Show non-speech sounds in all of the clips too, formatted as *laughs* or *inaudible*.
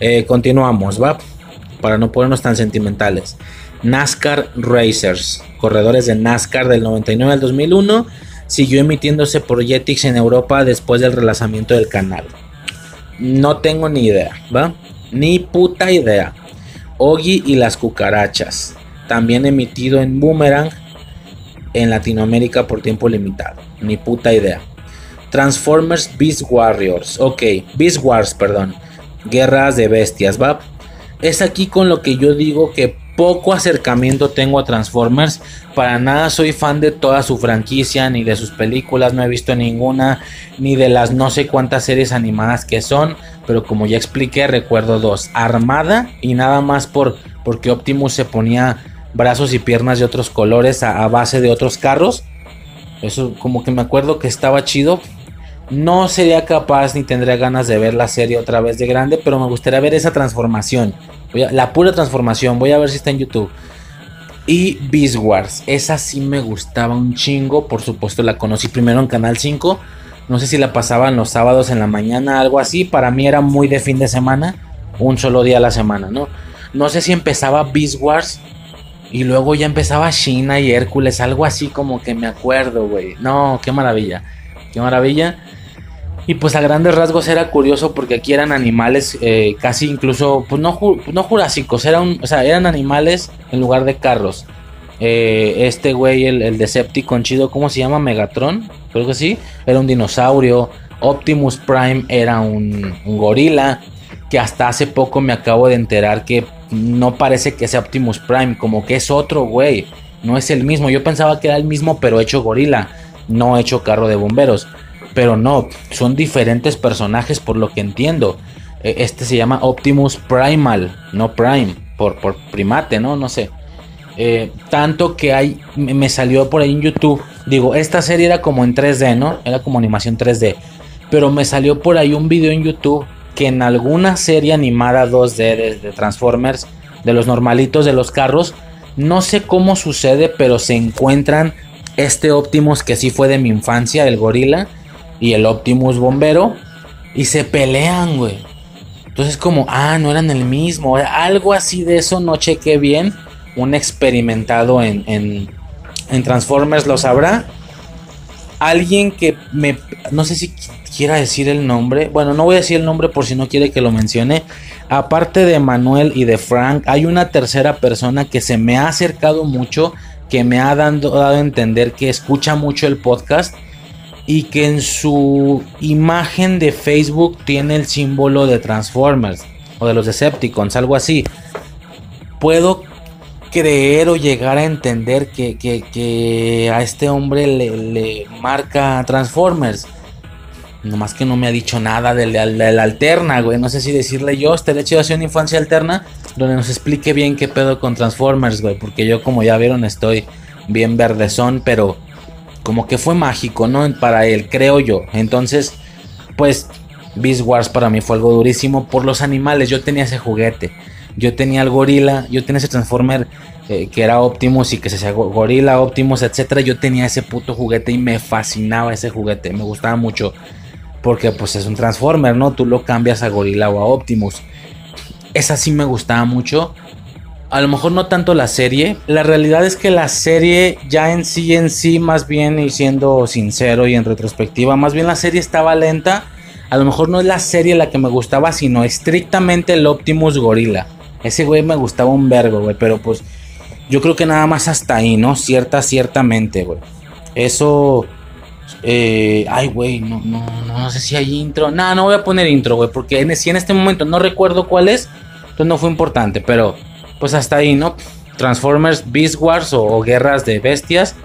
Eh, continuamos, ¿va? Para no ponernos tan sentimentales. NASCAR Racers, corredores de NASCAR del 99 al 2001, siguió emitiéndose por Jetix en Europa después del relanzamiento del canal. No tengo ni idea, ¿va? Ni puta idea. Ogi y las cucarachas, también emitido en Boomerang en Latinoamérica por tiempo limitado. Ni puta idea. Transformers Beast Warriors, ok, Beast Wars, perdón. Guerras de bestias, ¿va? Es aquí con lo que yo digo que poco acercamiento tengo a Transformers. Para nada soy fan de toda su franquicia, ni de sus películas, no he visto ninguna, ni de las no sé cuántas series animadas que son. Pero como ya expliqué, recuerdo dos: Armada y nada más por porque Optimus se ponía brazos y piernas de otros colores a, a base de otros carros. Eso como que me acuerdo que estaba chido. No sería capaz ni tendría ganas de ver la serie otra vez de grande, pero me gustaría ver esa transformación. la pura transformación, voy a ver si está en YouTube. Y Beast Wars, esa sí me gustaba un chingo, por supuesto la conocí primero en Canal 5. No sé si la pasaban los sábados en la mañana, algo así. Para mí era muy de fin de semana, un solo día a la semana, ¿no? No sé si empezaba Beast Wars y luego ya empezaba China y Hércules, algo así como que me acuerdo, güey. No, qué maravilla, qué maravilla. Y pues a grandes rasgos era curioso porque aquí eran animales eh, casi incluso, pues no, no jurásicos, eran, o sea, eran animales en lugar de carros. Eh, este güey, el, el Decepticon chido, ¿cómo se llama? Megatron, creo que sí, era un dinosaurio. Optimus Prime era un, un gorila, que hasta hace poco me acabo de enterar que no parece que sea Optimus Prime, como que es otro güey, no es el mismo. Yo pensaba que era el mismo, pero hecho gorila, no hecho carro de bomberos. Pero no, son diferentes personajes por lo que entiendo. E, este se llama Optimus Primal, no Prime, por, por primate, ¿no? No sé. Eh, tanto que hay, me salió por ahí en YouTube. Digo, esta serie era como en 3D, ¿no? Era como animación 3D. Pero me salió por ahí un video en YouTube que en alguna serie animada 2D de, de, Transformers, de los normalitos de los carros, no sé cómo sucede, pero se encuentran este Optimus que sí fue de mi infancia, el gorila, y el Optimus bombero y se pelean, güey. Entonces como, ah, no eran el mismo. Algo así de eso no chequé bien. Un experimentado en, en, Transformers lo sabrá. Alguien que me... No sé si quiera decir el nombre. Bueno, no voy a decir el nombre por si no quiere que lo mencione. Aparte de Manuel y de Frank, hay una tercera persona que se me ha acercado mucho. Que me ha dado, dado a entender que escucha mucho el podcast y que en su imagen de Facebook tiene el símbolo de Transformers o de los Decepticons, algo así. Puedo creer o llegar a entender que, a este hombre le, marca Transformers. Nomás que no me ha dicho nada del, del, alterna, güey. No sé si decirle yo, este hecho de hacer una infancia alterna, donde nos explique bien qué pedo con Transformers, güey. Porque yo, como ya vieron, estoy bien verdezón, pero como que fue mágico, ¿no? Para él, creo yo. Entonces, pues Beast Wars para mí fue algo durísimo por los animales. Yo tenía ese juguete. Yo tenía el gorila, yo tenía ese Transformer eh, que era Optimus y que se hacía gorila, Optimus, etcétera. Yo tenía ese puto juguete y me fascinaba ese juguete, me gustaba mucho porque pues es un Transformer, ¿no? Tú lo cambias a gorila o a Optimus. Esa sí me gustaba mucho a lo mejor no tanto la serie. La realidad es que la serie ya en sí, en sí, más bien, y siendo sincero y en retrospectiva, más bien la serie estaba lenta. A lo mejor no es la serie la que me gustaba, sino estrictamente el Optimus Gorilla. Ese güey me gustaba un vergo, güey, pero pues yo creo que nada más hasta ahí, ¿no? Cierta, ciertamente, güey. Eso... Eh, ay, güey, no, no, no, sé si hay intro. No, no voy a poner intro, güey, porque en, si en este momento no recuerdo cuál es, entonces no fue importante, pero pues hasta ahí, ¿no? Transformers, Beast Wars o, Guerras de Bestias.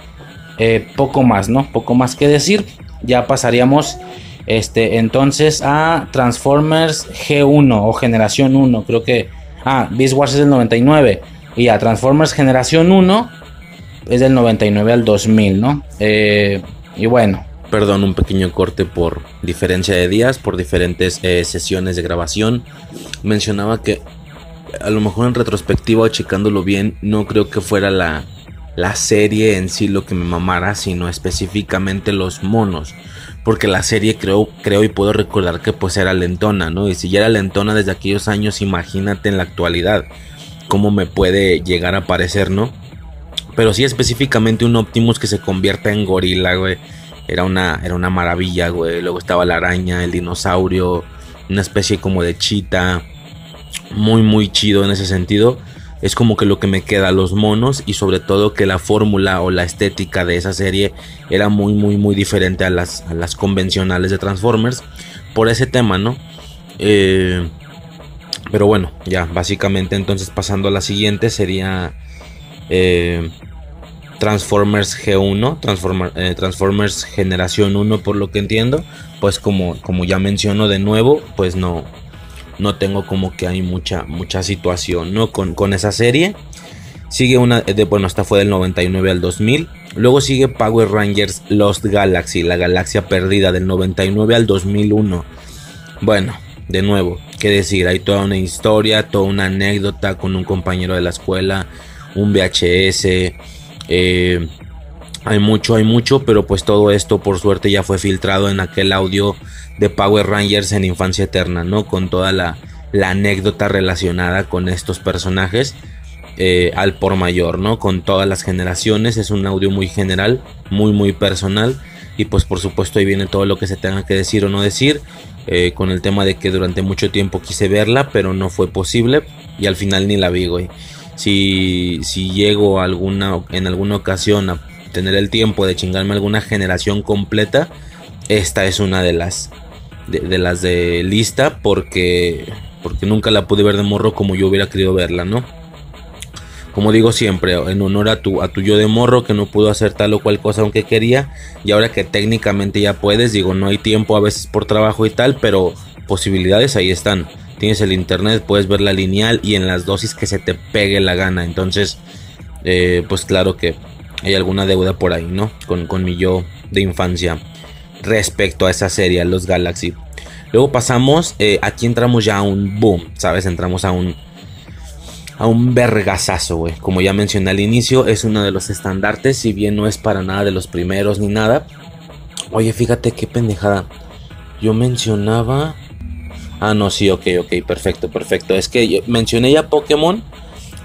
Eh, poco más, ¿no? Poco más que decir. Ya pasaríamos este, entonces a Transformers G1 o Generación 1. Creo que... Ah, Beast Wars es del 99. Y a Transformers Generación 1 es del 99 al 2000, ¿no? Eh, y bueno, perdón, un pequeño corte por diferencia de días, por diferentes eh, sesiones de grabación. Mencionaba que a lo mejor en retrospectiva o checándolo bien, no creo que fuera la, la serie en sí lo que me mamara, sino específicamente los monos. porque la serie creo, creo y puedo recordar que pues era lentona, ¿no? Y si ya era lentona desde aquellos años, imagínate en la actualidad cómo me puede llegar a parecer, ¿no? Pero sí específicamente un Optimus que se convierta en gorila, güey. Era una, era una maravilla, güey. Luego estaba la araña, el dinosaurio, una especie como de chita. Muy, muy chido en ese sentido es como que lo que me queda, los monos y sobre todo que la fórmula o la estética de esa serie era muy muy muy diferente a las, las convencionales de Transformers por ese tema, ¿no? Eh, pero bueno, ya básicamente entonces pasando a la siguiente sería eh, Transformers G1, eh, Transformers Generación 1 por lo que entiendo, pues como, como ya menciono de nuevo, pues no, no tengo como que hay mucha, mucha situación, ¿no? Con, esa serie. Sigue una, de, bueno, esta fue del 99 al 2000. Luego sigue Power Rangers Lost Galaxy, la galaxia perdida del 99 al 2001. Bueno, de nuevo, qué decir, hay toda una historia, toda una anécdota con un compañero de la escuela, un VHS. Eh, hay mucho, hay mucho, pero pues todo esto por suerte ya fue filtrado en aquel audio de Power Rangers en Infancia Eterna, ¿no? Con toda la, anécdota relacionada con estos personajes eh, al por mayor, ¿no? Con todas las generaciones, es un audio muy general, muy, muy personal. Y pues por supuesto ahí viene todo lo que se tenga que decir o no decir. Eh, con el tema de que durante mucho tiempo quise verla, pero no fue posible. Y al final ni la vi, güey. Si, si llego alguna, en alguna ocasión a tener el tiempo de chingarme alguna generación completa, esta es una de las de, las de lista porque porque nunca la pude ver de morro como yo hubiera querido verla, ¿no? Como digo siempre, en honor a tu, a tu yo de morro que no pudo hacer tal o cual cosa aunque quería, y ahora que técnicamente ya puedes, digo, no hay tiempo a veces por trabajo y tal, pero posibilidades ahí están. Tienes el internet, puedes ver la lineal y en las dosis que se te pegue la gana. Entonces, eh, pues claro que hay alguna deuda por ahí, ¿no? Con, con mi yo de infancia respecto a esa serie, los Galaxy. Luego pasamos, eh, aquí entramos ya a un boom, ¿sabes? Entramos a un, a un vergazazo, güey. Como ya mencioné al inicio, es uno de los estandartes, si bien no es para nada de los primeros ni nada. Oye, fíjate qué pendejada. Yo mencionaba... Ah, no, sí, ok, ok, perfecto, perfecto. Es que mencioné ya Pokémon,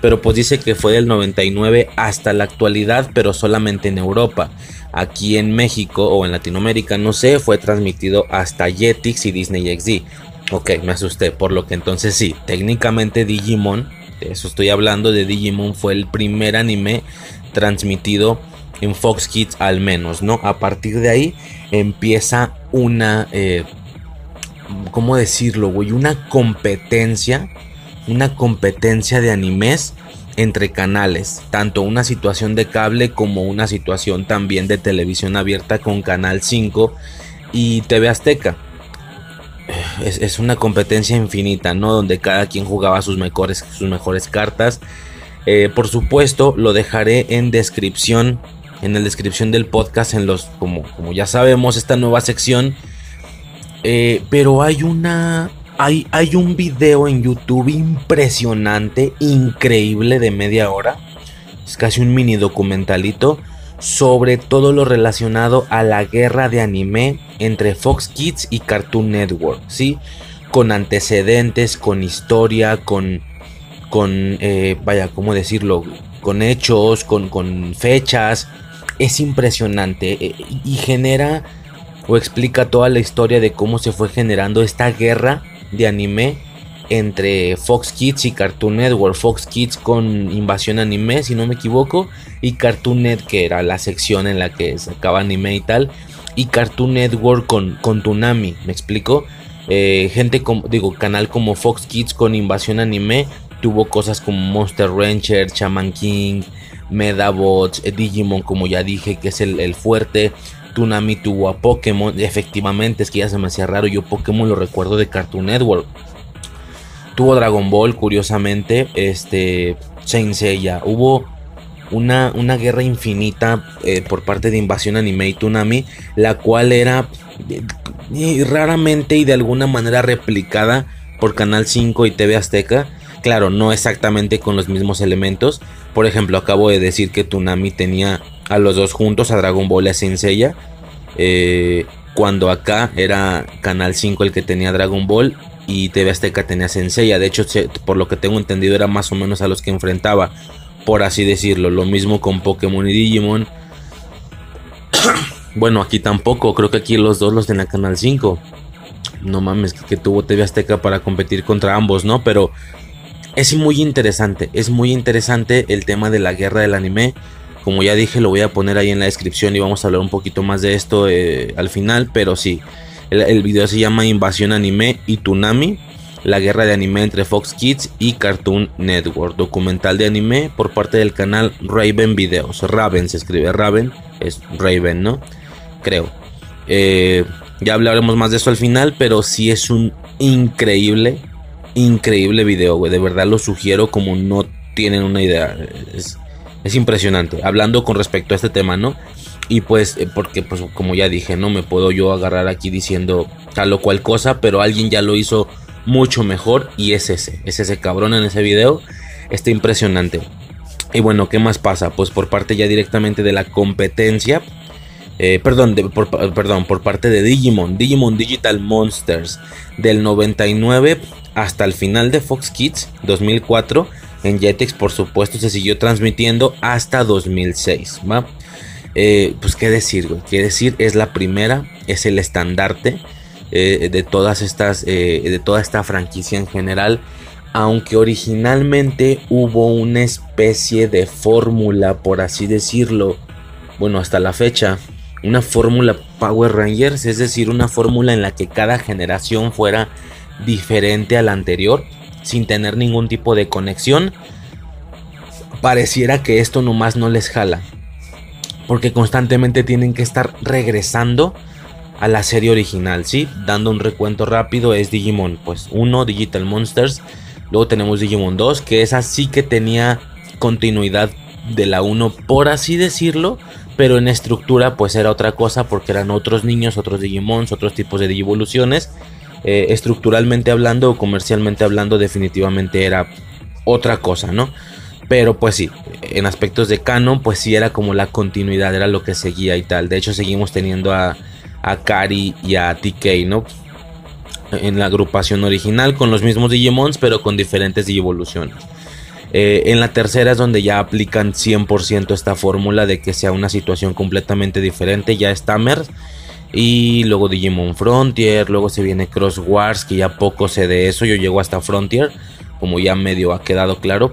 pero pues dice que fue del 99 hasta la actualidad, pero solamente en Europa aquí en México o en Latinoamérica, no sé, fue transmitido hasta Jetix y Disney XD. Ok, me asusté, por lo que entonces sí, técnicamente Digimon, de eso estoy hablando, de Digimon fue el primer anime transmitido en Fox Kids al menos, ¿no? A partir de ahí empieza una, eh, ¿cómo decirlo, güey? Una competencia, una competencia de animes entre canales, tanto una situación de cable como una situación también de televisión abierta con Canal 5 y TV Azteca. Es, una competencia infinita, ¿no? Donde cada quien jugaba sus mejores, sus mejores cartas. Eh, por supuesto, lo dejaré en descripción, en la descripción del podcast, en los, como, como ya sabemos, esta nueva sección. Eh, pero hay una hay, un video en YouTube impresionante, increíble de media hora. Es casi un mini documentalito sobre todo lo relacionado a la guerra de anime entre Fox Kids y Cartoon Network, ¿sí? Con antecedentes, con historia, con, con eh, vaya, ¿cómo decirlo? Con hechos, con, con fechas. Es impresionante eh, y genera o explica toda la historia de cómo se fue generando esta guerra de anime entre Fox Kids y Cartoon Network. Fox Kids con Invasión Anime, si no me equivoco, y Cartoon Net, que era la sección en la que sacaba anime y tal, y Cartoon Network con, con Tunami, ¿me explico? Eh, gente como, digo, canal como Fox Kids con Invasión Anime tuvo cosas como Monster Rancher, Shaman King, Medabots, eh, Digimon, como ya dije, que es el, el fuerte. Tsunami tuvo a Pokémon. Efectivamente, es que ya se me hacía raro. Yo Pokémon lo recuerdo de Cartoon Network. Tuvo Dragon Ball, curiosamente. Este. Saint Seiya. Hubo una, una guerra infinita eh, por parte de Invasión Anime y Tsunami. La cual era eh, raramente y de alguna manera replicada por Canal 5 y TV Azteca. Claro, no exactamente con los mismos elementos. Por ejemplo, acabo de decir que Tsunami tenía a los dos juntos, a Dragon Ball y a Seiya. Eh, cuando acá era Canal 5 el que tenía Dragon Ball y TV Azteca tenía Senseiya. De hecho, por lo que tengo entendido, era más o menos a los que enfrentaba, por así decirlo. Lo mismo con Pokémon y Digimon. *coughs* bueno, aquí tampoco, creo que aquí los dos los tenía Canal 5. No mames, que tuvo TV Azteca para competir contra ambos, ¿no? Pero es muy interesante, es muy interesante el tema de la guerra del anime. Como ya dije, lo voy a poner ahí en la descripción y vamos a hablar un poquito más de esto eh, al final. Pero sí, el, video se llama Invasión Anime y Tunami. La guerra de anime entre Fox Kids y Cartoon Network. Documental de anime por parte del canal Raven Videos. Raven se escribe Raven. Es Raven, ¿no? Creo. Eh, ya hablaremos más de eso al final. Pero sí es un increíble, increíble video, güey. De verdad lo sugiero como no tienen una idea. Es, es impresionante. Hablando con respecto a este tema, ¿no? Y pues, eh, porque pues como ya dije, no me puedo yo agarrar aquí diciendo tal o cual cosa, pero alguien ya lo hizo mucho mejor y es ese, es ese cabrón en ese video. Está impresionante. Y bueno, ¿qué más pasa? Pues por parte ya directamente de la competencia. Eh, perdón, por, perdón, por parte de Digimon, Digimon Digital Monsters del 99 hasta el final de Fox Kids 2004 en Jetix por supuesto se siguió transmitiendo hasta 2006, ¿va? Eh, pues qué decir, qué decir, es la primera, es el estandarte eh, de todas estas, eh, de toda esta franquicia en general, aunque originalmente hubo una especie de fórmula, por así decirlo, bueno, hasta la fecha, una fórmula Power Rangers, es decir, una fórmula en la que cada generación fuera diferente a la anterior sin tener ningún tipo de conexión, pareciera que esto nomás no les jala. Porque constantemente tienen que estar regresando a la serie original, ¿sí? Dando un recuento rápido es Digimon, pues 1, Digital Monsters. Luego tenemos Digimon 2, que esa sí que tenía continuidad de la 1, por así decirlo. Pero en estructura pues era otra cosa porque eran otros niños, otros Digimons, otros tipos de Digivoluciones. Eh, estructuralmente hablando o comercialmente hablando definitivamente era otra cosa, ¿no? Pero pues sí, en aspectos de canon pues sí era como la continuidad, era lo que seguía y tal. De hecho seguimos teniendo a, a Kari y a TK, ¿no? En la agrupación original con los mismos Digimons pero con diferentes Digivoluciones. Eh, en la tercera es donde ya aplican 100% esta fórmula de que sea una situación completamente diferente. Ya es Tamers y luego Digimon Frontier, luego se viene Cross Wars, que ya poco sé de eso, yo llego hasta Frontier, como ya medio ha quedado claro.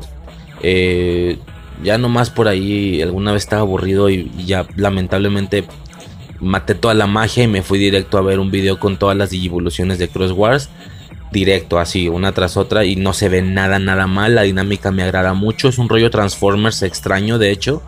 Eh, ya nomás por ahí alguna vez estaba aburrido y, ya lamentablemente maté toda la magia y me fui directo a ver un video con todas las digivoluciones de Cross Wars. Directo, así, una tras otra, y no se ve nada, nada mal. La dinámica me agrada mucho. Es un rollo Transformers extraño, de hecho.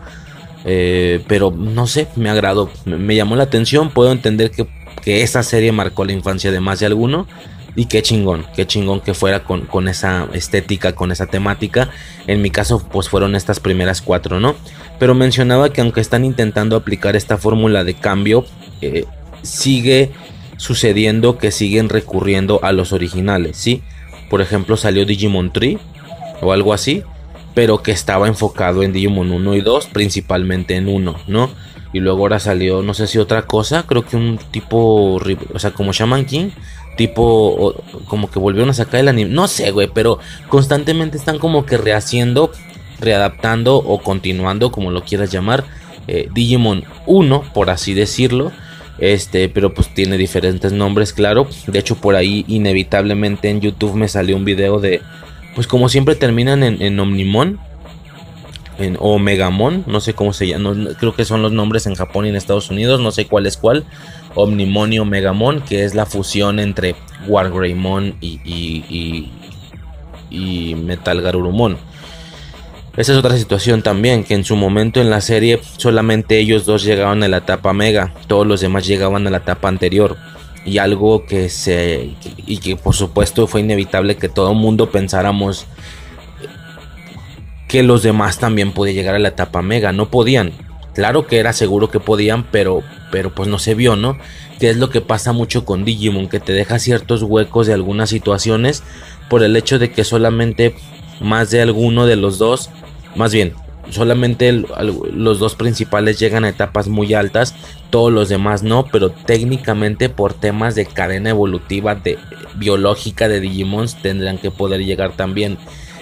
Eh, pero no sé, me agradó, me, llamó la atención. Puedo entender que, que, esa serie marcó la infancia de más de alguno. Y qué chingón, qué chingón que fuera con, con, esa estética, con esa temática. En mi caso, pues fueron estas primeras cuatro, ¿no? Pero mencionaba que aunque están intentando aplicar esta fórmula de cambio, eh, sigue sucediendo que siguen recurriendo a los originales, ¿sí? Por ejemplo, salió Digimon Tree o algo así pero que estaba enfocado en Digimon 1 y 2, principalmente en 1, ¿no? Y luego ahora salió, no sé si otra cosa, creo que un tipo, o sea, como Shaman King, tipo, como que volvieron a sacar el anime, no sé, güey, pero constantemente están como que rehaciendo, readaptando o continuando, como lo quieras llamar, eh, Digimon 1, por así decirlo. Este, pero pues tiene diferentes nombres, claro. De hecho, por ahí inevitablemente en YouTube me salió un video de pues como siempre terminan en, Omnimon en, o Megamon, no sé cómo se llama, creo que son los nombres en Japón y en Estados Unidos, no sé cuál es cuál, Omnimon y Omegamon, que es la fusión entre Wargreymon y, y, y, Metal Garurumon. Esa es otra situación también, que en su momento en la serie solamente ellos dos llegaban a la etapa Mega, todos los demás llegaban a la etapa anterior y algo que se y que por supuesto fue inevitable que todo el mundo pensáramos que los demás también podían llegar a la etapa mega, no podían. Claro que era seguro que podían, pero pero pues no se vio, ¿no? Que es lo que pasa mucho con Digimon, que te deja ciertos huecos de algunas situaciones por el hecho de que solamente más de alguno de los dos, más bien, solamente los dos principales llegan a etapas muy altas, todos los demás no, pero técnicamente por temas de cadena evolutiva de biológica de Digimons tendrán que poder llegar también.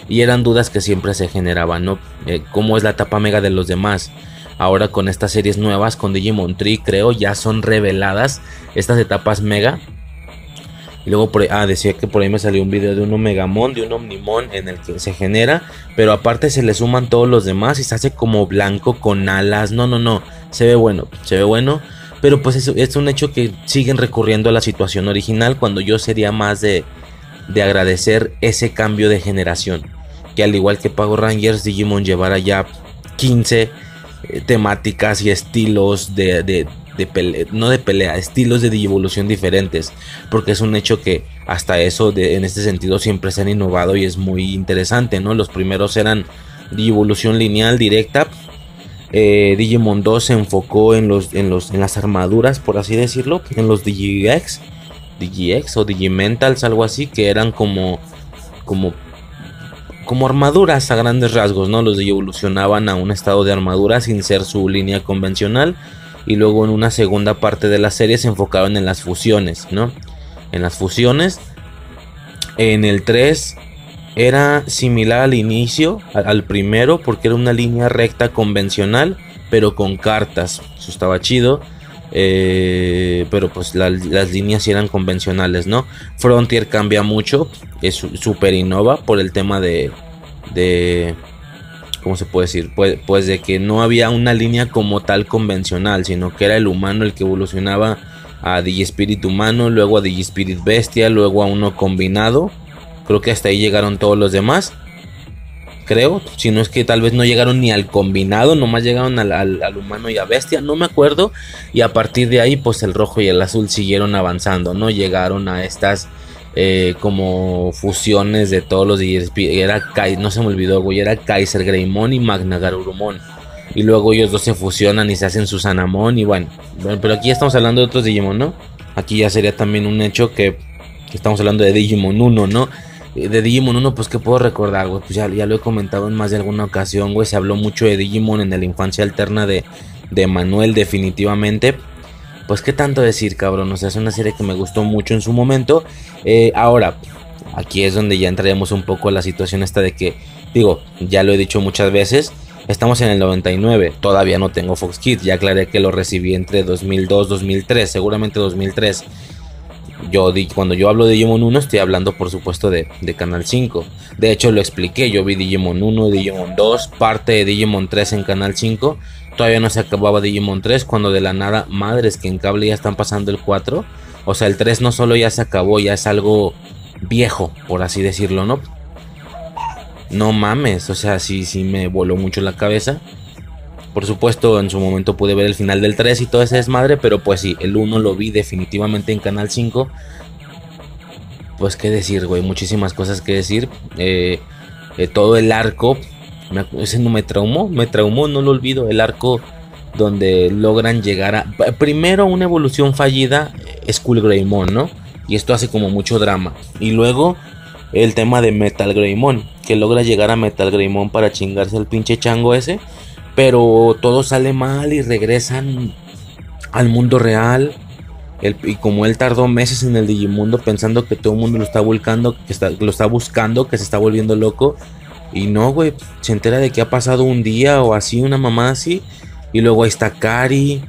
Y eran dudas que siempre se generaban, ¿no? Eh, ¿Cómo es la etapa mega de los demás? Ahora con estas series nuevas, con Digimon Tree, creo, ya son reveladas estas etapas mega y luego por ahí, ah, decía que por ahí me salió un video de un Omegamon, de un Omnimon en el que se genera, pero aparte se le suman todos los demás y se hace como blanco con alas. No, no, no, se ve bueno, se ve bueno. Pero pues es, un hecho que siguen recurriendo a la situación original cuando yo sería más de, de agradecer ese cambio de generación. Que al igual que Pago Rangers, Digimon llevara ya 15 eh, temáticas y estilos de no de pelea, estilos de evolución diferentes, porque es un hecho que hasta eso en este sentido siempre se han innovado y es muy interesante, ¿no? Los primeros eran evolución lineal directa. Eh, Digimon 2 se enfocó en los, en los en las armaduras, por así decirlo, en los DigiX, DigiX o Digimentals, algo así, que eran como como como armaduras a grandes rasgos, ¿no? Los evolucionaban a un estado de armadura sin ser su línea convencional y luego en una segunda parte de la serie se enfocaron en las fusiones, ¿no? En las fusiones. En el 3 era similar al inicio, al primero, porque era una línea recta convencional, pero con cartas. Eso estaba chido. Eh, pero pues las líneas eran convencionales, ¿no? Frontier cambia mucho, es super innova por el tema de, de ¿cómo se puede decir? Pues, pues de que no había una línea como tal convencional, sino que era el humano el que evolucionaba a Digispirit humano, luego a Digispirit bestia, luego a uno combinado. Creo que hasta ahí llegaron todos los demás. Creo, si no es que tal vez no llegaron ni al combinado, nomás llegaron al, al humano y a bestia, no me acuerdo. Y a partir de ahí, pues el rojo y el azul siguieron avanzando, ¿no? Llegaron a estas eh, como fusiones de todos los Era no se me olvidó, güey. Era Kaiser Greymon y Magna Garurumon. Y luego ellos dos se fusionan y se hacen Susanamon. Y bueno, pero aquí ya estamos hablando de otros Digimon, ¿no? Aquí ya sería también un hecho que, estamos hablando de Digimon 1, ¿no? De Digimon 1, pues que puedo recordar, güey. Pues ya, ya lo he comentado en más de alguna ocasión, güey. Se habló mucho de Digimon en la infancia alterna de, de Manuel, definitivamente pues qué tanto decir, cabrón. O sea, es una serie que me gustó mucho en su momento. Eh, ahora, aquí es donde ya entraremos un poco a la situación esta de que, digo, ya lo he dicho muchas veces. Estamos en el 99, todavía no tengo Fox Kids, ya aclaré que lo recibí entre 2002 2003, seguramente 2003. Yo cuando yo hablo de Digimon 1 estoy hablando por supuesto de, de, Canal 5. De hecho lo expliqué, yo vi Digimon 1, Digimon 2, parte de Digimon 3 en Canal 5 Todavía no se acababa Digimon 3 cuando de la nada, madres que en cable ya están pasando el 4. O sea, el 3 no solo ya se acabó, ya es algo viejo, por así decirlo, ¿no? No mames, o sea, sí, sí me voló mucho la cabeza. Por supuesto, en su momento pude ver el final del 3 y todo ese desmadre, pero pues sí, el 1 lo vi definitivamente en Canal 5. Pues qué decir, güey, muchísimas cosas que decir. Eh, eh, todo el arco ese no me traumó, me traumó, no lo olvido, el arco donde logran llegar a... Primero una evolución fallida, Skull Greymon, ¿no? Y esto hace como mucho drama. Y luego el tema de Metal Greymon, que logra llegar a Metal Greymon para chingarse al pinche chango ese. Pero todo sale mal y regresan al mundo real. y como él tardó meses en el Digimundo pensando que todo el mundo lo está buscando, que lo está buscando, que se está volviendo loco, y no, güey, se entera de que ha pasado un día o así, una mamá así. Y luego ahí está Kari.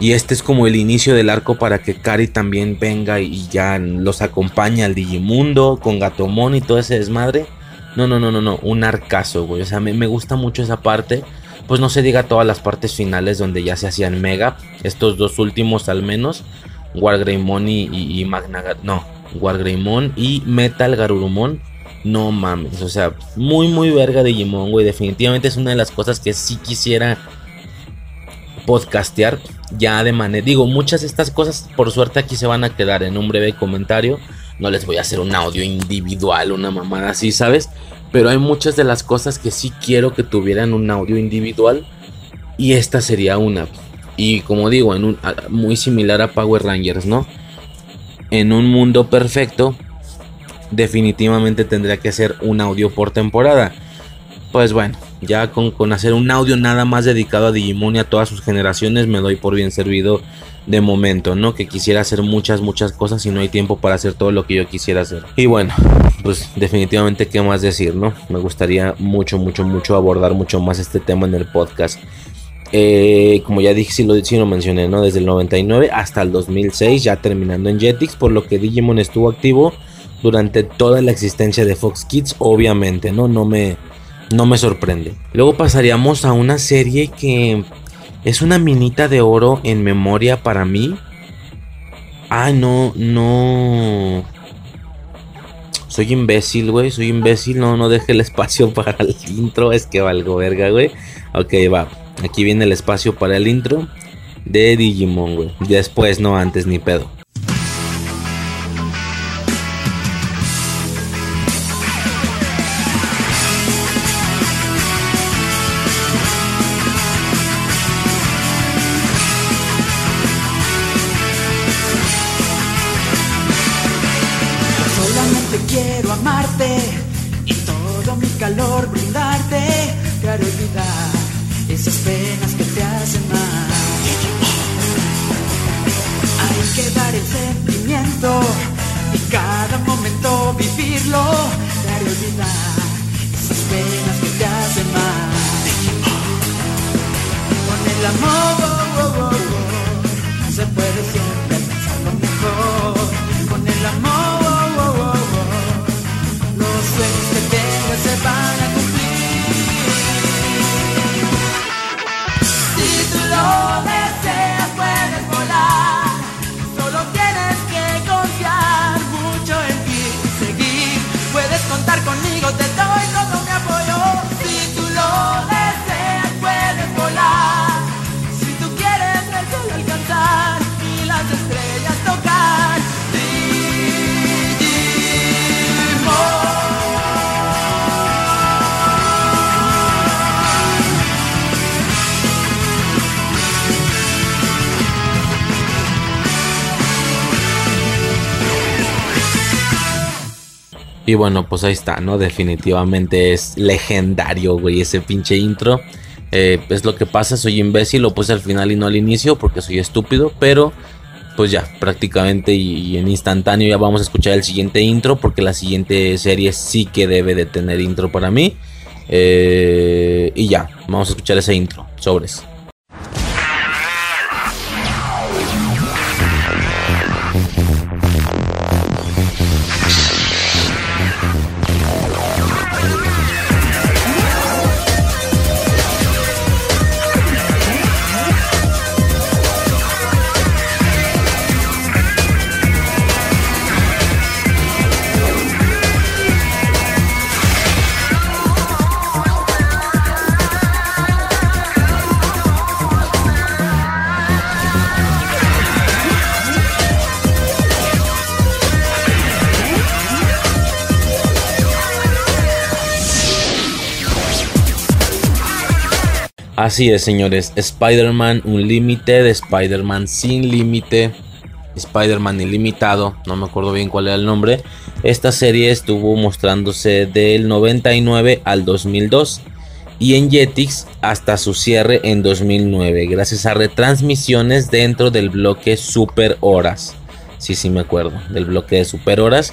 Y este es como el inicio del arco para que Kari también venga y ya los acompañe al Digimundo con Gatomon y todo ese desmadre. No, no, no, no, no, un arcazo, güey. O sea, me, me gusta mucho esa parte. Pues no se diga todas las partes finales donde ya se hacían mega. Estos dos últimos al menos. Wargreymon y, y, y Magna... No, Wargreymon y Metal Garurumon no mames, o sea, muy, muy verga Digimon, güey. Definitivamente es una de las cosas que sí quisiera podcastear ya de manera. Digo, muchas de estas cosas, por suerte, aquí se van a quedar en un breve comentario. No les voy a hacer un audio individual, una mamada así, ¿sabes? Pero hay muchas de las cosas que sí quiero que tuvieran un audio individual. Y esta sería una. Y como digo, en un, muy similar a Power Rangers, ¿no? En un mundo perfecto, definitivamente tendría que ser un audio por temporada. Pues bueno, Ya con, con, hacer un audio nada más dedicado a Digimon y a todas sus generaciones me doy por bien servido de momento, ¿no? Que quisiera hacer muchas, muchas cosas y no hay tiempo para hacer todo lo que yo quisiera hacer. Y bueno, pues definitivamente qué más decir, ¿no? Me gustaría mucho, mucho, mucho abordar mucho más este tema en el podcast. Eh, como ya dije, si lo, lo mencioné, ¿no? Desde el 99 hasta el 2006, ya terminando en Jetix, por lo que Digimon estuvo activo durante toda la existencia de Fox Kids, obviamente, ¿no? No me, no me sorprende. Luego pasaríamos a una serie que es una minita de oro en memoria para mí. Ah, no, no. Soy imbécil, güey. Soy imbécil. No, no deje el espacio *laughs* para el intro. Es que valgo verga, güey. Ok, va. Aquí viene el espacio para el intro de Digimon, güey. Después, no antes ni pedo. Y bueno, pues ahí está, ¿no? Definitivamente es legendario, güey, ese pinche intro. Eh, es lo que pasa, soy imbécil, lo puse al final y no al inicio porque soy estúpido, pero pues ya, prácticamente y, en instantáneo ya vamos a escuchar el siguiente intro porque la siguiente serie sí que debe de tener intro para mí. Eh, y ya, vamos a escuchar ese intro, sobres. Así es, señores. Spider-Man Unlimited, Spider-Man sin límite, Spider-Man ilimitado. No me acuerdo bien cuál era el nombre. Esta serie estuvo mostrándose del 99 al 2002 y en Jetix hasta su cierre en 2009, gracias a retransmisiones dentro del bloque Super Horas. Sí, sí, me acuerdo del bloque de Super Horas.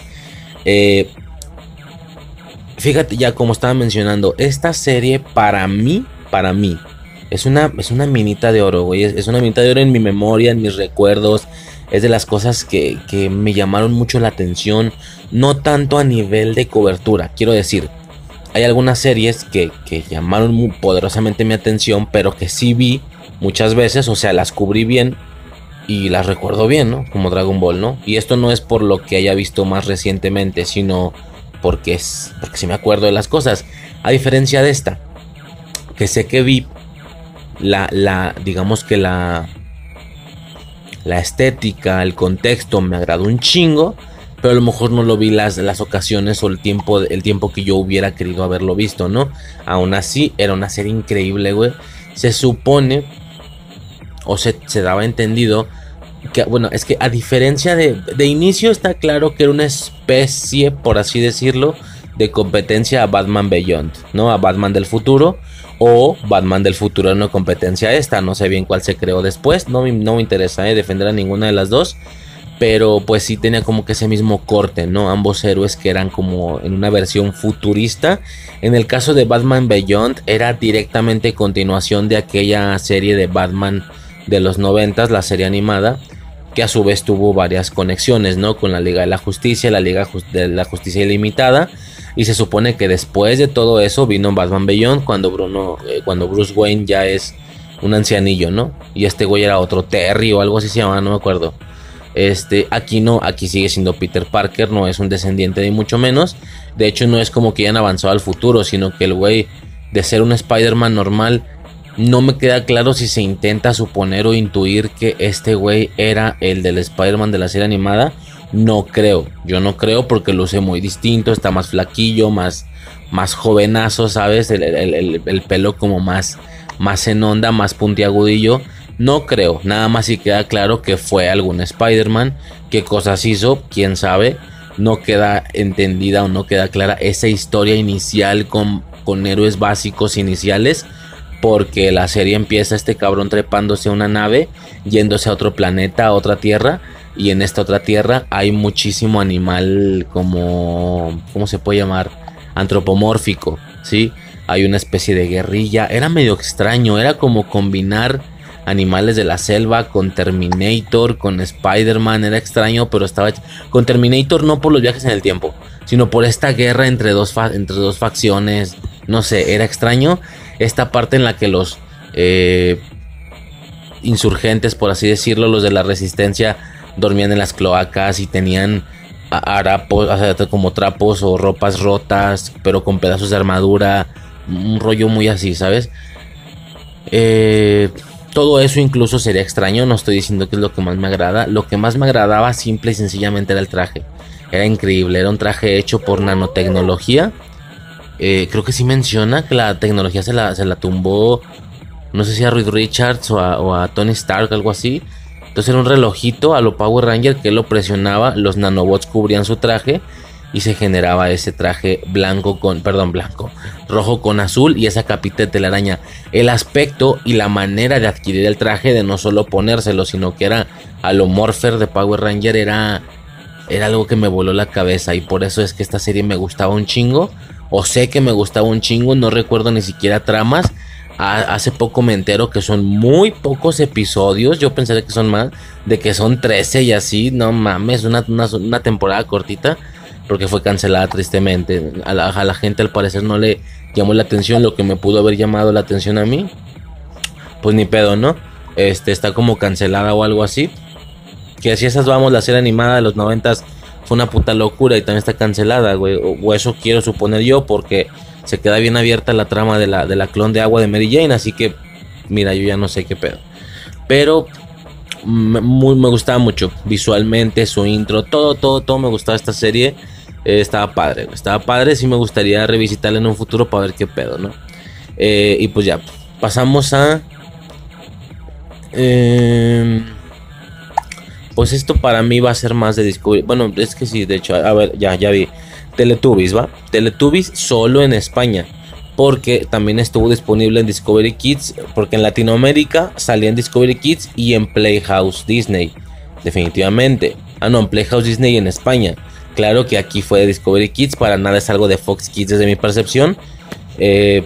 Eh, fíjate, ya como estaba mencionando, esta serie para mí, para mí, es una, es una minita de oro, güey. Es, es una minita de oro en mi memoria, en mis recuerdos. Es de las cosas que, que me llamaron mucho la atención. No tanto a nivel de cobertura, quiero decir. Hay algunas series que, que llamaron poderosamente mi atención, pero que sí vi muchas veces, o sea, las cubrí bien y las recuerdo bien, ¿no? Como Dragon Ball, ¿no? Y esto no es por lo que haya visto más recientemente, sino porque es porque sí me acuerdo de las cosas. A diferencia de esta, que sé que vi la, la digamos que la la estética, el contexto me agradó un chingo, pero a lo mejor no lo vi las, las ocasiones o el tiempo, el tiempo que yo hubiera querido haberlo visto, ¿no? Aún así, era una serie increíble, güey. Se supone, o se, se daba entendido, que, bueno, es que a diferencia de, de inicio está claro que era una especie, por así decirlo, de competencia a Batman Beyond, ¿no? A Batman del futuro o Batman del futuro una competencia esta. No sé bien cuál se creó después, no, no me interesa ¿eh? defender a ninguna de las dos. Pero pues sí tenía como que ese mismo corte, ¿no? Ambos héroes que eran como en una versión futurista. En el caso de Batman Beyond era directamente continuación de aquella serie de Batman de los noventas, la serie animada que a su vez tuvo varias conexiones, ¿no? Con la Liga de la Justicia, la Liga de la Justicia Ilimitada. Y se supone que después de todo eso vino Batman Beyond cuando Bruno, eh, cuando Bruce Wayne ya es un ancianillo, ¿no? Y este güey era otro Terry o algo así se llama, no me acuerdo. Este, aquí no, aquí sigue siendo Peter Parker, no es un descendiente ni mucho menos. De hecho, no es como que hayan avanzado al futuro, sino que el güey de ser un Spider-Man normal no me queda claro si se intenta suponer o intuir que este güey era el del Spider-Man de la serie animada. No creo, yo no creo porque luce muy distinto, está más flaquillo, más, más jovenazo, ¿sabes? El, pelo como más, más en onda, más puntiagudillo. No creo, nada más si queda claro que fue algún Spider-Man, qué cosas hizo, quién sabe. No queda entendida o no queda clara esa historia inicial con, con héroes básicos iniciales porque la serie empieza este cabrón trepándose a una nave, yéndose a otro planeta, a otra tierra, y en esta otra tierra hay muchísimo animal como, ¿cómo se puede llamar? Antropomórfico, ¿sí? Hay una especie de guerrilla, era medio extraño, era como combinar animales de la selva con Terminator, con Spider-Man, era extraño, pero estaba con Terminator no por los viajes en el tiempo, sino por esta guerra entre dos, entre dos facciones, no sé, era extraño esta parte en la que los eh, insurgentes, por así decirlo, los de la resistencia, dormían en las cloacas y tenían harapos, como trapos o ropas rotas, pero con pedazos de armadura, un rollo muy así, ¿sabes? Eh, todo eso incluso sería extraño, no estoy diciendo que es lo que más me agrada, lo que más me agradaba simple y sencillamente era el traje. Era increíble, era un traje hecho por nanotecnología eh, creo que sí menciona que la tecnología se la, se la tumbó, no sé si a Reed Richards o a, Tony Stark, algo así. Entonces era un relojito a lo Power Ranger que lo presionaba, los nanobots cubrían su traje y se generaba ese traje blanco con, perdón, blanco, rojo con azul y esa capita de telaraña. El aspecto y la manera de adquirir el traje, de no solo ponérselo, sino que era a lo Morpher de Power Ranger, era, era algo que me voló la cabeza y por eso es que esta serie me gustaba un chingo o sé que me gustaba un chingo, no recuerdo ni siquiera tramas. Hace poco me entero que son muy pocos episodios, yo pensé que son más, de que son 13 y así, no mames, una, una, temporada cortita, porque fue cancelada tristemente. A la, gente al parecer no le llamó la atención lo que me pudo haber llamado la atención a mí. Pues ni pedo, ¿no? Este está como cancelada o algo así. Que así esas vamos, la serie animada de los noventas fue una puta locura y también está cancelada, güey. O, eso quiero suponer yo, porque se queda bien abierta la trama de la, de la clon de agua de Mary Jane. Así que, mira, yo ya no sé qué pedo. Pero me, me gustaba mucho visualmente, su intro, todo, todo, todo me gustaba esta serie. Eh, estaba padre, estaba padre. Sí me gustaría revisitarla en un futuro para ver qué pedo, ¿no? Eh, y pues ya, pasamos a. Eh, pues esto para mí va a ser más de Discovery. Bueno, es que sí, de hecho, a ver, ya, ya vi. Teletubbies, ¿va? Teletubbies solo en España. Porque también estuvo disponible en Discovery Kids. Porque en Latinoamérica salía en Discovery Kids y en Playhouse Disney. Definitivamente. Ah, no, en Playhouse Disney en España. Claro que aquí fue de Discovery Kids. Para nada es algo de Fox Kids desde mi percepción. Eh,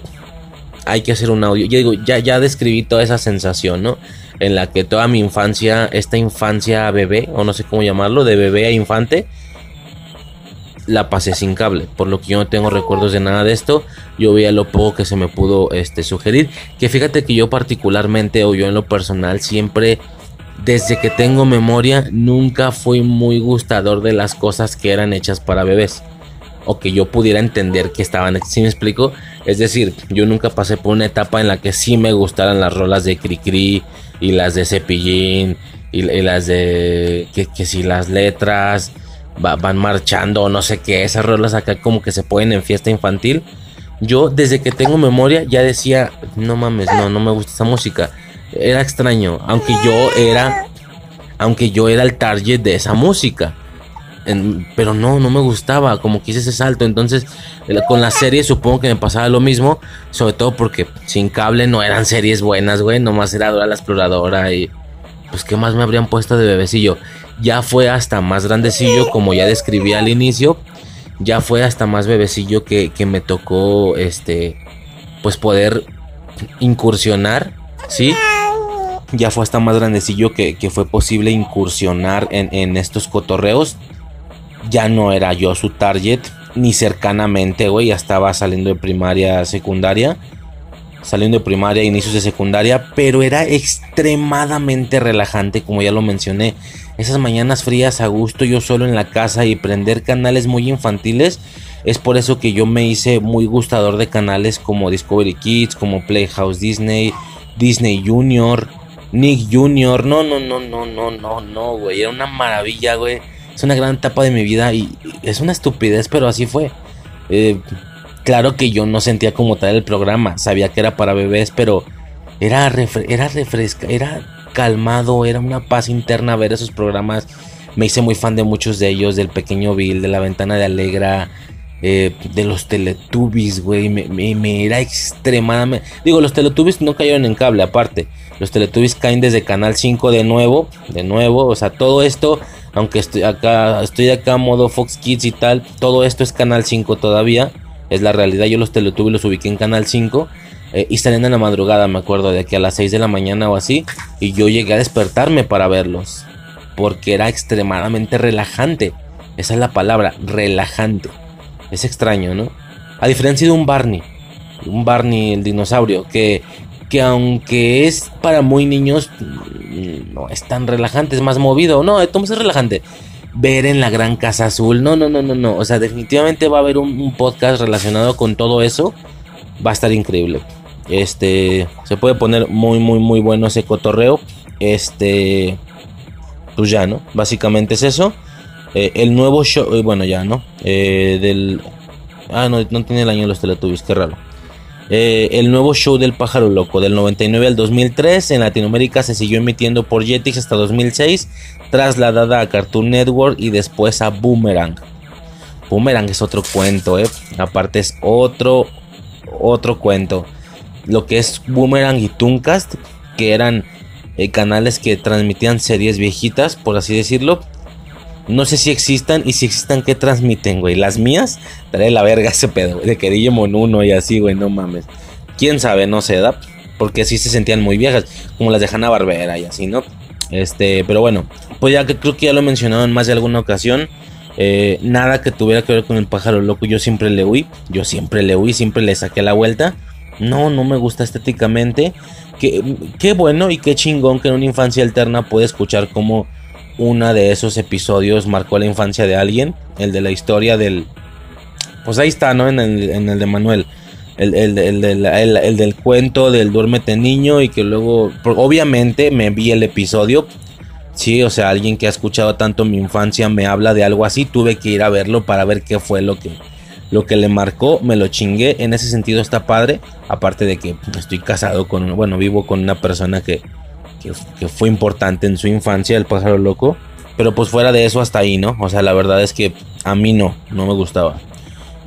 hay que hacer un audio. Yo digo, ya, ya describí toda esa sensación, ¿no? en la que toda mi infancia, esta infancia bebé, o no sé cómo llamarlo, de bebé a infante, la pasé sin cable, por lo que yo no tengo recuerdos de nada de esto. Yo veía lo poco que se me pudo este, sugerir. Que fíjate que yo particularmente, o yo en lo personal, siempre, desde que tengo memoria, nunca fui muy gustador de las cosas que eran hechas para bebés. O que yo pudiera entender que estaban, si me explico? Es decir, yo nunca pasé por una etapa en la que sí me gustaran las rolas de Cricri y las de Cepillín y, las de que, si las letras van marchando no sé qué, esas rolas acá como que se ponen en fiesta infantil. Yo desde que tengo memoria ya decía, no mames, no, no me gusta esa música. Era extraño, aunque yo era, aunque yo era el target de esa música. pero no, no me gustaba, como quise ese salto. Entonces, con la serie supongo que me pasaba lo mismo, sobre todo porque sin cable no eran series buenas, güey, nomás era Dora la Exploradora y pues qué más me habrían puesto de bebecillo. Ya fue hasta más grandecillo, como ya describí al inicio, ya fue hasta más bebecillo que, que me tocó, este, pues poder incursionar, ¿sí? Ya fue hasta más grandecillo que, que fue posible incursionar en, en estos cotorreos ya no era yo su target, ni cercanamente, güey, ya estaba saliendo de primaria, secundaria, saliendo de primaria, inicios de secundaria, pero era extremadamente relajante, como ya lo mencioné. Esas mañanas frías a gusto, yo solo en la casa y prender canales muy infantiles. Es por eso que yo me hice muy gustador de canales como Discovery Kids, como Playhouse Disney, Disney Junior, Nick Junior. No, no, no, no, no, no, no, güey. Era una maravilla, güey es una gran etapa de mi vida y es una estupidez, pero así fue. Eh, claro que yo no sentía como tal el programa, sabía que era para bebés, pero era, era refresca, era calmado, era una paz interna ver esos programas. Me hice muy fan de muchos de ellos, del pequeño Bill, de la ventana de Alegra, eh, de los Teletubbies, güey. Me, me, era extremadamente. Digo, los Teletubbies no cayeron en cable, aparte. Los Teletubbies caen desde Canal 5 de nuevo, de nuevo. O sea, todo esto aunque estoy acá, estoy acá modo Fox Kids y tal, todo esto es Canal 5 todavía, es la realidad, yo los Teletubbies los ubiqué en Canal 5 eh, y salían en la madrugada, me acuerdo, de que a las 6 de la mañana o así, y yo llegué a despertarme para verlos, porque era extremadamente relajante, esa es la palabra, relajante, es extraño, ¿no? A diferencia de un Barney, un Barney el dinosaurio, que que aunque es para muy niños, no es tan relajante, es más movido. No, entonces es relajante. Ver en la gran casa azul, no, no, no, no, no. O sea, definitivamente va a haber un, podcast relacionado con todo eso. Va a estar increíble. Este, se puede poner muy, muy, muy bueno ese cotorreo. Este, pues ya, ¿no? Básicamente es eso. Eh, el nuevo show, eh, bueno, ya, ¿no? Eh, del, ah, no, no tiene el año de los Teletubbies, qué raro. El nuevo show del pájaro loco del 99 al 2003 en Latinoamérica se siguió emitiendo por Jetix hasta 2006, trasladada a Cartoon Network y después a Boomerang. Boomerang es otro cuento, eh. aparte es otro otro cuento. Lo que es Boomerang y Tooncast, que eran eh, canales que transmitían series viejitas, por así decirlo, no sé si existan y si existan, ¿qué transmiten, güey? Las mías, trae la verga ese pedo, de que Digimon 1 y así, güey, no mames. Quién sabe, no sé, da, porque así se sentían muy viejas, como las de Hanna Barbera y así, ¿no? Este, pero bueno, pues ya que creo que ya lo he mencionado en más de alguna ocasión. Eh, nada que tuviera que ver con el pájaro loco, yo siempre le huí, yo siempre le huí, siempre le saqué la vuelta. No, no me gusta estéticamente. Qué, qué bueno y qué chingón que en una infancia alterna puede escuchar como una de esos episodios marcó la infancia de alguien, el de la historia del... Pues ahí está, ¿no? En el, de Manuel. El, el, el, del cuento del duérmete niño y que luego, obviamente me vi el episodio. Sí, o sea, alguien que ha escuchado tanto mi infancia me habla de algo así, tuve que ir a verlo para ver qué fue lo que, lo que le marcó, me lo chingué, en ese sentido está padre, aparte de que estoy casado con, bueno, vivo con una persona que, que, fue importante en su infancia, el pájaro loco. Pero pues fuera de eso hasta ahí, ¿no? O sea, la verdad es que a mí no, no me gustaba.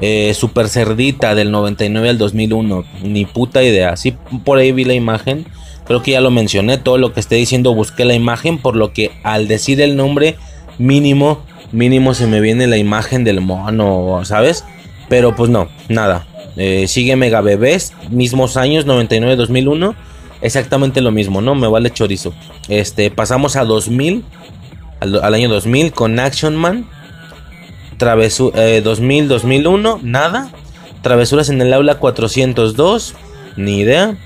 Eh, Super Cerdita del 99 al 2001, ni puta idea. Sí, por ahí vi la imagen. Creo que ya lo mencioné. Todo lo que esté diciendo busqué la imagen. Por lo que al decir el nombre, mínimo, mínimo se me viene la imagen del mono, ¿sabes? Pero pues no, nada. Eh, sigue Mega Bebés, mismos años, 99-2001 exactamente lo mismo, ¿no? Me vale chorizo. Este, pasamos a 2000, al, año 2000 con Action Man. Travesura, 2000, 2001, nada. Travesuras en el aula 402, ni idea.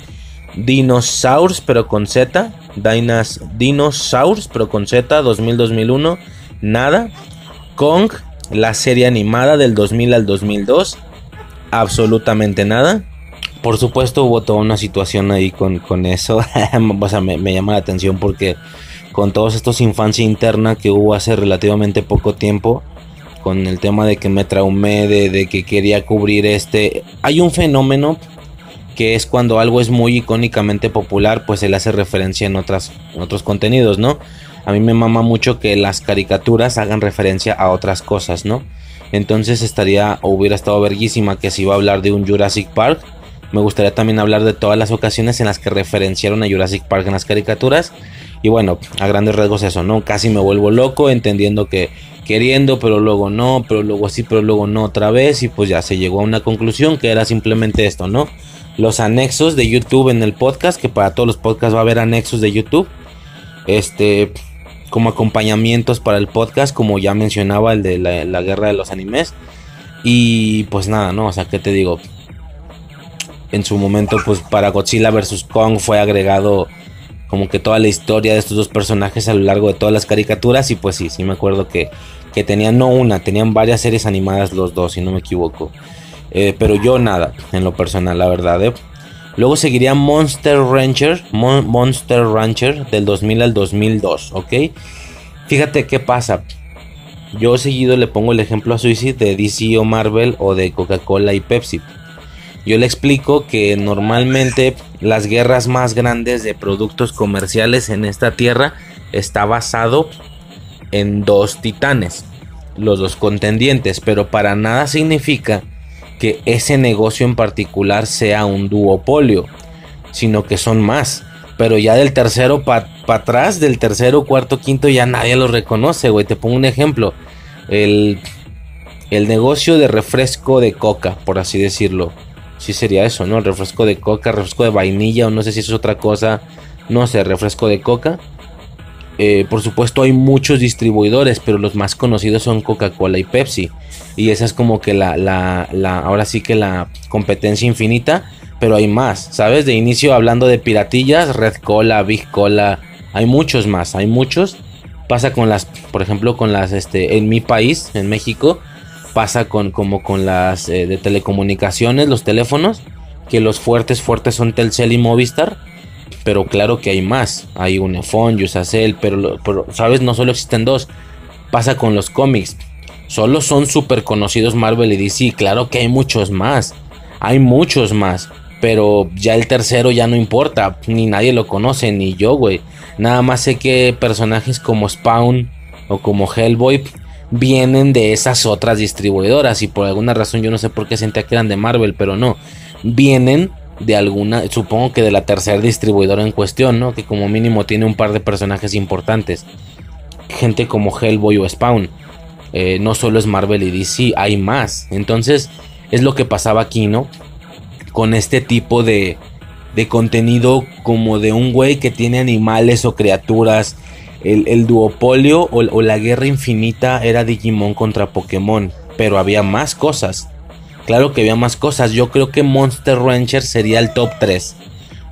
Dinosaurs, pero con Z. Dinas, Dinosaurs, pero con Z, 2000-2001, nada. Kong, la serie animada del 2000 al 2002, absolutamente nada. Por supuesto hubo toda una situación ahí con, eso. *laughs* o sea, me, llama la atención porque con todos estos infancia interna que hubo hace relativamente poco tiempo, con el tema de que me traumé, de, que quería cubrir este... Hay un fenómeno que es cuando algo es muy icónicamente popular, pues se hace referencia en, otras, otros contenidos, ¿no? A mí me mama mucho que las caricaturas hagan referencia a otras cosas, ¿no? Entonces estaría o hubiera estado verguísima que si iba a hablar de un Jurassic Park, me gustaría también hablar de todas las ocasiones en las que referenciaron a Jurassic Park en las caricaturas. Y bueno, a grandes rasgos eso, ¿no? Casi me vuelvo loco entendiendo que queriendo, pero luego no, pero luego sí, pero luego no otra vez. Y pues ya se llegó a una conclusión que era simplemente esto, ¿no? Los anexos de YouTube en el podcast, que para todos los podcasts va a haber anexos de YouTube. Este, como acompañamientos para el podcast, como ya mencionaba el de la, la guerra de los animes. Y pues nada, ¿no? O sea, ¿qué te digo? en su momento, pues para Godzilla vs. Kong fue agregado como que toda la historia de estos dos personajes a lo largo de todas las caricaturas. Y pues sí, sí me acuerdo que, que tenían no una, tenían varias series animadas los dos, si no me equivoco. Eh, pero yo nada, en lo personal, la verdad. ¿eh? Luego seguiría Monster Rancher, Monster Rancher del 2000 al 2002, ¿ok? Fíjate qué pasa. Yo seguido le pongo el ejemplo a Suicide de DC o Marvel o de Coca-Cola y Pepsi. Yo le explico que normalmente las guerras más grandes de productos comerciales en esta tierra está basado en dos titanes, los dos contendientes, pero para nada significa que ese negocio en particular sea un duopolio, sino que son más. Pero ya del tercero para atrás, del tercero, cuarto, quinto, ya nadie lo reconoce, güey. Te pongo un ejemplo. El, el negocio de refresco de coca, por así decirlo sí sería eso, ¿no? El refresco de coca, refresco de vainilla o no sé si es otra cosa, no sé, refresco de coca. Eh, por supuesto hay muchos distribuidores, pero los más conocidos son Coca-Cola y Pepsi. Y esa es como que la, la, la, ahora sí que la competencia infinita, pero hay más, ¿sabes? De inicio hablando de piratillas, Red Cola, Big Cola, hay muchos más, hay muchos. Pasa con las, por ejemplo, con las, este, en mi país, en México, pasa con como con las eh, de telecomunicaciones, los teléfonos, que los fuertes fuertes son Telcel y Movistar, pero claro que hay más, hay Unifone, Usacell, pero, pero sabes, no solo existen dos. Pasa con los cómics. Solo son súper conocidos Marvel y DC, claro que hay muchos más. Hay muchos más. Pero ya el tercero ya no importa. Ni nadie lo conoce, ni yo, güey. Nada más sé que personajes como Spawn o como Hellboy vienen de esas otras distribuidoras y por alguna razón yo no sé por qué sentía que eran de Marvel, pero no, vienen de alguna, supongo que de la tercera distribuidora en cuestión, ¿no? Que como mínimo tiene un par de personajes importantes. Gente como Hellboy o Spawn. Eh, no solo es Marvel y DC, hay más. Entonces, es lo que pasaba aquí, ¿no? Con este tipo de, de contenido como de un güey que tiene animales o criaturas el, duopolio o, la guerra infinita era Digimon contra Pokémon, pero había más cosas. Claro que había más cosas. Yo creo que Monster Rancher sería el top 3.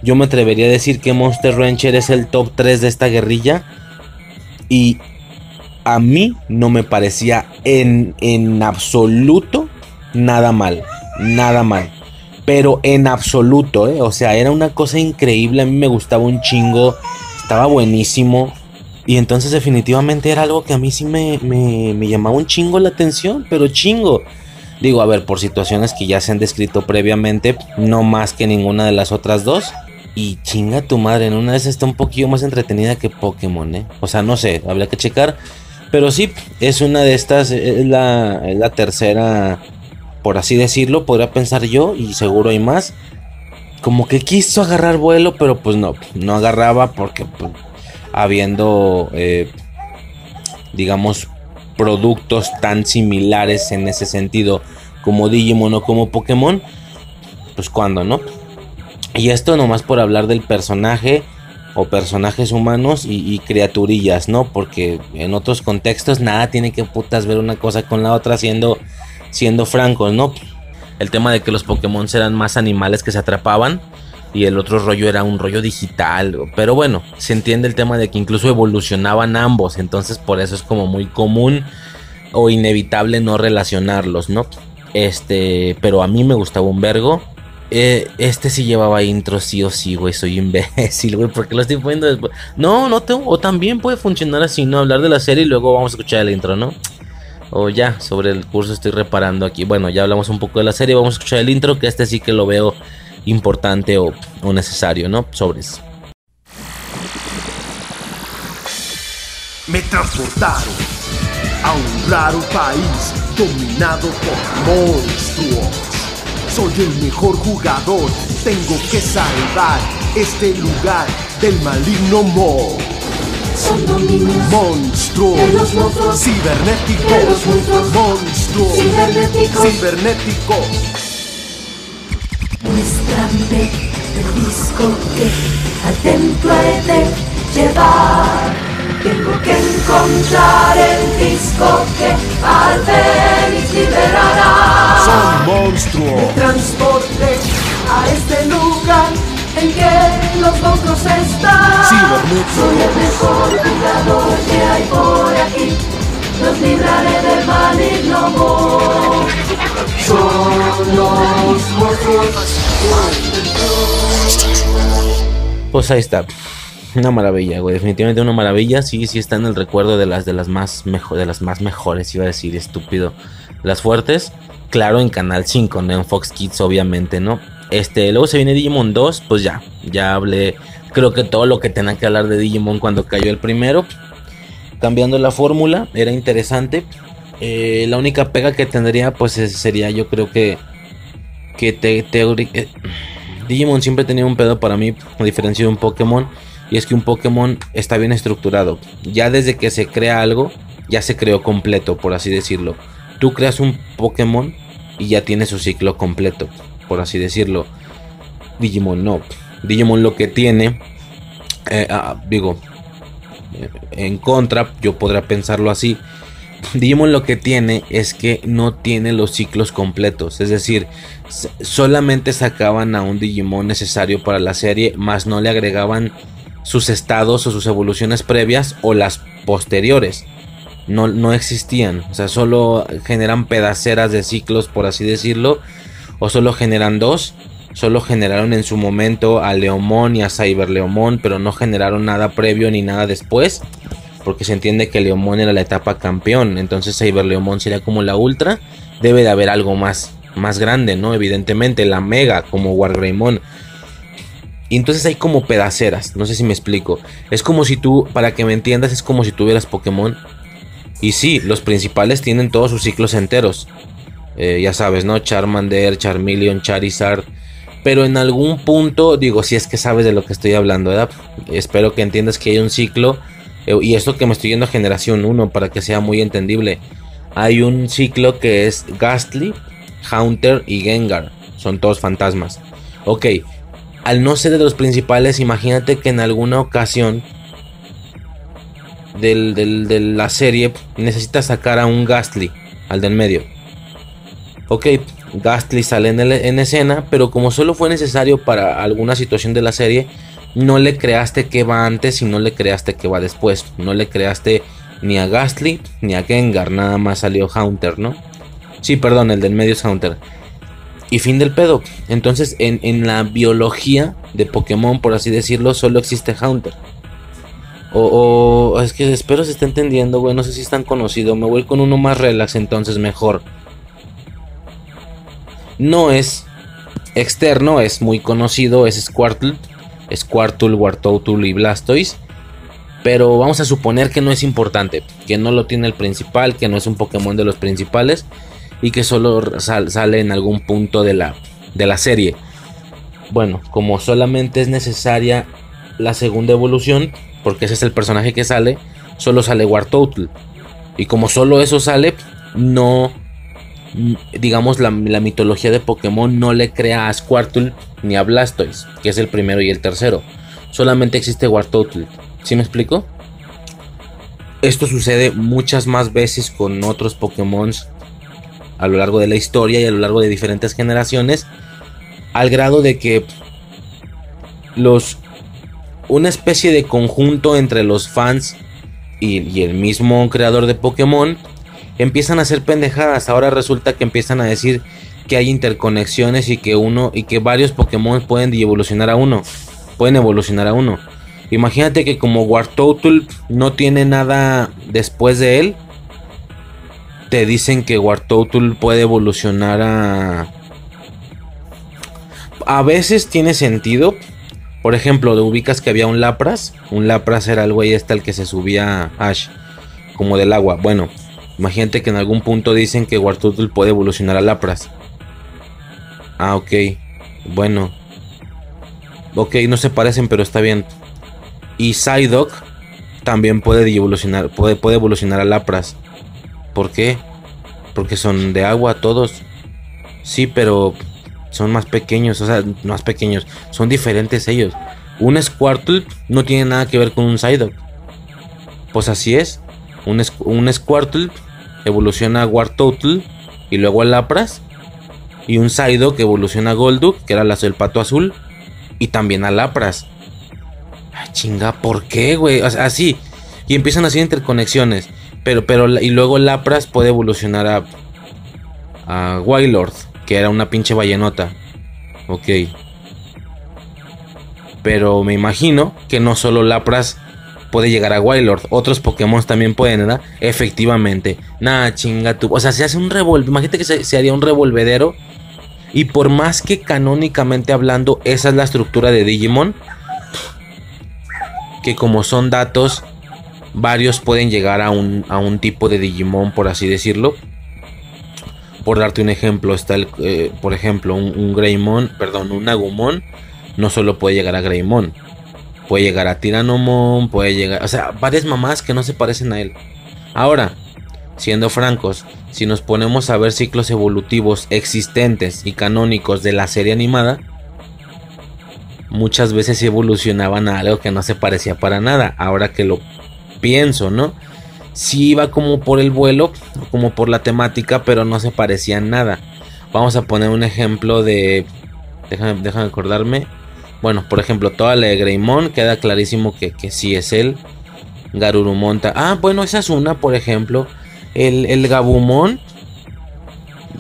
Yo me atrevería a decir que Monster Rancher es el top 3 de esta guerrilla. Y a mí no me parecía en, en absoluto nada mal. Nada mal. Pero en absoluto, ¿eh? O sea, era una cosa increíble. A mí me gustaba un chingo. Estaba buenísimo. Y entonces definitivamente era algo que a mí sí me, llamaba un chingo la atención, pero chingo. Digo, a ver, por situaciones que ya se han descrito previamente, no más que ninguna de las otras dos. Y chinga tu madre, en una esas está un poquillo más entretenida que Pokémon, ¿eh? O sea, no sé, habría que checar. Pero sí, es una de estas, es la, es la tercera, por así decirlo, podría pensar yo, y seguro hay más. Como que quiso agarrar vuelo, pero pues no, no agarraba porque pues, habiendo, eh, digamos, productos tan similares en ese sentido como Digimon o como Pokémon, pues cuando, ¿no? Y esto nomás por hablar del personaje o personajes humanos y, criaturillas, ¿no? Porque en otros contextos nada tiene que putas ver una cosa con la otra siendo, siendo francos, ¿no? El tema de que los Pokémon eran más animales que se atrapaban y el otro rollo era un rollo digital. Pero bueno, se entiende el tema de que incluso evolucionaban ambos, entonces por eso es como muy común o inevitable no relacionarlos, ¿no? Este, pero a mí me gustaba un vergo. Eh, este sí llevaba intro, sí o sí, güey. Soy imbécil, güey. porque lo estoy poniendo después? No, no tengo. O también puede funcionar así, ¿no? Hablar de la serie y luego vamos a escuchar el intro, ¿no? O ya, sobre el curso estoy reparando aquí. Bueno, ya hablamos un poco de la serie. Vamos a escuchar el intro, que este sí que lo veo importante o, necesario, ¿no? Sobres. Me transportaron a un raro país dominado por monstruos. Soy el mejor jugador, tengo que salvar este lugar del maligno Mo. Son dominios Monstruos, de los monstruos, cibernéticos, de los monstruos, monstruos, cibernéticos. cibernéticos. Muéstrame el disco que al templo he de llevar. Tengo que encontrar el disco que al Fénix liberará. Son monstruos, Transporte a este lugar en que los monstruos están. Soy el mejor jugador que hay por aquí. Los libraré del maligno Mo. Son los monstruos. Pues ahí está. Una maravilla, güey. Definitivamente una maravilla. Sí, sí está en el recuerdo de las de las más mejor, de las más mejores, iba a decir, estúpido. Las fuertes, claro, en Canal 5, ¿no? En Fox Kids, obviamente, ¿no? Este, luego se viene Digimon 2, pues ya, ya hablé. Creo que todo lo que tenía que hablar de Digimon cuando cayó el primero. Cambiando la fórmula, era interesante. Eh, la única pega que tendría, pues es- sería, yo creo que. Que te, eh, Digimon siempre tenía un pedo para mí, a diferencia de un Pokémon. Y es que un Pokémon está bien estructurado. Ya desde que se crea algo, ya se creó completo, por así decirlo. Tú creas un Pokémon y ya tiene su ciclo completo, por así decirlo. Digimon no. Digimon lo que tiene, eh, ah, digo, en contra, yo podría pensarlo así. Digimon lo que tiene es que no tiene los ciclos completos, es decir, solamente sacaban a un Digimon necesario para la serie, más no le agregaban sus estados o sus evoluciones previas o las posteriores. No, no existían, o sea, solo generan pedaceras de ciclos, por así decirlo, o solo generan dos. Solo generaron en su momento a Leomón y a Cyberleomón, pero no generaron nada previo ni nada después porque se entiende que Leomón era la etapa campeón, entonces Cyberleomón sería como la ultra, debe de haber algo más, más grande, ¿no? Evidentemente, la mega como Wargreymon. Y entonces hay como pedaceras, no sé si me explico. Es como si tú, para que me entiendas, es como si tuvieras Pokémon. Y sí, los principales tienen todos sus ciclos enteros. Eh, ya sabes, ¿no? Charmander, Charmeleon, Charizard. Pero en algún punto, digo, si es que sabes de lo que estoy hablando, ¿verdad? Espero que entiendas que hay un ciclo eh, Y esto que me estoy yendo a generación 1 para que sea muy entendible. Hay un ciclo que es Ghastly, Haunter y Gengar. Son todos fantasmas. Ok, al no ser de los principales, imagínate que en alguna ocasión de la serie necesitas sacar a un Ghastly, al del medio. Ok, Ghastly sale en, escena, pero como solo fue necesario para alguna situación de la serie, no le creaste que va antes y no le creaste que va después. No le creaste ni a Ghastly ni a Gengar, nada más salió Haunter, ¿no? Sí, perdón, el del medio es Haunter. Y fin del pedo. Entonces, en, la biología de Pokémon, por así decirlo, solo existe Haunter. O, o- es que espero se esté entendiendo, güey. No sé si es tan conocido. Me voy con uno más relax, entonces mejor. No es externo, es muy conocido, es Squirtle. Squirtle, Wartortle y Blastoise. Pero vamos a suponer que no es importante, que no lo tiene el principal, que no es un Pokémon de los principales y que solo sal- sale en algún punto de la, de la serie. Bueno, como solamente es necesaria la segunda evolución, porque ese es el personaje que sale, solo sale Wartortle. Y como solo eso sale, no, digamos, la, la mitología de Pokémon no le crea a Squirtle ni a Blastoise, que es el primero y el tercero. Solamente existe Wartortle. ¿Sí me explico? Esto sucede muchas más veces con otros Pokémon a lo largo de la historia y a lo largo de diferentes generaciones, al grado de que los una especie de conjunto entre los fans y, y el mismo creador de Pokémon empiezan a hacer pendejadas. Ahora resulta que empiezan a decir que hay interconexiones y que uno y que varios Pokémon pueden evolucionar a uno, pueden evolucionar a uno. Imagínate que como Wartortle no tiene nada después de él, te dicen que Wartortle puede evolucionar a a veces tiene sentido Por ejemplo, ¿te ubicas que había un Lapras? Un Lapras era el güey este al que se subía Ash, como del agua. Bueno, imagínate que en algún punto dicen que Wartortle puede evolucionar a Lapras. Ah, ok. Bueno. Ok, no se parecen, pero está bien. Y Psyduck también puede evolucionar, puede, puede evolucionar a Lapras. ¿Por qué? Porque son de agua todos. Sí, pero son más pequeños, o sea, más pequeños, son diferentes ellos. Un Squirtle no tiene nada que ver con un Psyduck. Pues así es. Un, un Squirtle evoluciona a Wartortle y luego a Lapras. Y un Psyduck evoluciona a Golduck, que era el pato azul, y también a Lapras. Ay, chinga, ¿por qué, güey? Así. Y empiezan a hacer interconexiones. Pero, pero, y luego Lapras puede evolucionar a, a Wylord que era una pinche ballenota. Ok. Pero me imagino que no solo Lapras puede llegar a Wylord. Otros Pokémon también pueden, ¿verdad? Efectivamente. Nada, chinga tú. O sea, se hace un revolver. Imagínate que se, haría un revolvedero. Y por más que canónicamente hablando, esa es la estructura de Digimon. Que como son datos, varios pueden llegar a un, a un tipo de Digimon, por así decirlo por darte un ejemplo, está el, eh, por ejemplo, un, Greymon, perdón, un Agumon, no solo puede llegar a Greymon, puede llegar a Tiranomon, puede llegar, o sea, varias mamás que no se parecen a él. Ahora, siendo francos, si nos ponemos a ver ciclos evolutivos existentes y canónicos de la serie animada, muchas veces evolucionaban a algo que no se parecía para nada. Ahora que lo pienso, ¿no? sí iba como por el vuelo, como por la temática, pero no se parecía en nada. Vamos a poner un ejemplo de... Déjame, déjame acordarme. Bueno, por ejemplo, toda la de Greymon queda clarísimo que, que sí es él. Garurumon. Ah, bueno, esa es una, por ejemplo. El, el Gabumon.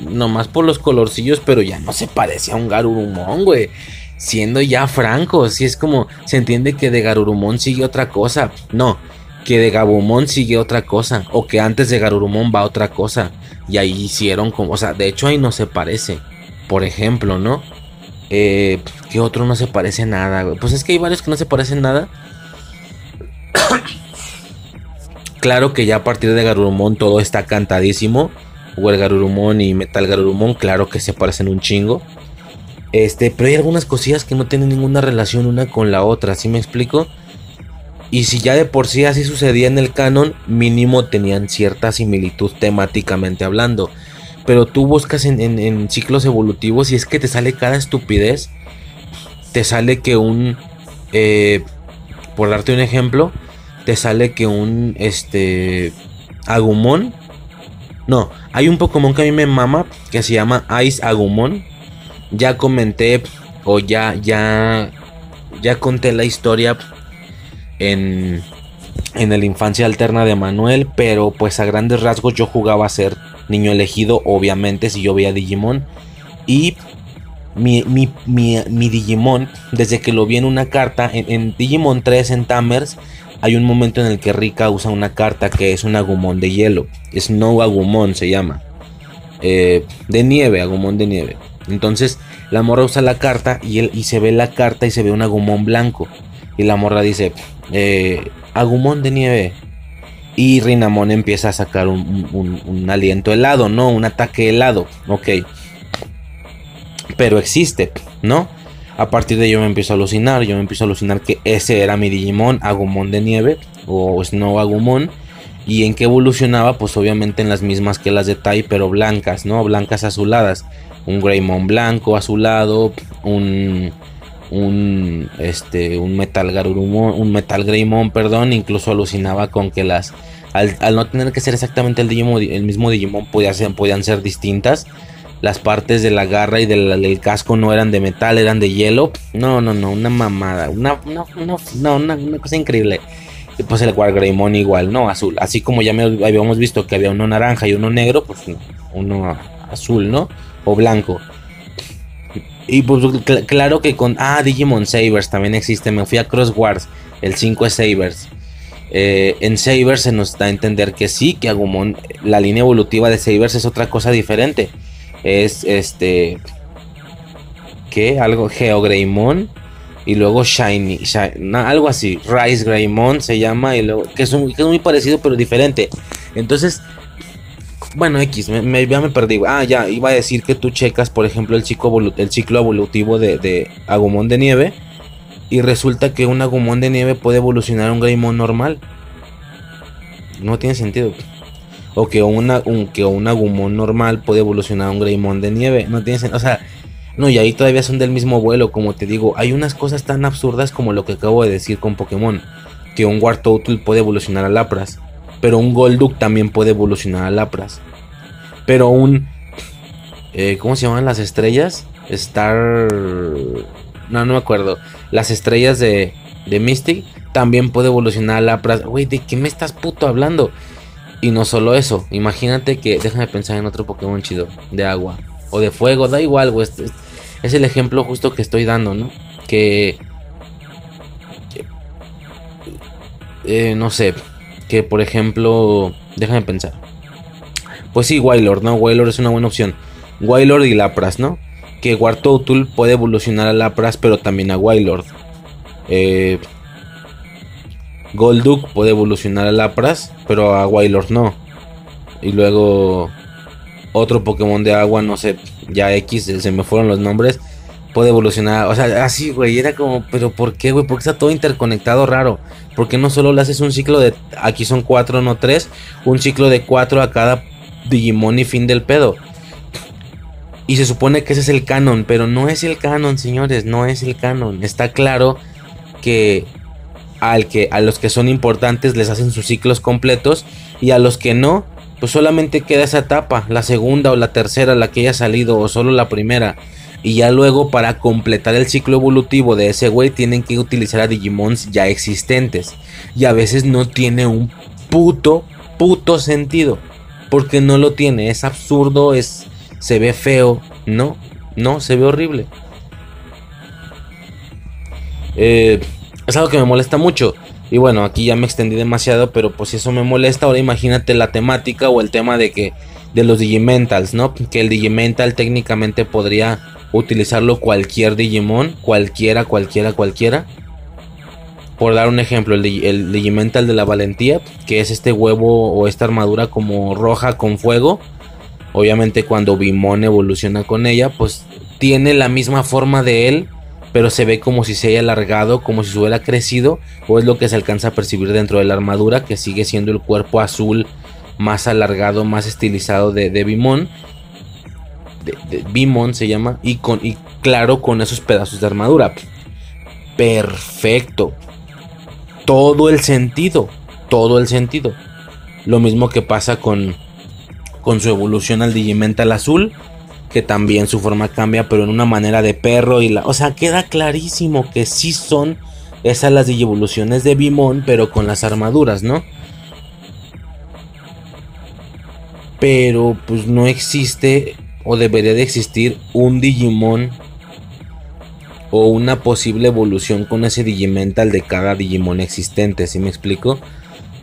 Nomás por los colorcillos, pero ya no se parece a un Garurumon, güey. Siendo ya franco, si es como se entiende que de Garurumon sigue otra cosa. No, que de Gabumon sigue otra cosa, o que antes de Garurumon va otra cosa, y ahí hicieron como, o sea, de hecho ahí no se parece, por ejemplo, ¿no? Eh, ¿Qué otro no se parece nada? Pues es que hay varios que no se parecen nada. *coughs* claro que ya a partir de Garurumon todo está cantadísimo. O el Garurumon y Metal Garurumon, claro que se parecen un chingo. Este, pero hay algunas cosillas que no tienen ninguna relación una con la otra, ¿sí me explico? Y si ya de por sí así sucedía en el canon, mínimo tenían cierta similitud temáticamente hablando. Pero tú buscas en, ciclos evolutivos y es que te sale cada estupidez. Te sale que un... Eh, por darte un ejemplo, te sale que un... Este... Agumon. No, hay un Pokémon que a mí me mama que se llama Ice Agumon. Ya comenté o ya, ya, ya conté la historia en, en la infancia alterna de Manuel, pero pues a grandes rasgos yo jugaba a ser niño elegido, obviamente, si yo veía Digimon. Y mi, mi, Digimon, desde que lo vi en una carta, en, Digimon 3 en Tamers, hay un momento en el que Rika usa una carta que es un Agumon de hielo. Snow Agumon se llama. Eh, de nieve, Agumon de nieve. Entonces la morra usa la carta y, él, y se ve la carta y se ve un Agumon blanco. Y la morra dice, eh, Agumon de nieve. Y Rinamon empieza a sacar un, aliento helado, ¿no? Un ataque helado, ok. Pero existe, ¿no? A partir de ello me empiezo a alucinar. Yo me empiezo a alucinar que ese era mi Digimon, Agumon de nieve. O Snow Agumon. Y en qué evolucionaba, pues obviamente en las mismas que las de Tai, pero blancas, ¿no? Blancas azuladas. Un Greymon blanco azulado. Un un este un metal garurumon, un metal greymon, perdón, incluso alucinaba con que las al, no tener que ser exactamente el Digimon, el mismo Digimon podía ser, podían ser distintas. Las partes de la garra y del, casco no eran de metal, eran de hielo. No, no, no, una mamada, una, no, no, una, cosa increíble. Y pues el Wargreymon igual, ¿no? Azul. Así como ya habíamos visto que había uno naranja y uno negro, pues uno azul, ¿no? O blanco. Y pues claro que con... Ah, Digimon Sabers también existe. Me fui a Crosswords. El 5 es Sabers. Eh, en Sabers se nos da a entender que sí, que Agumon, la línea evolutiva de Sabers es otra cosa diferente. Es este... ¿Qué? Algo Geogreymon. y luego Shiny, algo así, Rice Greymon se llama, y luego, que es, un- que es muy parecido pero diferente. Entonces, bueno, X, me, me- ya me perdí. Ah, ya, iba a decir que tú checas, por ejemplo, el evolu- el ciclo evolutivo de, de Agumon de nieve. Y resulta que un Agumon de nieve puede evolucionar a un Greymon normal. No tiene sentido. O que un, que un Agumon normal puede evolucionar a un Greymon de nieve. No tiene sentido. O sea, no, y ahí todavía son del mismo vuelo. Como te digo, hay unas cosas tan absurdas como lo que acabo de decir con Pokémon. Que un Wartortle puede evolucionar a Lapras. Pero un Golduck también puede evolucionar a Lapras. Pero un... eh, ¿Cómo se llaman las estrellas? Star... No, no me acuerdo. Las estrellas de, de Mystic también puede evolucionar a Lapras. Güey, ¿de qué me estás puto hablando? Y no solo eso. Imagínate que... Déjame pensar en otro Pokémon chido. De agua. O de fuego. Da igual, güey. Es, es el ejemplo justo que estoy dando, ¿no? Que... que- eh, no sé. Que por ejemplo... Déjame pensar. Pues sí, Wailord, ¿no? Wailord es una buena opción. Wailord y Lapras, ¿no? Que Wartortle puede evolucionar a Lapras, pero también a Wailord. Eh, Golduck puede evolucionar a Lapras, pero a Wailord no. Y luego otro Pokémon de agua, no sé, ya X, se me fueron los nombres. Puede evolucionar, o sea, así, güey. Era como, pero ¿por qué, güey? Porque está todo interconectado raro. ¿Por qué no solo le haces un ciclo de. Aquí son cuatro, no tres. Un ciclo de cuatro a cada Digimon y fin del pedo. Y se supone que ese es el canon, pero no es el canon, señores, no es el canon. Está claro que al que a los que son importantes les hacen sus ciclos completos y a los que no, pues solamente queda esa etapa, la segunda o la tercera, la que haya salido o solo la primera. Y ya luego para completar el ciclo evolutivo de ese güey tienen que utilizar a Digimons ya existentes. Y a veces no tiene un puto, puto sentido. Porque no lo tiene, es absurdo, es se ve feo, no, no, se ve horrible. Eh, es algo que me molesta mucho. Y bueno, aquí ya me extendí demasiado, pero pues si eso me molesta, ahora imagínate la temática o el tema de que de los Digimentals, ¿no? Que el Digimental técnicamente podría utilizarlo cualquier Digimon, cualquiera, cualquiera, cualquiera. Por dar un ejemplo, el, el de la valentía, que es este huevo o esta armadura como roja con fuego. Obviamente cuando Bimon evoluciona con ella, pues tiene la misma forma de él, pero se ve como si se haya alargado, como si hubiera crecido, o es lo que se alcanza a percibir dentro de la armadura, que sigue siendo el cuerpo azul más alargado, más estilizado de, de Bimon. Bimon se llama, y, con, y claro, con esos pedazos de armadura. Perfecto. Todo el sentido, todo el sentido. Lo mismo que pasa con, con su evolución al Digimental azul, que también su forma cambia, pero en una manera de perro y la, o sea, queda clarísimo que sí son esas las Digievoluciones de Bimon, pero con las armaduras, ¿no? Pero pues no existe o debería de existir un Digimon o una posible evolución con ese Digimental de cada Digimon existente, ¿sí me explico?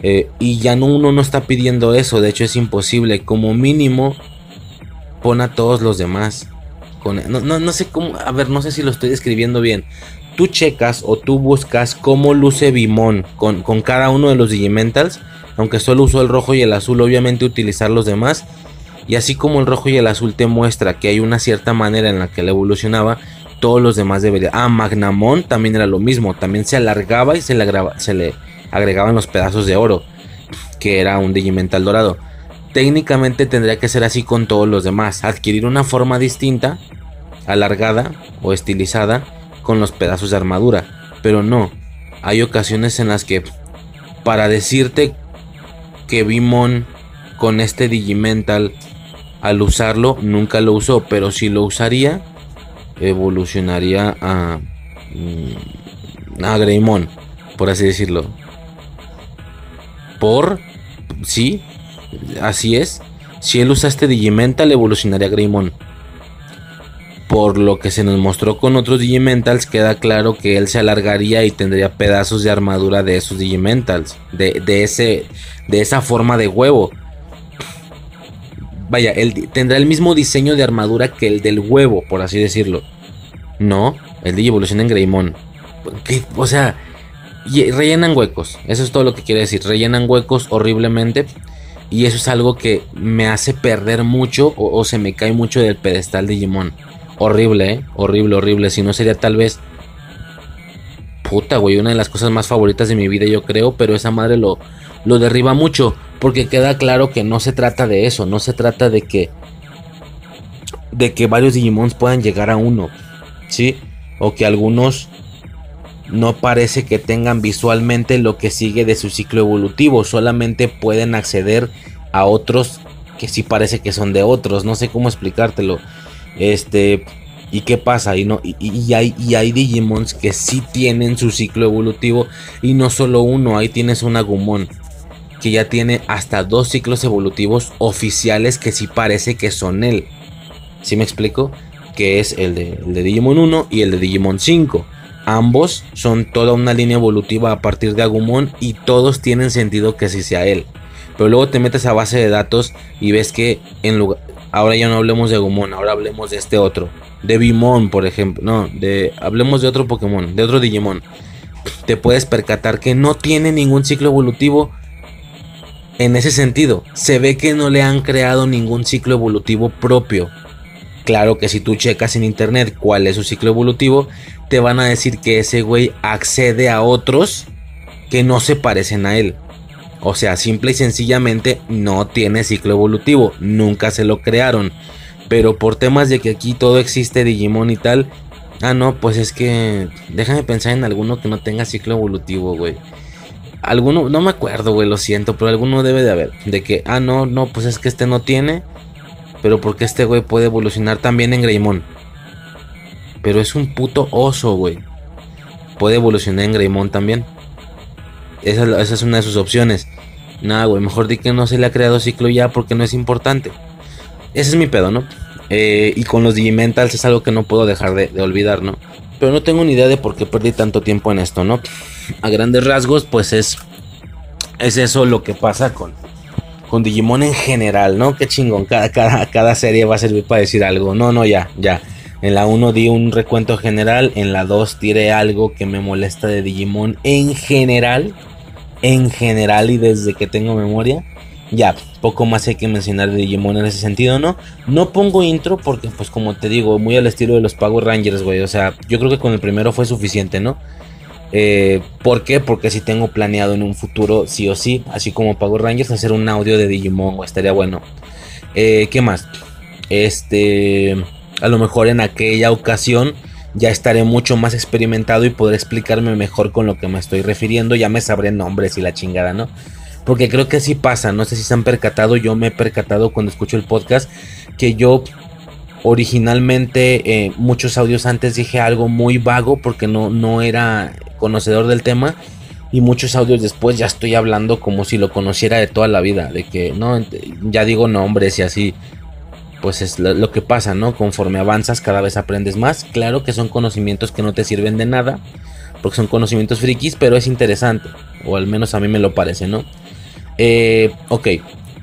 Eh, y ya no uno no está pidiendo eso, de hecho es imposible, como mínimo pon a todos los demás. Con, no, no, no sé cómo, a ver, no sé si lo estoy describiendo bien. Tú checas o tú buscas cómo luce Bimon con, con cada uno de los Digimentals, aunque solo usó el rojo y el azul, obviamente utilizar los demás. Y así como el rojo y el azul te muestra que hay una cierta manera en la que le evolucionaba, todos los demás deberían. Ah, Magnamon también era lo mismo, también se alargaba y se le, agregaban los pedazos de oro, que era un Digimental dorado. Técnicamente tendría que ser así con todos los demás, adquirir una forma distinta, alargada o estilizada con los pedazos de armadura, pero no. Hay ocasiones en las que para decirte que Bimon con este Digimental al usarlo nunca lo usó, pero si lo usaría evolucionaría a mm, a Greymon, por así decirlo. Por sí, así es. Si él usa este Digimental evolucionaría a Greymon. Por lo que se nos mostró con otros Digimentals, queda claro que él se alargaría y tendría pedazos de armadura de esos Digimentals. De, de ese, de esa forma de huevo. Vaya, él tendrá el mismo diseño de armadura que el del huevo, por así decirlo. No, el Digi evoluciona en Greymon. o sea, rellenan huecos. Eso es todo lo que quiere decir. Rellenan huecos horriblemente. Y eso es algo que me hace perder mucho o, o se me cae mucho del pedestal de Digimon. Horrible, ¿eh? Horrible, horrible. Si no sería tal vez... Puta, güey. Una de las cosas más favoritas de mi vida, yo creo. Pero esa madre lo, lo derriba mucho. Porque queda claro que no se trata de eso. No se trata de que... De que varios Digimons puedan llegar a uno. ¿Sí? O que algunos no parece que tengan visualmente lo que sigue de su ciclo evolutivo, solamente pueden acceder a otros que sí parece que son de otros, no sé cómo explicártelo. Este, ¿y qué pasa? Y, no, y, hay, y hay Digimons que sí tienen su ciclo evolutivo y no solo uno, ahí tienes un Agumon que ya tiene hasta dos ciclos evolutivos oficiales que sí parece que son él. ¿Sí me explico? Que es el de, Digimon 1 y el de Digimon 5. Ambos son toda una línea evolutiva a partir de Agumon y todos tienen sentido que sí sea él. Pero luego te metes a base de datos y ves que en lugar ahora ya no hablemos de Agumon, ahora hablemos de este otro, de Bimon, por ejemplo, no, de hablemos de otro Pokémon, de otro Digimon. Te puedes percatar que no tiene ningún ciclo evolutivo en ese sentido. Se ve que no le han creado ningún ciclo evolutivo propio. Claro que si tú checas en internet cuál es su ciclo evolutivo, te van a decir que ese güey accede a otros que no se parecen a él. O sea, simple y sencillamente no tiene ciclo evolutivo, nunca se lo crearon. Pero por temas de que aquí todo existe Digimon y tal, ah no, pues es que déjame pensar en alguno que no tenga ciclo evolutivo, güey. Alguno, no me acuerdo, güey, lo siento, pero alguno debe de haber. De que, ah, no, no, pues es que este no tiene. Pero porque este güey puede evolucionar también en Greymon. Pero es un puto oso, güey. Puede evolucionar en Greymon también. Esa, es una de sus opciones. Nada, güey. Mejor di que no se le ha creado ciclo ya porque no es importante. Ese es mi pedo, ¿no? Eh, y con los Digimentals es algo que no puedo dejar de, olvidar, ¿no? Pero no tengo ni idea de por qué perdí tanto tiempo en esto, ¿no? A grandes rasgos, pues es. Es eso lo que pasa con, con Digimon en general, ¿no? Qué chingón. Cada, cada, cada serie va a servir para decir algo. No, no, ya, ya. En la 1 di un recuento general, en la 2 tiré algo que me molesta de Digimon en general, en general y desde que tengo memoria. Ya, poco más hay que mencionar de Digimon en ese sentido, ¿no? No pongo intro porque, pues como te digo, muy al estilo de los Power Rangers, güey. O sea, yo creo que con el primero fue suficiente, ¿no? Eh, ¿Por qué? Porque si tengo planeado en un futuro, sí o sí, así como Power Rangers, hacer un audio de Digimon, estaría bueno. Eh, ¿Qué más? Este a lo mejor en aquella ocasión ya estaré mucho más experimentado y podré explicarme mejor con lo que me estoy refiriendo. Ya me sabré nombres y la chingada, ¿no? Porque creo que así pasa. No sé si se han percatado. Yo me he percatado cuando escucho el podcast que yo originalmente eh, muchos audios antes dije algo muy vago porque no, no era conocedor del tema. Y muchos audios después ya estoy hablando como si lo conociera de toda la vida. De que no, ya digo nombres y así pues es lo, que pasa, ¿no? Conforme avanzas cada vez aprendes más. Claro que son conocimientos que no te sirven de nada, porque son conocimientos frikis, pero es interesante, o al menos a mí me lo parece, ¿no? Eh, ok,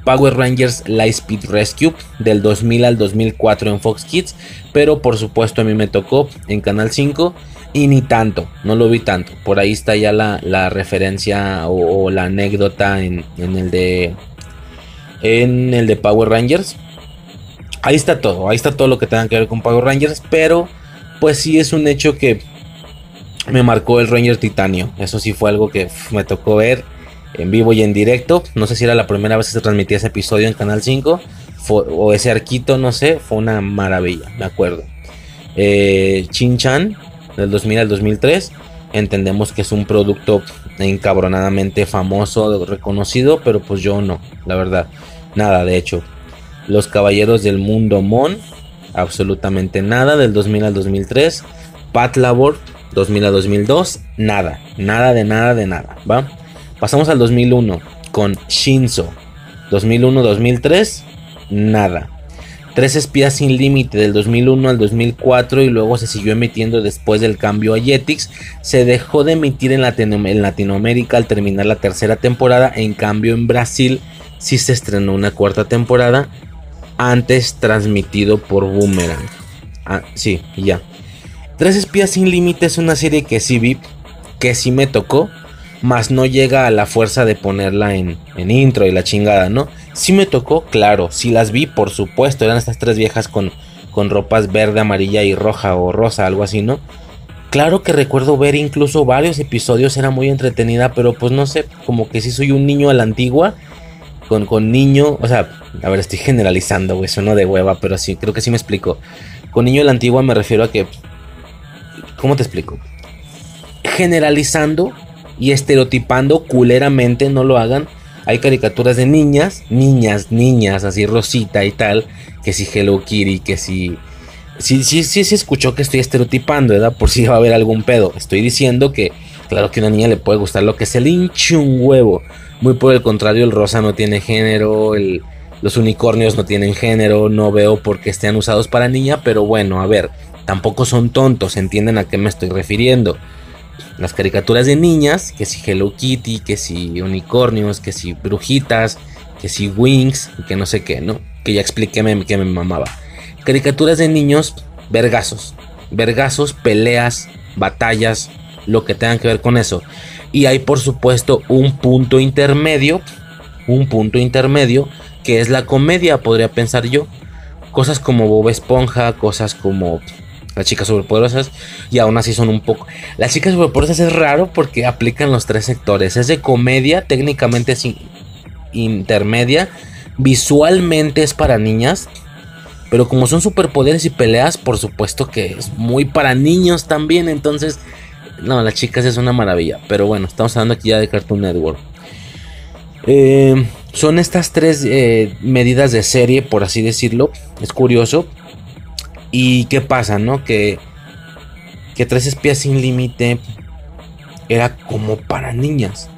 Power Rangers Lightspeed Rescue del 2000 al 2004 en Fox Kids, pero por supuesto a mí me tocó en Canal 5 y ni tanto, no lo vi tanto. Por ahí está ya la, referencia o, la anécdota en, en, el de en el de Power Rangers ahí está todo, ahí está todo lo que tenga que ver con Power Rangers, pero pues sí es un hecho que me marcó el Ranger Titanio. Eso sí fue algo que me tocó ver en vivo y en directo. No sé si era la primera vez que se transmitía ese episodio en Canal 5 o ese arquito, no sé, fue una maravilla, me acuerdo. Eh, Chin Chan, del 2000 al 2003, entendemos que es un producto encabronadamente famoso, reconocido, pero pues yo no, la verdad, nada, de hecho. Los Caballeros del Mundo Mon, absolutamente nada del 2000 al 2003. Pat Labor, 2000 a 2002, nada, nada de nada de nada, ¿va? Pasamos al 2001 con Shinzo, 2001-2003, nada. Tres espías sin límite del 2001 al 2004 y luego se siguió emitiendo después del cambio a Jetix. Se dejó de emitir en, Latinoamérica al terminar la tercera temporada. En cambio en Brasil sí se estrenó una cuarta temporada antes transmitido por Boomerang. Ah, sí, ya. Tres espías sin límite es una serie que sí vi, que sí me tocó, más no llega a la fuerza de ponerla en, en intro y la chingada, ¿no? Sí me tocó, claro, sí las vi, por supuesto, eran estas tres viejas con, con ropas verde, amarilla y roja o rosa, algo así, ¿no? Claro que recuerdo ver incluso varios episodios, era muy entretenida, pero pues no sé, como que sí soy un niño a la antigua, con, con niño, o sea, a ver, estoy generalizando, güey, sueno de hueva, pero sí, creo que sí me explico. Con niño a la antigua me refiero a que, ¿cómo te explico? Generalizando y estereotipando culeramente, no lo hagan. Hay caricaturas de niñas, niñas, niñas, así rosita y tal, que si Hello Kitty, que si... Sí, sí, sí, escuchó que estoy estereotipando, ¿verdad? Por si va a haber algún pedo. Estoy diciendo que, claro que a una niña le puede gustar lo que se le hinche un huevo. Muy por el contrario, el rosa no tiene género, los unicornios no tienen género, no veo por qué estén usados para niña, pero bueno, a ver, tampoco son tontos, entienden a qué me estoy refiriendo. Las caricaturas de niñas, que si Hello Kitty, que si unicornios, que si brujitas, que si Wings, que no sé qué, ¿no? Que ya expliqué que me mamaba. Caricaturas de niños, vergazos. Vergazos, peleas, batallas, lo que tengan que ver con eso. Y hay por supuesto un punto intermedio, un punto intermedio, que es la comedia, podría pensar yo. Cosas como Bob Esponja, cosas como las chicas superpoderosas y aún así son un poco las chicas superpoderosas es raro porque aplican los tres sectores es de comedia técnicamente es intermedia visualmente es para niñas pero como son superpoderes y peleas por supuesto que es muy para niños también entonces no las chicas es una maravilla pero bueno estamos hablando aquí ya de Cartoon Network. Eh, son estas tres eh, medidas de serie por así decirlo es curioso ¿Y qué pasa, no? Que, que Tres Espías sin Límite era como para niñas.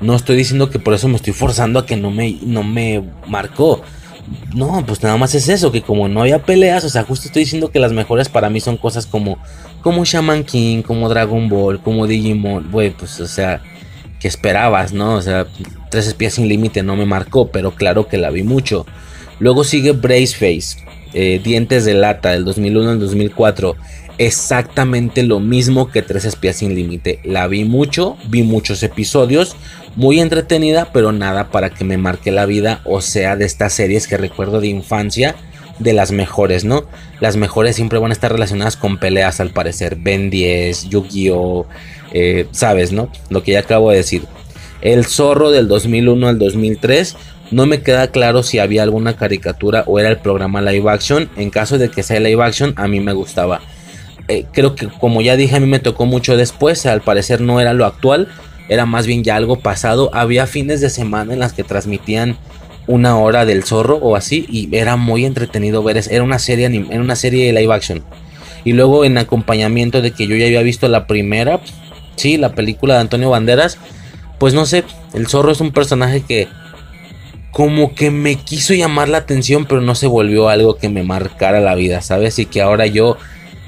No estoy diciendo que por eso me estoy forzando a que no me, no me marcó. No, pues nada más es eso, que como no había peleas, o sea, justo estoy diciendo que las mejores para mí son cosas como, como Shaman King, como Dragon Ball, como Digimon, güey, pues, o sea, que esperabas, ¿no? O sea, Tres Espías sin Límite no me marcó, pero claro que la vi mucho. Luego sigue Braceface, eh, Dientes de Lata del 2001 al 2004. Exactamente lo mismo que Tres Espías sin Límite. La vi mucho, vi muchos episodios, muy entretenida, pero nada para que me marque la vida, o sea, de estas series que recuerdo de infancia, de las mejores, ¿no? Las mejores siempre van a estar relacionadas con peleas, al parecer. Ben 10, Yu-Gi-Oh! Eh, ¿Sabes, no? Lo que ya acabo de decir. El Zorro del 2001 al 2003 no me queda claro si había alguna caricatura o era el programa live action. En caso de que sea live action, a mí me gustaba. Eh, creo que como ya dije, a mí me tocó mucho después. Al parecer no era lo actual. Era más bien ya algo pasado. Había fines de semana en las que transmitían una hora del zorro o así. Y era muy entretenido ver. Era una serie, era una serie de live action. Y luego en acompañamiento de que yo ya había visto la primera. Sí, la película de Antonio Banderas. Pues no sé, el zorro es un personaje que como que me quiso llamar la atención, pero no se volvió algo que me marcara la vida, ¿sabes? Y que ahora yo,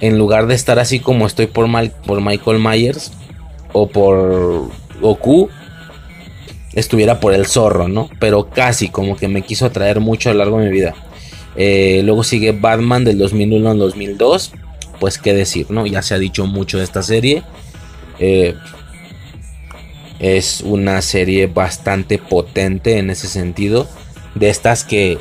en lugar de estar así como estoy por, por Michael Myers o por Goku, estuviera por el zorro, ¿no? Pero casi, como que me quiso atraer mucho a lo largo de mi vida. Eh, luego sigue Batman del 2001 al 2002. Pues qué decir, ¿no? Ya se ha dicho mucho de esta serie. Eh, es una serie bastante potente en ese sentido. De estas que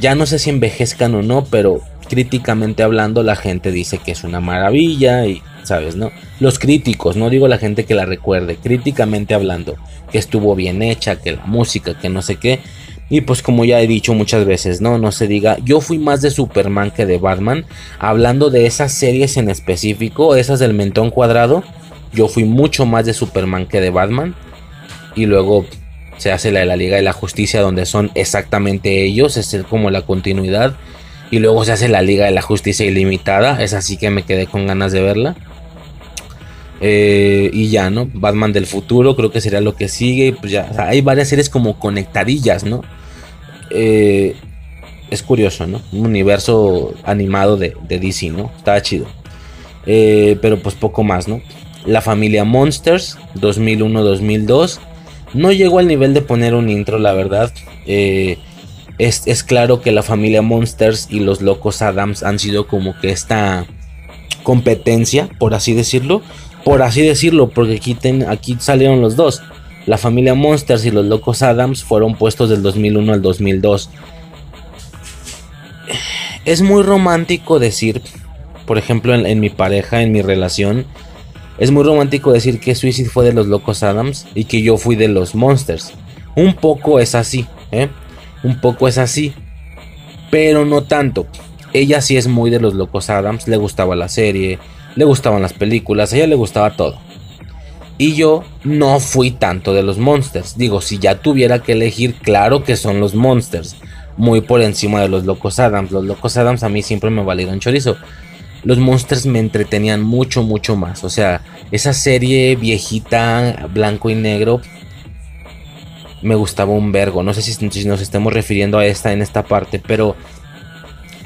ya no sé si envejezcan o no, pero críticamente hablando la gente dice que es una maravilla y sabes, ¿no? Los críticos, no digo la gente que la recuerde, críticamente hablando, que estuvo bien hecha, que la música, que no sé qué. Y pues como ya he dicho muchas veces, no, no se diga, yo fui más de Superman que de Batman, hablando de esas series en específico, esas del mentón cuadrado, yo fui mucho más de Superman que de Batman. Y luego se hace la de la Liga de la Justicia donde son exactamente ellos. Es como la continuidad. Y luego se hace la Liga de la Justicia Ilimitada. Es así que me quedé con ganas de verla. Eh, y ya, ¿no? Batman del futuro creo que sería lo que sigue. Pues ya, hay varias series como conectadillas, ¿no? Eh, es curioso, ¿no? Un universo animado de, DC, ¿no? Está chido. Eh, pero pues poco más, ¿no? La familia Monsters, 2001-2002. No llegó al nivel de poner un intro, la verdad. Eh, es, claro que la familia Monsters y los locos Adams han sido como que esta competencia, por así decirlo. Por así decirlo, porque aquí, aquí salieron los dos. La familia Monsters y los Locos Adams fueron puestos del 2001 al 2002. Es muy romántico decir, por ejemplo, en, mi pareja, en mi relación, es muy romántico decir que Suicide fue de los Locos Adams y que yo fui de los Monsters. Un poco es así, ¿eh? Un poco es así, pero no tanto. Ella sí es muy de los Locos Adams, le gustaba la serie, le gustaban las películas, a ella le gustaba todo. Y yo no fui tanto de los Monsters. Digo, si ya tuviera que elegir, claro que son los Monsters. Muy por encima de los Locos Adams. Los Locos Adams a mí siempre me valieron chorizo. Los Monsters me entretenían mucho, mucho más. O sea, esa serie viejita, blanco y negro, me gustaba un vergo. No sé si, nos estemos refiriendo a esta en esta parte, pero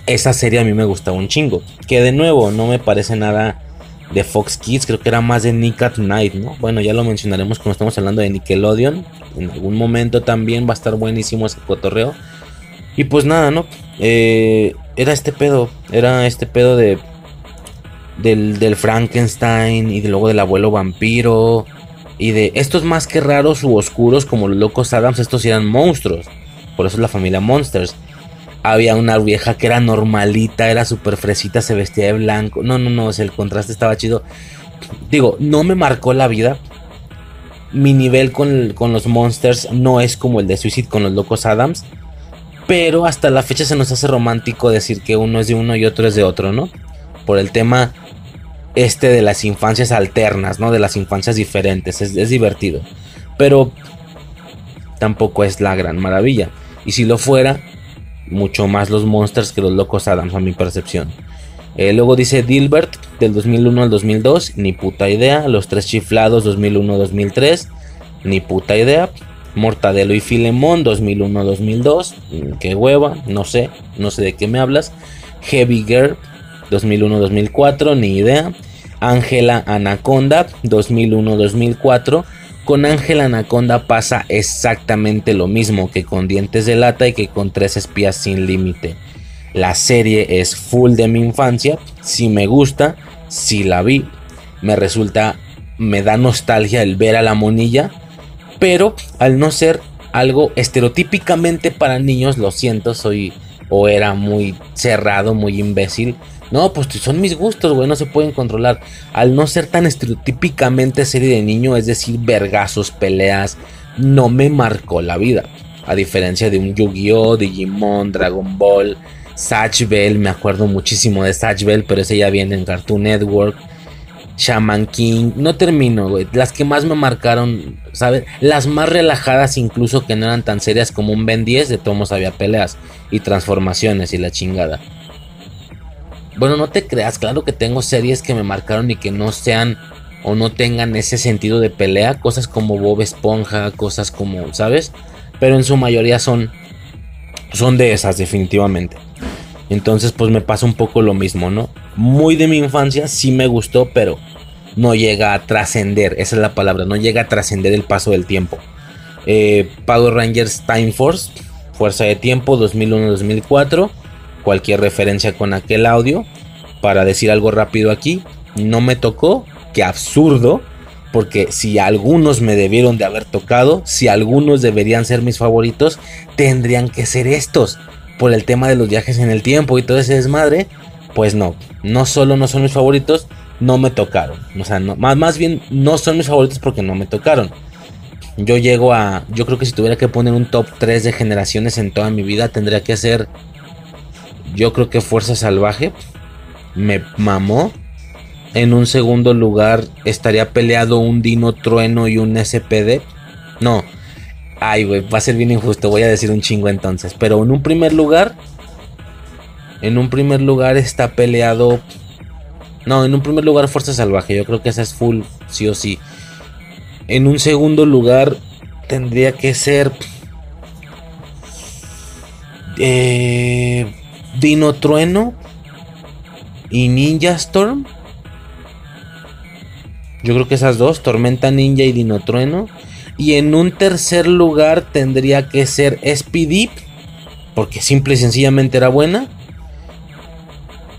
esa serie a mí me gustaba un chingo. Que de nuevo, no me parece nada de Fox Kids, creo que era más de Nick at Night, ¿no? Bueno, ya lo mencionaremos cuando estamos hablando de Nickelodeon. En algún momento también va a estar buenísimo ese cotorreo. Y pues nada, ¿no? Eh, era este pedo, era este pedo de del, del, Frankenstein y de luego del abuelo vampiro y de estos más que raros u oscuros como los locos Adams, estos eran monstruos. Por eso es la familia Monsters había una vieja que era normalita, era súper fresita, se vestía de blanco. No, no, no, el contraste estaba chido. Digo, no me marcó la vida. Mi nivel con, los monsters no es como el de Suicide con los locos Adams. Pero hasta la fecha se nos hace romántico decir que uno es de uno y otro es de otro, ¿no? Por el tema este de las infancias alternas, ¿no? De las infancias diferentes. Es, divertido. Pero tampoco es la gran maravilla. Y si lo fuera, mucho más los Monsters que los Locos Adams a mi percepción. Eh, luego dice Dilbert del 2001 al 2002, ni puta idea. Los Tres Chiflados 2001-2003, ni puta idea. Mortadelo y Filemón 2001-2002, mm, qué hueva, no sé, no sé de qué me hablas. Heavy Girl 2001-2004, ni idea. Ángela Anaconda 2001-2004 con Ángel Anaconda pasa exactamente lo mismo que con Dientes de Lata y que con Tres Espías sin Límite. La serie es full de mi infancia, si me gusta, si la vi, me resulta, me da nostalgia el ver a la monilla, pero al no ser algo estereotípicamente para niños, lo siento, soy o era muy cerrado, muy imbécil, no, pues son mis gustos, güey, no se pueden controlar. Al no ser tan estereotípicamente serie de niño, es decir, vergazos, peleas, no me marcó la vida. A diferencia de un Yu-Gi-Oh, Digimon, Dragon Ball, Satch Bell, me acuerdo muchísimo de Satch Bell, pero ese ya viene en Cartoon Network. Shaman King, no termino, güey. Las que más me marcaron, ¿sabes? Las más relajadas, incluso que no eran tan serias como un Ben 10, de tomos había peleas y transformaciones y la chingada. Bueno, no te creas, claro que tengo series que me marcaron y que no sean o no tengan ese sentido de pelea, cosas como Bob Esponja, cosas como, ¿sabes? Pero en su mayoría son son de esas definitivamente. Entonces, pues me pasa un poco lo mismo, ¿no? Muy de mi infancia sí me gustó, pero no llega a trascender, esa es la palabra, no llega a trascender el paso del tiempo. Eh, Power Rangers Time Force, Fuerza de Tiempo 2001-2004 cualquier referencia con aquel audio. Para decir algo rápido aquí, no me tocó, que absurdo, porque si algunos me debieron de haber tocado, si algunos deberían ser mis favoritos, tendrían que ser estos, por el tema de los viajes en el tiempo y todo ese desmadre, pues no, no solo no son mis favoritos, no me tocaron, o sea, no, más, más bien no son mis favoritos porque no me tocaron. Yo llego a, yo creo que si tuviera que poner un top 3 de generaciones en toda mi vida, tendría que ser yo creo que Fuerza Salvaje me mamó. En un segundo lugar estaría peleado un Dino Trueno y un SPD. No. Ay, güey, va a ser bien injusto. Voy a decir un chingo entonces. Pero en un primer lugar. En un primer lugar está peleado. No, en un primer lugar Fuerza Salvaje. Yo creo que esa es full, sí o sí. En un segundo lugar tendría que ser. Eh, Dino Trueno y Ninja Storm. Yo creo que esas dos, Tormenta Ninja y Dino Trueno. Y en un tercer lugar tendría que ser Speedy, porque simple y sencillamente era buena.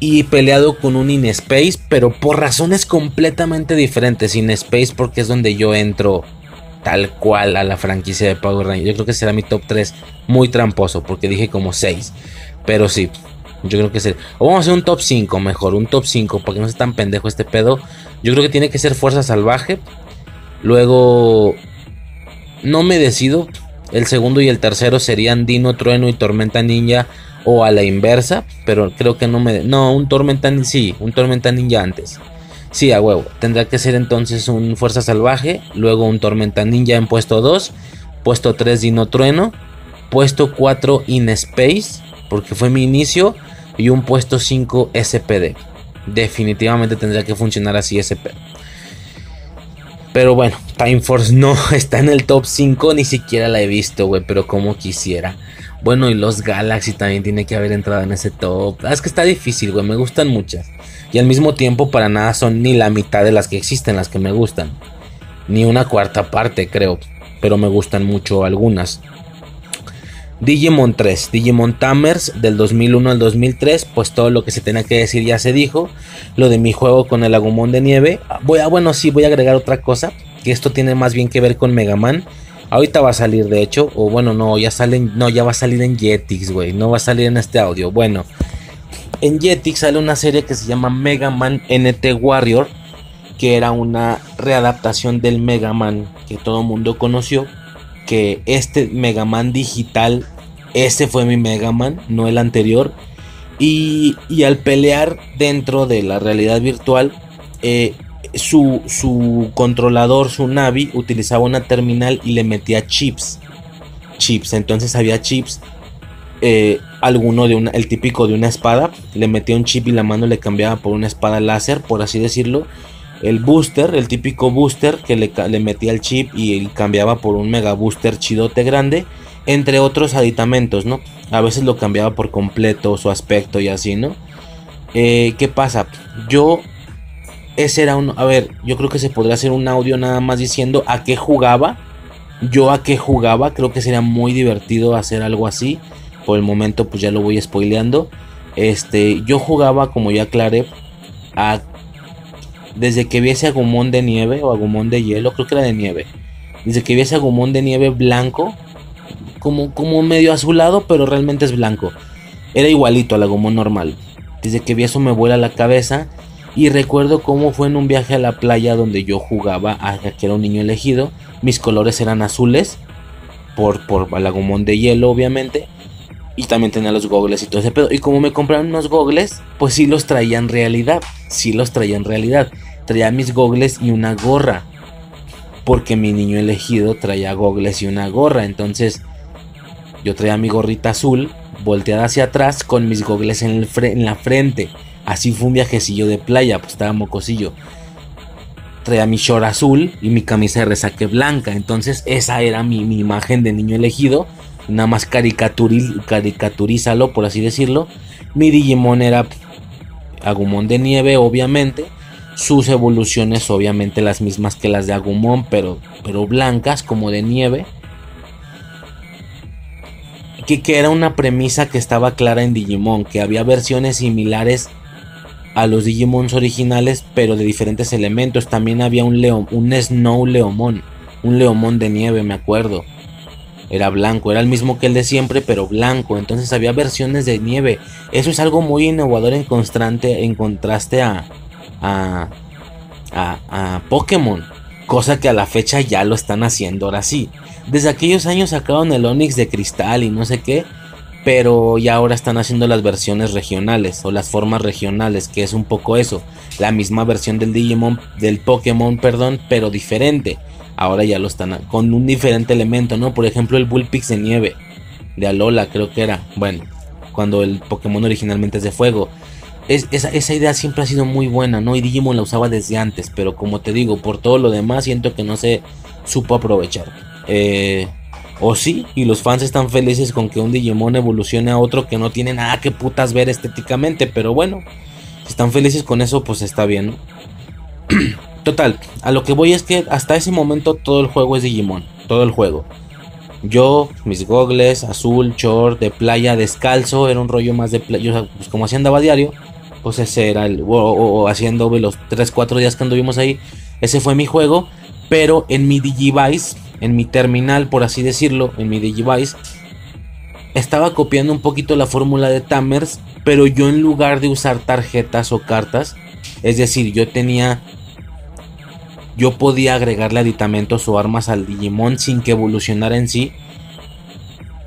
y peleado con un InSpace, pero por razones completamente diferentes. InSpace porque es donde yo entro tal cual a la franquicia de Power Rangers. Yo creo que será mi top 3 muy tramposo porque dije como 6. Pero sí, yo creo que será. O vamos a hacer un top 5 mejor, un top 5 porque no sea tan pendejo este pedo. Yo creo que tiene que ser Fuerza Salvaje. Luego, no me decido. El segundo y el tercero serían Dino, Trueno y Tormenta Ninja o a la inversa, pero creo que no me... No, un Tormenta Ninja, sí, un Tormenta Ninja antes. Sí, a huevo. Tendrá que ser entonces un Fuerza Salvaje, luego un Tormenta Ninja en puesto 2, puesto 3 Dino Trueno, puesto 4 In Space, porque fue mi inicio, y un puesto 5 SPD. Definitivamente tendría que funcionar así SP. Pero bueno, Time Force no *laughs* está en el top 5, ni siquiera la he visto, güey, pero como quisiera. Bueno, y los Galaxy también tiene que haber entrado en ese top. Ah, es que está difícil, güey, me gustan muchas. Y al mismo tiempo para nada son ni la mitad de las que existen las que me gustan. Ni una cuarta parte, creo. Pero me gustan mucho algunas. Digimon 3, Digimon Tamers del 2001 al 2003, pues todo lo que se tenía que decir ya se dijo. Lo de mi juego con el Agumon de nieve. Voy a, bueno, sí, voy a agregar otra cosa, que esto tiene más bien que ver con Mega Man. Ahorita va a salir, de hecho, o bueno, no, ya salen, no, ya va a salir en Jetix, güey, no va a salir en este audio. Bueno, en Jetix sale una serie que se llama Mega Man NT Warrior, que era una readaptación del Mega Man que todo mundo conoció. Que este Mega Man digital, ese fue mi Mega Man, no el anterior. Y, y al pelear dentro de la realidad virtual, eh, su, su controlador, su Navi, utilizaba una terminal y le metía chips. Chips, entonces había chips. Eh, alguno de una, el típico de una espada, le metía un chip y la mano le cambiaba por una espada láser, por así decirlo. El booster, el típico booster que le, metía el chip y cambiaba por un mega booster chidote grande, entre otros aditamentos, ¿no? A veces lo cambiaba por completo, su aspecto y así, ¿no? Eh, ¿Qué pasa? Yo ese era un. A ver, yo creo que se podría hacer un audio nada más diciendo a qué jugaba. Yo a qué jugaba. Creo que sería muy divertido hacer algo así. Por el momento, pues ya lo voy spoileando. Este, yo jugaba, como ya aclaré, a. Desde que viese Agumón de nieve o Agumón de hielo, creo que era de nieve. Desde que viese Agumón de nieve blanco, como, como medio azulado, pero realmente es blanco. Era igualito al Agumón normal. Desde que vi eso me vuela la cabeza y recuerdo cómo fue en un viaje a la playa donde yo jugaba a que era un niño elegido. Mis colores eran azules. Por, por Alagumón de hielo, obviamente. Y también tenía los gogles y todo ese pedo. Y como me compraron unos gogles, pues sí los traía en realidad. Sí los traía en realidad. Traía mis gogles y una gorra. Porque mi niño elegido traía gogles y una gorra. Entonces yo traía mi gorrita azul volteada hacia atrás con mis gogles en, la frente. Así fue un viajecillo de playa, pues estaba mocosillo. Traía mi short azul y mi camisa de resaque blanca. Entonces esa era mi, imagen de niño elegido. Nada más caricaturízalo, por así decirlo. Mi Digimon era Agumon de nieve, obviamente. Sus evoluciones, obviamente, las mismas que las de Agumon, pero, pero blancas, como de nieve. Que, que era una premisa que estaba clara en Digimon, que había versiones similares a los Digimons originales, pero de diferentes elementos. También había un león, un Snow Leomon, un Leomon de nieve, me acuerdo. Era blanco, era el mismo que el de siempre, pero blanco. Entonces había versiones de nieve. Eso es algo muy innovador en, constante, en contraste a, a, a, a Pokémon. Cosa que a la fecha ya lo están haciendo ahora sí. Desde aquellos años sacaron el Onix de cristal y no sé qué pero ya ahora están haciendo las versiones regionales o las formas regionales, que es un poco eso, la misma versión del Digimon, del Pokémon, perdón, pero diferente. Ahora ya lo están con un diferente elemento, ¿no? Por ejemplo, el Bullpix de nieve de Alola, creo que era. Bueno, cuando el Pokémon originalmente es de fuego. Es, esa, esa idea siempre ha sido muy buena, ¿no? Y Digimon la usaba desde antes, pero como te digo, por todo lo demás siento que no se supo aprovechar. Eh, o sí, y los fans están felices con que un Digimon evolucione a otro que no tiene nada que putas ver estéticamente, pero bueno, si están felices con eso, pues está bien, ¿no? *clears throat* Total, a lo que voy es que hasta ese momento todo el juego es Digimon, todo el juego. Yo, mis gogles, azul, short, de playa, descalzo, era un rollo más de playa, pues como así andaba diario, Pues ese era el. O, haciendo los 3-4 días que anduvimos ahí. Ese fue mi juego. Pero en mi Digivice, en mi terminal, por así decirlo, en mi Digivice, estaba copiando un poquito la fórmula de Tamers. Pero yo en lugar de usar tarjetas o cartas, es decir, yo tenía. Yo podía agregarle aditamentos o armas al Digimon sin que evolucionara en sí.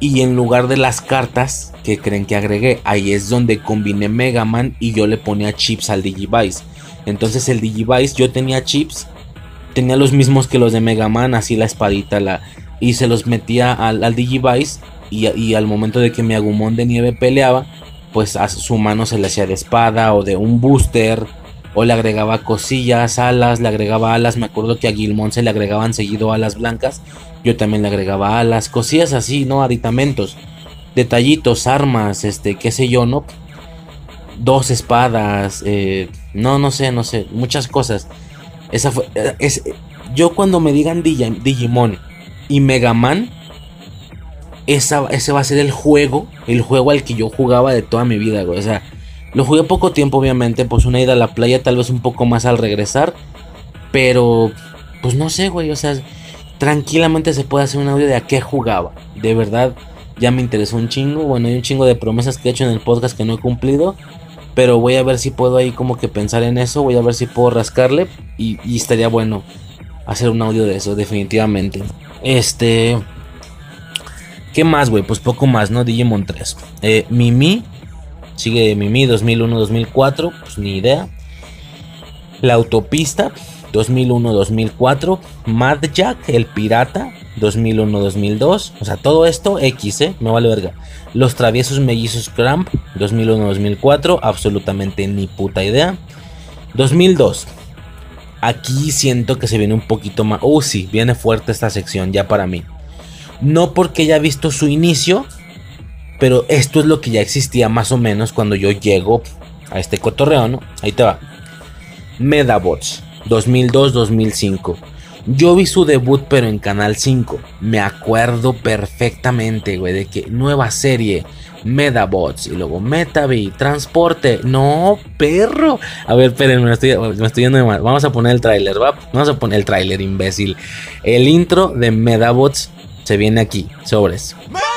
Y en lugar de las cartas que creen que agregué, ahí es donde combiné Mega Man y yo le ponía chips al Digivice. Entonces el Digivice yo tenía chips, tenía los mismos que los de Mega Man, así la espadita, la, y se los metía al, al Digivice. Y, y al momento de que mi Agumon de nieve peleaba, pues a su mano se le hacía de espada o de un booster. O le agregaba cosillas, alas, le agregaba alas. Me acuerdo que a Gilmon se le agregaban seguido alas blancas. Yo también le agregaba alas, cosillas así, ¿no? Aditamentos, detallitos, armas, este, qué sé yo, ¿no? Dos espadas, eh, no, no sé, no sé, muchas cosas. Esa fue, eh, es, yo cuando me digan Digi- Digimon y Mega Man, esa, ese va a ser el juego, el juego al que yo jugaba de toda mi vida. O sea, lo jugué poco tiempo, obviamente, pues una ida a la playa, tal vez un poco más al regresar. Pero, pues no sé, güey, o sea, tranquilamente se puede hacer un audio de a qué jugaba. De verdad, ya me interesó un chingo. Bueno, hay un chingo de promesas que he hecho en el podcast que no he cumplido. Pero voy a ver si puedo ahí como que pensar en eso. Voy a ver si puedo rascarle. Y, estaría bueno hacer un audio de eso, definitivamente. Este. ¿Qué más, güey? Pues poco más, ¿no? Digimon 3. Eh, Mimi. Sigue Mimi 2001-2004. Pues ni idea. La autopista 2001-2004. Mad Jack, el pirata 2001-2002. O sea, todo esto X, ¿eh? Me vale verga. Los traviesos mellizos Cramp 2001-2004. Absolutamente ni puta idea. 2002. Aquí siento que se viene un poquito más. Uh, sí, viene fuerte esta sección ya para mí. No porque haya visto su inicio, pero esto es lo que ya existía más o menos cuando yo llego a este cotorreo, ¿no? Ahí te va. Medabots 2002-2005. Yo vi su debut pero en Canal 5. Me acuerdo perfectamente, güey, de que nueva serie, Medabots. Y luego Metavi, transporte. No, perro. A ver, esperen, me estoy, me estoy yendo de mal. Vamos a poner el tráiler, ¿va? Vamos a poner el tráiler, imbécil. El intro de Medabots se viene aquí, sobres. ¡Betavi,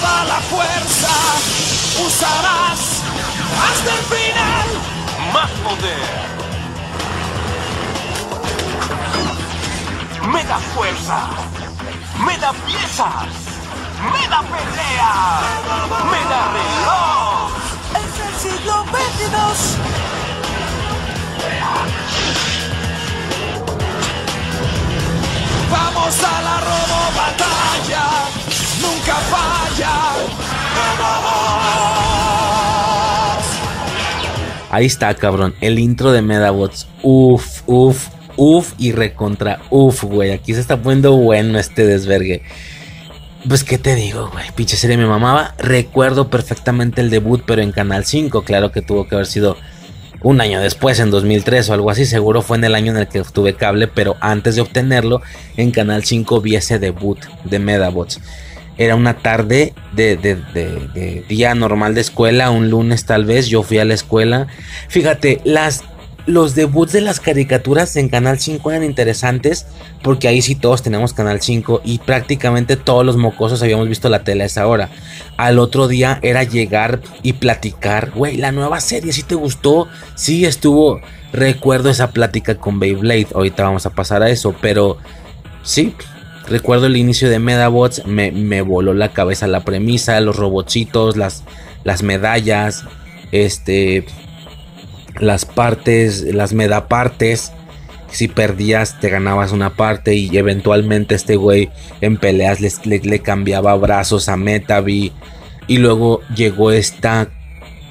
toda la fuerza, usarás hasta el final. Más poder. Mega fuerza. Mega piezas. Mega pelea. Mega reloj. Es el siglo 22. Vamos a la robo batalla, nunca falla. Ahí está, cabrón. El intro de Medabots. Uf, uf, uf y recontra uf, güey. Aquí se está poniendo bueno este desvergue. Pues, ¿qué te digo, güey? Pinche serie me mamaba. Recuerdo perfectamente el debut, pero en Canal 5. Claro que tuvo que haber sido un año después, en 2003 o algo así. Seguro fue en el año en el que obtuve cable, pero antes de obtenerlo, en Canal 5 vi ese debut de Medabots. Era una tarde de, día normal de escuela, un lunes tal vez. Yo fui a la escuela. Fíjate, las, los debuts de las caricaturas en Canal 5 eran interesantes porque ahí sí todos tenemos Canal 5 y prácticamente todos los mocosos habíamos visto la tele a esa hora. Al otro día era llegar y platicar, güey, la nueva serie, si te gustó, sí estuvo, recuerdo esa plática con Beyblade, ahorita vamos a pasar a eso, pero sí, recuerdo el inicio de Medabots, me, me voló la cabeza la premisa, los robotcitos, las, las medallas, este, las partes, las medapartes. Si perdías, te ganabas una parte y eventualmente este güey en peleas le, le cambiaba brazos a Metavi. Y luego llegó esta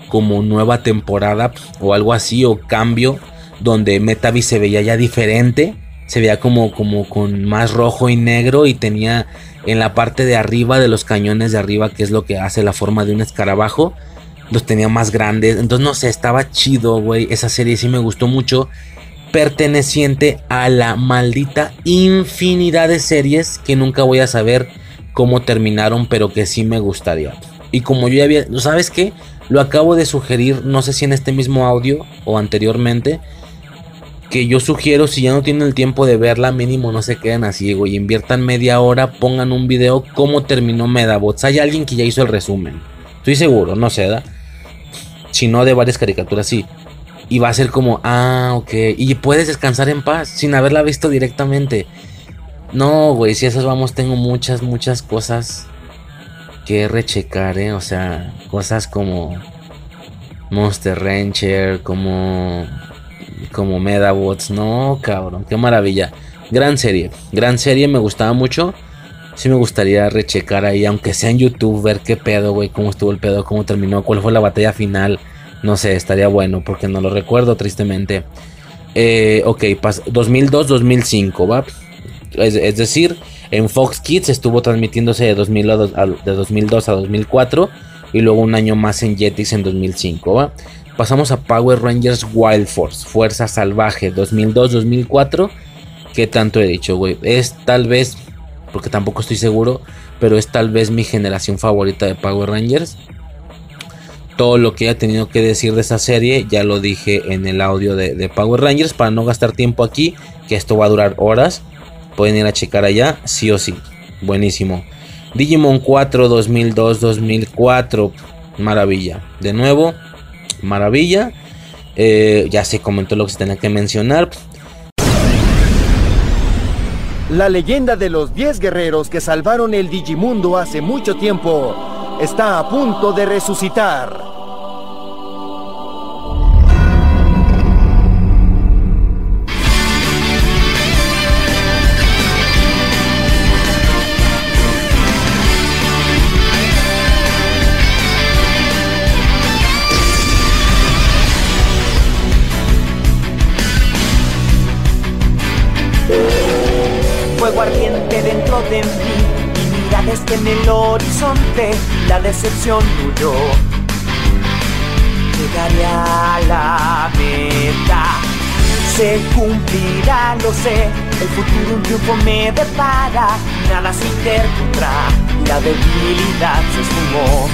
como nueva temporada o algo así o cambio donde Metavi se veía ya diferente se veía como, como con más rojo y negro y tenía en la parte de arriba de los cañones de arriba, que es lo que hace la forma de un escarabajo, los tenía más grandes. Entonces, no sé, estaba chido, güey. Esa serie sí me gustó mucho. Perteneciente a la maldita infinidad de series que nunca voy a saber cómo terminaron, pero que sí me gustaría. Y como yo ya había, ¿sabes qué? Lo acabo de sugerir, no sé si en este mismo audio o anteriormente, que yo sugiero si ya no tienen el tiempo de verla, mínimo no se queden así, güey, inviertan media hora, pongan un video cómo terminó Medabots. Hay alguien que ya hizo el resumen. Estoy seguro, no sé, ¿da? Si no de varias caricaturas, sí. Y va a ser como, ah, ok. Y puedes descansar en paz sin haberla visto directamente. No, güey, si esas vamos, tengo muchas, muchas cosas que rechecar, ¿eh? O sea, cosas como Monster Rancher, como como Medabots. No, cabrón, qué maravilla. Gran serie, gran serie, me gustaba mucho. Sí me gustaría rechecar ahí, aunque sea en YouTube, ver qué pedo, güey, cómo estuvo el pedo, cómo terminó, cuál fue la batalla final. No sé, estaría bueno, porque no lo recuerdo tristemente. Eh, ok, 2002-2005, ¿va? Es, decir, en Fox Kids estuvo transmitiéndose de, 2002 a, de 2002 a 2004 y luego un año más en Jetix en 2005, ¿va? Pasamos a Power Rangers Wild Force, Fuerza Salvaje 2002-2004. ¿Qué tanto he dicho, güey? Es tal vez, porque tampoco estoy seguro, pero es tal vez mi generación favorita de Power Rangers. Todo lo que haya tenido que decir de esa serie ya lo dije en el audio de, de Power Rangers para no gastar tiempo aquí, que esto va a durar horas. Pueden ir a checar allá, sí o sí. Buenísimo. Digimon 4 2002-2004. Maravilla. De nuevo, maravilla. Eh, ya se comentó lo que se tenía que mencionar. La leyenda de los 10 guerreros que salvaron el Digimundo hace mucho tiempo está a punto de resucitar. La decepción huyó. Llegaré a la meta, se cumplirá, lo sé, el futuro un triunfo me depara, nada se interpondrá, la debilidad se esfumó.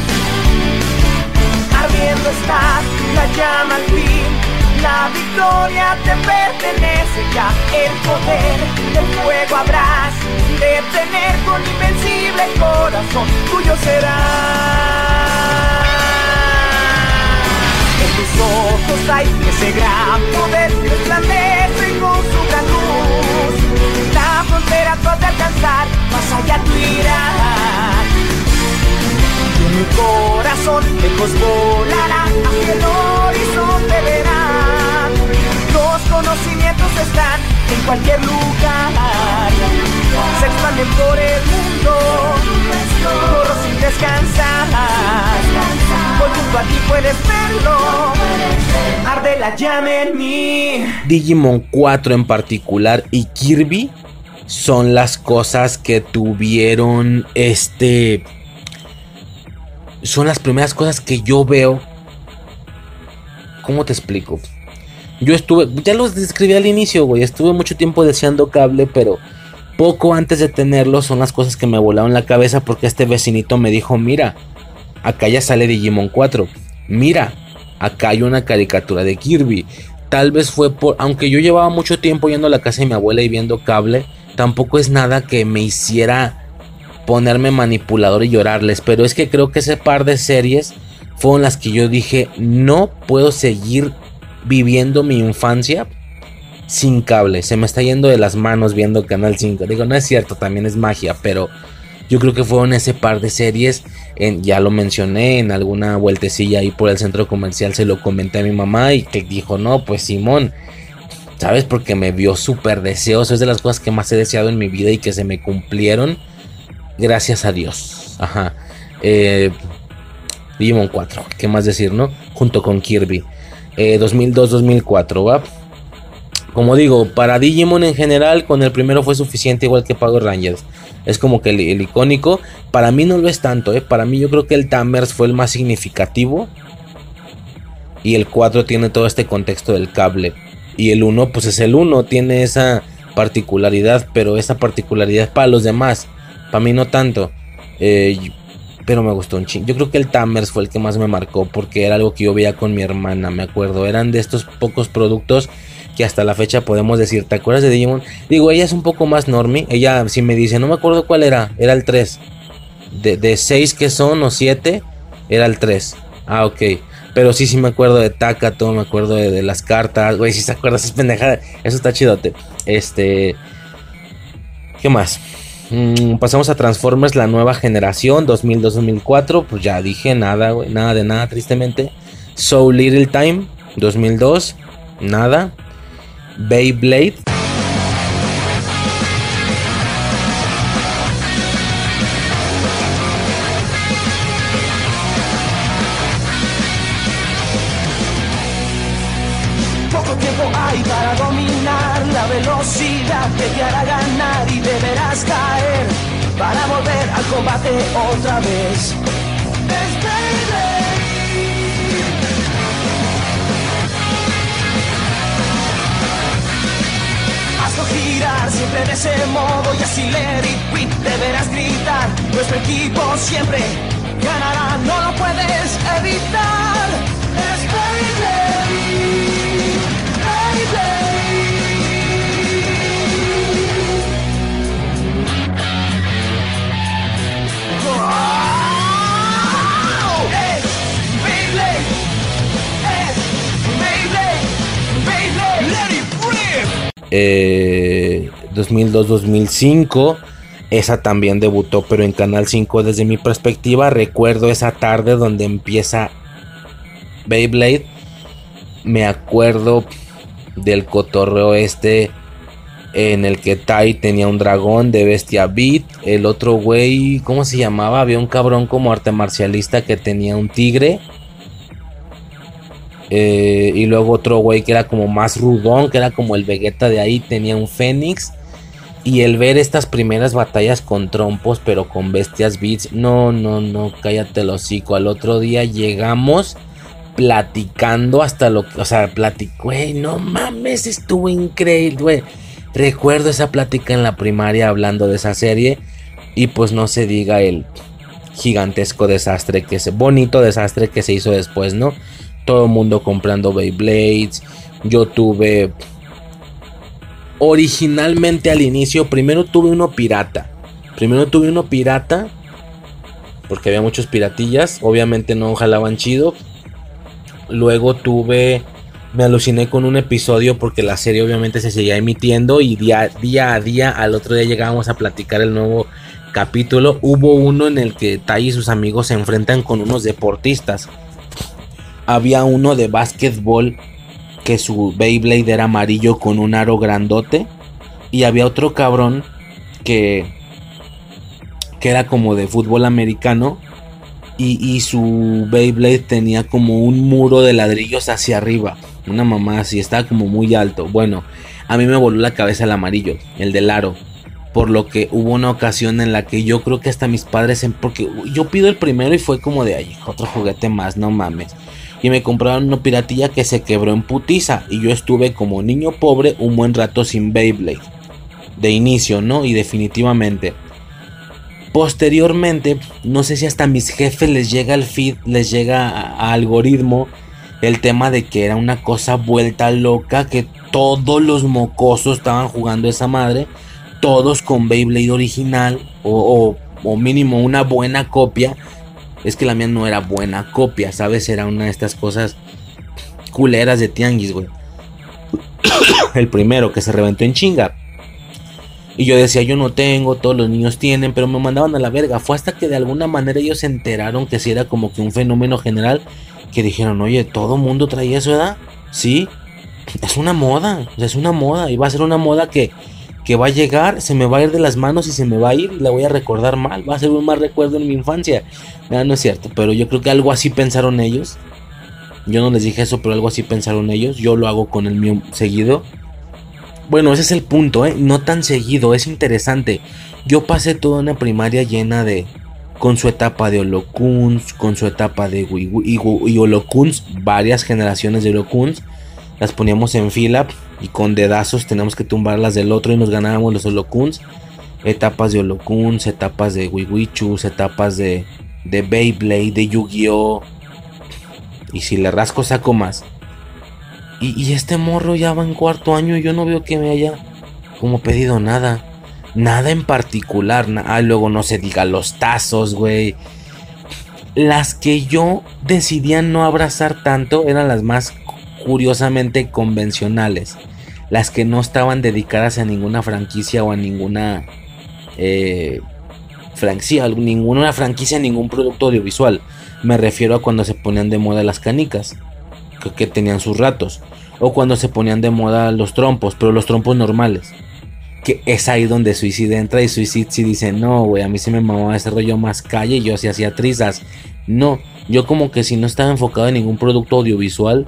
Ardiendo está la llama al fin, la victoria te pertenece ya, el poder del fuego habrás de tener con invencible corazón, tuyo será. En tus ojos hay ese gran poder resplandece con su gran luz. La frontera puede alcanzar, más allá tú irás. Y mi corazón lejos volará, hacia el horizonte conocimientos están en cualquier lugar. Se expanden por el mundo. Corro sin descansar. Voy junto a ti, puedes verlo. Arde la llama en mí. Digimon 4 en particular y Kirby son las cosas que tuvieron este son las primeras cosas que yo veo ¿Cómo te explico? Yo estuve, ya los describí al inicio, güey. Estuve mucho tiempo deseando cable, pero poco antes de tenerlo son las cosas que me volaron la cabeza porque este vecinito me dijo, mira, acá ya sale Digimon 4. Mira, acá hay una caricatura de Kirby. Tal vez fue por, aunque yo llevaba mucho tiempo yendo a la casa de mi abuela y viendo cable, tampoco es nada que me hiciera ponerme manipulador y llorarles. Pero es que creo que ese par de series fueron las que yo dije, no puedo seguir viviendo mi infancia sin cable. Se me está yendo de las manos viendo Canal 5. Digo, no es cierto, también es magia, pero yo creo que fueron ese par de series. Ya lo mencioné en alguna vueltecilla ahí por el centro comercial. Se lo comenté a mi mamá y que dijo, no, pues Simón. ¿Sabes? Porque me vio súper deseoso. Es de las cosas que más he deseado en mi vida y que se me cumplieron. Gracias a Dios. Ajá. Eh, Digimon 4. ¿Qué más decir, no? Junto con Kirby. 2002-2004, eh, ¿va? como digo, para Digimon en general, con el primero fue suficiente, igual que Power Rangers. Es como que el, el icónico. Para mí no lo es tanto, ¿eh? Para mí yo creo que el Tamers fue el más significativo. Y el 4 tiene todo este contexto del cable. Y el 1, pues es el 1, tiene esa particularidad, pero esa particularidad para los demás. Para mí no tanto. Eh, pero me gustó un ching. Yo creo que el Tamers fue el que más me marcó porque era algo que yo veía con mi hermana, me acuerdo. Eran de estos pocos productos que hasta la fecha podemos decir, ¿te acuerdas de Digimon? Digo, ella es un poco más normie. Ella si me dice, no me acuerdo cuál era, era el 3. De, de 6 que son o 7, era el 3. Ah, ok. Pero sí, sí me acuerdo de Takato, me acuerdo de, las cartas. Güey, si se acuerdas, es pendejada. Eso está chidote. Este. ¿Qué más? Mm, pasamos a Transformers, la nueva generación, 2002-2004. Pues ya dije nada, nada de nada, tristemente. So Little Time, 2002, nada. Beyblade. Ese modo y así let it deberás gritar. Nuestro equipo siempre ganará, no lo puedes evitar. Es rip. eh, 2002-2005. Esa también debutó, pero en Canal 5 desde mi perspectiva. Recuerdo esa tarde donde empieza Beyblade. Me acuerdo del cotorreo este en el que Tai tenía un dragón de bestia beat. El otro güey, ¿cómo se llamaba? Había un cabrón como arte marcialista que tenía un tigre. Eh, y luego otro güey que era como más rudón, que era como el Vegeta de ahí, tenía un Fénix. Y el ver estas primeras batallas con trompos, pero con bestias beats, no, no, no, cállate el hocico. Al otro día llegamos platicando hasta lo que, o sea, platicó, güey, no mames, estuvo increíble, güey. Recuerdo esa plática en la primaria hablando de esa serie. Y pues no se diga el gigantesco desastre que se, bonito desastre que se hizo después, ¿no? Todo el mundo comprando Beyblades. Yo tuve originalmente al inicio, primero tuve uno pirata. Primero tuve uno pirata. Porque había muchos piratillas. Obviamente no jalaban chido. Luego tuve. Me aluciné con un episodio porque la serie obviamente se seguía emitiendo. Y día, día a día, al otro día llegábamos a platicar el nuevo capítulo. Hubo uno en el que Tai y sus amigos se enfrentan con unos deportistas. Había uno de básquetbol que su Beyblade era amarillo con un aro grandote. Y había otro cabrón que, era como de fútbol americano. Y, y su Beyblade tenía como un muro de ladrillos hacia arriba. Una mamá así, estaba como muy alto. Bueno, a mí me voló la cabeza el amarillo, el del aro. Por lo que hubo una ocasión en la que yo creo que hasta mis padres, porque yo pido el primero y fue como de, ay, otro juguete más, no mames. Y me compraron una piratilla que se quebró en putiza. Y yo estuve como niño pobre un buen rato sin Beyblade. De inicio, ¿no? Y definitivamente. Posteriormente, no sé si hasta mis jefes les llega el feed, les llega a, algoritmo el tema de que era una cosa vuelta loca, que todos los mocosos estaban jugando esa madre, todos con Beyblade original o- o mínimo una buena copia. Es que la mía no era buena copia, ¿sabes? Era una de estas cosas culeras de tianguis, güey. *coughs* el primero que se reventó en chinga. Y yo decía, yo no tengo, todos los niños tienen, pero me mandaban a la verga. Fue hasta que de alguna manera ellos se enteraron que si era como que un fenómeno general, que dijeron, oye, todo mundo traía eso, ¿verdad? Sí, es una moda, es una moda, y va a ser una moda que, que va a llegar, se me va a ir de las manos y se me va a ir y la voy a recordar mal, va a ser un mal recuerdo en mi infancia. No, no es cierto, pero yo creo que algo así pensaron ellos. Yo no les dije eso, pero algo así pensaron ellos. Yo lo hago con el mío seguido. Bueno, ese es el punto, ¿eh? No tan seguido, es interesante. Yo pasé toda una primaria llena de... Con su etapa de Holocuns, con su etapa de Holocuns, varias generaciones de Holocuns. Las poníamos en fila y con dedazos teníamos que tumbarlas del otro y nos ganábamos los Holocuns. Etapas de Holocuns, etapas de Wiwichus, etapas de, de Beyblade, de Yu-Gi-Oh! Y si le rasco saco más. Y, y este morro ya va en cuarto año y yo no veo que me haya como pedido nada. Nada en particular. ah, luego no se diga los tazos, güey. Las que yo decidía no abrazar tanto eran las más curiosamente convencionales. Las que no estaban dedicadas a ninguna franquicia o a ninguna eh, franquicia, ninguna franquicia, ningún producto audiovisual. Me refiero a cuando se ponían de moda las canicas, que, tenían sus ratos. O cuando se ponían de moda los trompos, pero los trompos normales. Que es ahí donde Suicide entra y Suicide sí dice, no, güey, a mí se me mamaba ese rollo más calle, yo sí hacía trizas. No, yo como que si no estaba enfocado en ningún producto audiovisual,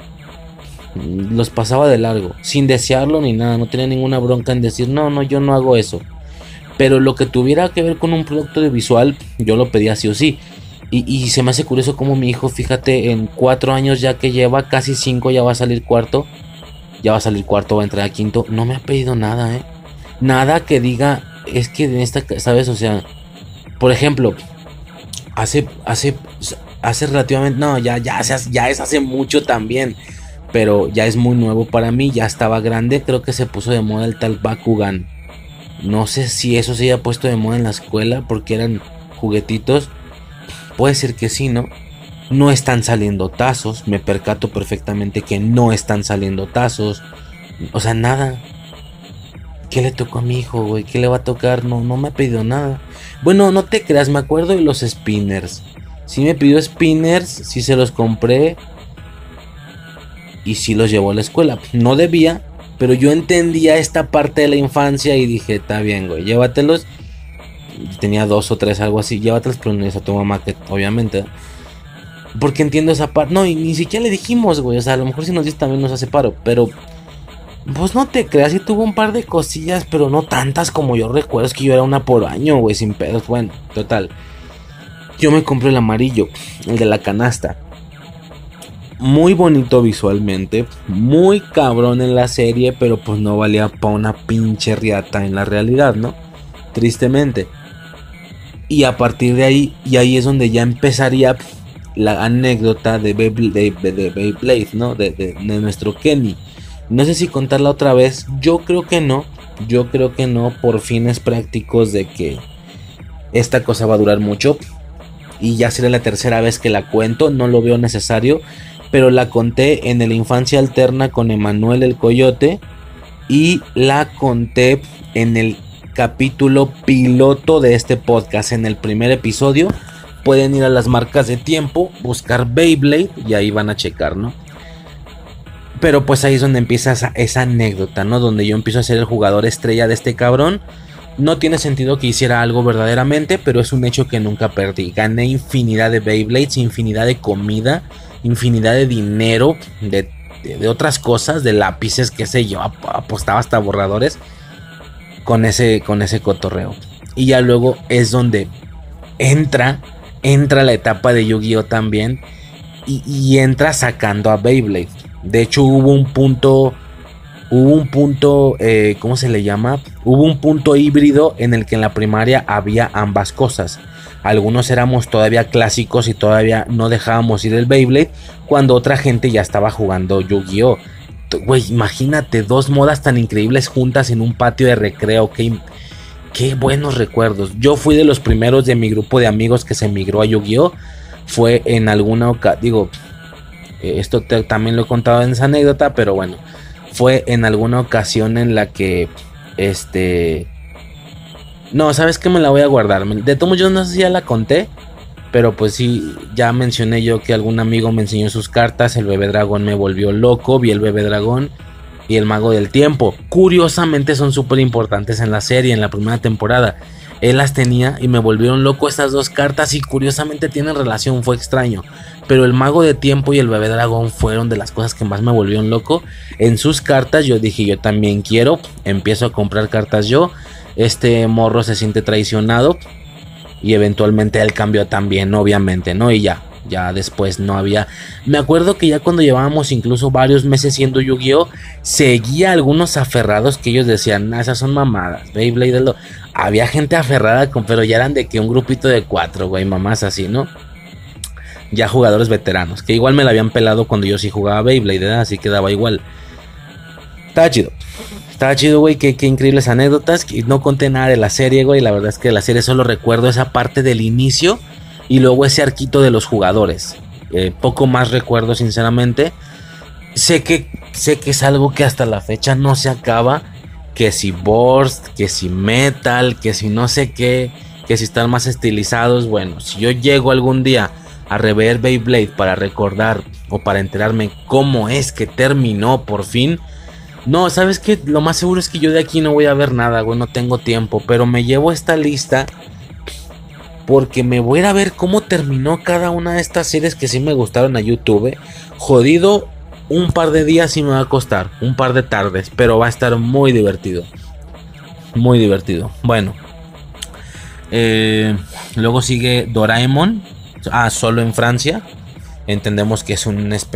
los pasaba de largo, sin desearlo ni nada, no tenía ninguna bronca en decir, no, no, yo no hago eso. Pero lo que tuviera que ver con un producto audiovisual, yo lo pedía sí o sí. Y, se me hace curioso como mi hijo, fíjate, en cuatro años ya que lleva, casi cinco, ya va a salir cuarto. Ya va a salir cuarto, va a entrar a quinto. No me ha pedido nada, ¿eh? Nada que diga, es que en esta, ¿sabes? O sea, por ejemplo, hace, hace, hace relativamente, no, ya, ya, ya es hace mucho también. Pero ya es muy nuevo para mí, ya estaba grande. Creo que se puso de moda el tal Bakugan. No sé si eso se haya puesto de moda en la escuela porque eran juguetitos. Puede ser que sí, ¿no? No están saliendo tazos. Me percato perfectamente que no están saliendo tazos. O sea, nada. ¿Qué le tocó a mi hijo, güey? ¿Qué le va a tocar? No, no me ha pedido nada. Bueno, no te creas, me acuerdo de los spinners. Sí me pidió spinners, sí se los compré. Y sí los llevó a la escuela. No debía, pero yo entendía esta parte de la infancia y dije, está bien, güey, llévatelos. Tenía dos o tres, algo así. Llévatelos, pero no es a tu mamá, que obviamente. Porque entiendo esa parte. No, y ni siquiera le dijimos, güey. O sea, a lo mejor si nos dice también nos hace paro. Pero, pues no te creas, sí tuvo un par de cosillas, pero no tantas como yo recuerdo. Es que yo era una por año, güey, sin pedos. Bueno, total. Yo me compré el amarillo, el de la canasta. Muy bonito visualmente, muy cabrón en la serie, pero pues no valía para una pinche riata en la realidad, ¿no? Tristemente. Y a partir de ahí, y ahí es donde ya empezaría la anécdota de Beyblade, de, ¿no? De, de- de nuestro Kenny. No sé si contarla otra vez, yo creo que no, yo creo que no, por fines prácticos de que esta cosa va a durar mucho. Y ya será la tercera vez que la cuento, no lo veo necesario pero la conté en el Infancia Alterna con Emanuel el Coyote y la conté en el capítulo piloto de este podcast, en el primer episodio. Pueden ir a las marcas de tiempo, buscar Beyblade y ahí van a checar, ¿no? Pero pues ahí es donde empieza esa, esa anécdota, ¿no? Donde yo empiezo a ser el jugador estrella de este cabrón. No tiene sentido que hiciera algo verdaderamente, pero es un hecho que nunca perdí. Gané infinidad de Beyblades, infinidad de comida, infinidad de dinero, de, de- otras cosas, de lápices, qué sé yo, ap- apostaba hasta borradores con ese, con ese cotorreo. Y ya luego es donde entra, entra la etapa de Yu-Gi-Oh también y, y entra sacando a Beyblade. De hecho hubo un punto, hubo un punto, eh, ¿cómo se le llama? Hubo un punto híbrido en el que en la primaria había ambas cosas. Algunos éramos todavía clásicos y todavía no dejábamos ir el Beyblade cuando otra gente ya estaba jugando Yu-Gi-Oh. Güey, imagínate dos modas tan increíbles juntas en un patio de recreo. Qué, qué buenos recuerdos. Yo fui de los primeros de mi grupo de amigos que se migró a Yu-Gi-Oh. Fue en alguna ocasión, digo, eh, esto también lo he contado en esa anécdota, pero bueno, fue en alguna ocasión en la que, este, no, sabes que me la voy a guardar. De todos yo no sé si ya la conté, pero pues sí, ya mencioné yo que algún amigo me enseñó sus cartas, el bebé dragón me volvió loco, vi el bebé dragón y el mago del tiempo. Curiosamente son súper importantes en la serie, en la primera temporada. Él las tenía y me volvieron loco estas dos cartas y curiosamente tienen relación, fue extraño. Pero el mago de tiempo y el bebé dragón fueron de las cosas que más me volvieron loco. En sus cartas yo dije yo también quiero, empiezo a comprar cartas yo. Este morro se siente traicionado y eventualmente él cambió también, obviamente, ¿no? Y ya, ya después no había. Me acuerdo que ya cuando llevábamos incluso varios meses siendo Yu-Gi-Oh! Seguía algunos aferrados que ellos decían, nah, esas son mamadas. Beyblade es lo-". Había gente aferrada, con, pero ya eran de que un grupito de cuatro, güey, mamás así, ¿no? Ya jugadores veteranos, que igual me la habían pelado cuando yo sí jugaba Beyblade, ¿verdad? así que daba igual. Estaba chido. Estaba chido, güey, qué, increíbles anécdotas. Y no conté nada de la serie, güey. La verdad es que de la serie solo recuerdo esa parte del inicio y luego ese arquito de los jugadores. Eh, poco más recuerdo, sinceramente. Sé que, sé que es algo que hasta la fecha no se acaba. Que si Burst, que si Metal, que si no sé qué, que si están más estilizados. Bueno, si yo llego algún día a rever Beyblade para recordar o para enterarme cómo es que terminó por fin. No, sabes que lo más seguro es que yo de aquí no voy a ver nada, güey, no tengo tiempo. Pero me llevo esta lista porque me voy a ver cómo terminó cada una de estas series que sí me gustaron a YouTube. Jodido, un par de días sí me va a costar, un par de tardes, pero va a estar muy divertido. Muy divertido. Bueno. Eh, luego sigue Doraemon. Ah, solo en Francia. Entendemos que es un. Es,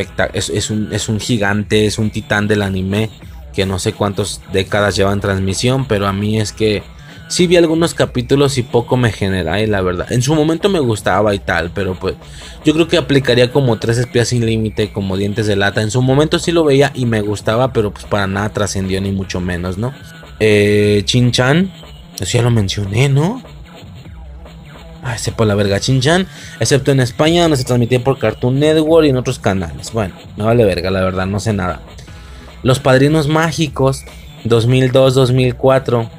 es, un, es un gigante, es un titán del anime. Que no sé cuántas décadas llevan transmisión. Pero a mí es que sí vi algunos capítulos y poco me genera, eh, la verdad. En su momento me gustaba y tal, pero pues yo creo que aplicaría como tres espías sin límite, como dientes de lata. En su momento sí lo veía y me gustaba, pero pues para nada trascendió ni mucho menos, ¿no? Eh, Chin Chan, eso ya lo mencioné, ¿no? Ay, se por la verga Chin Chan, excepto en España donde se transmitía por Cartoon Network y en otros canales. Bueno, me vale verga, la verdad, no sé nada. Los Padrinos Mágicos, 2002-2004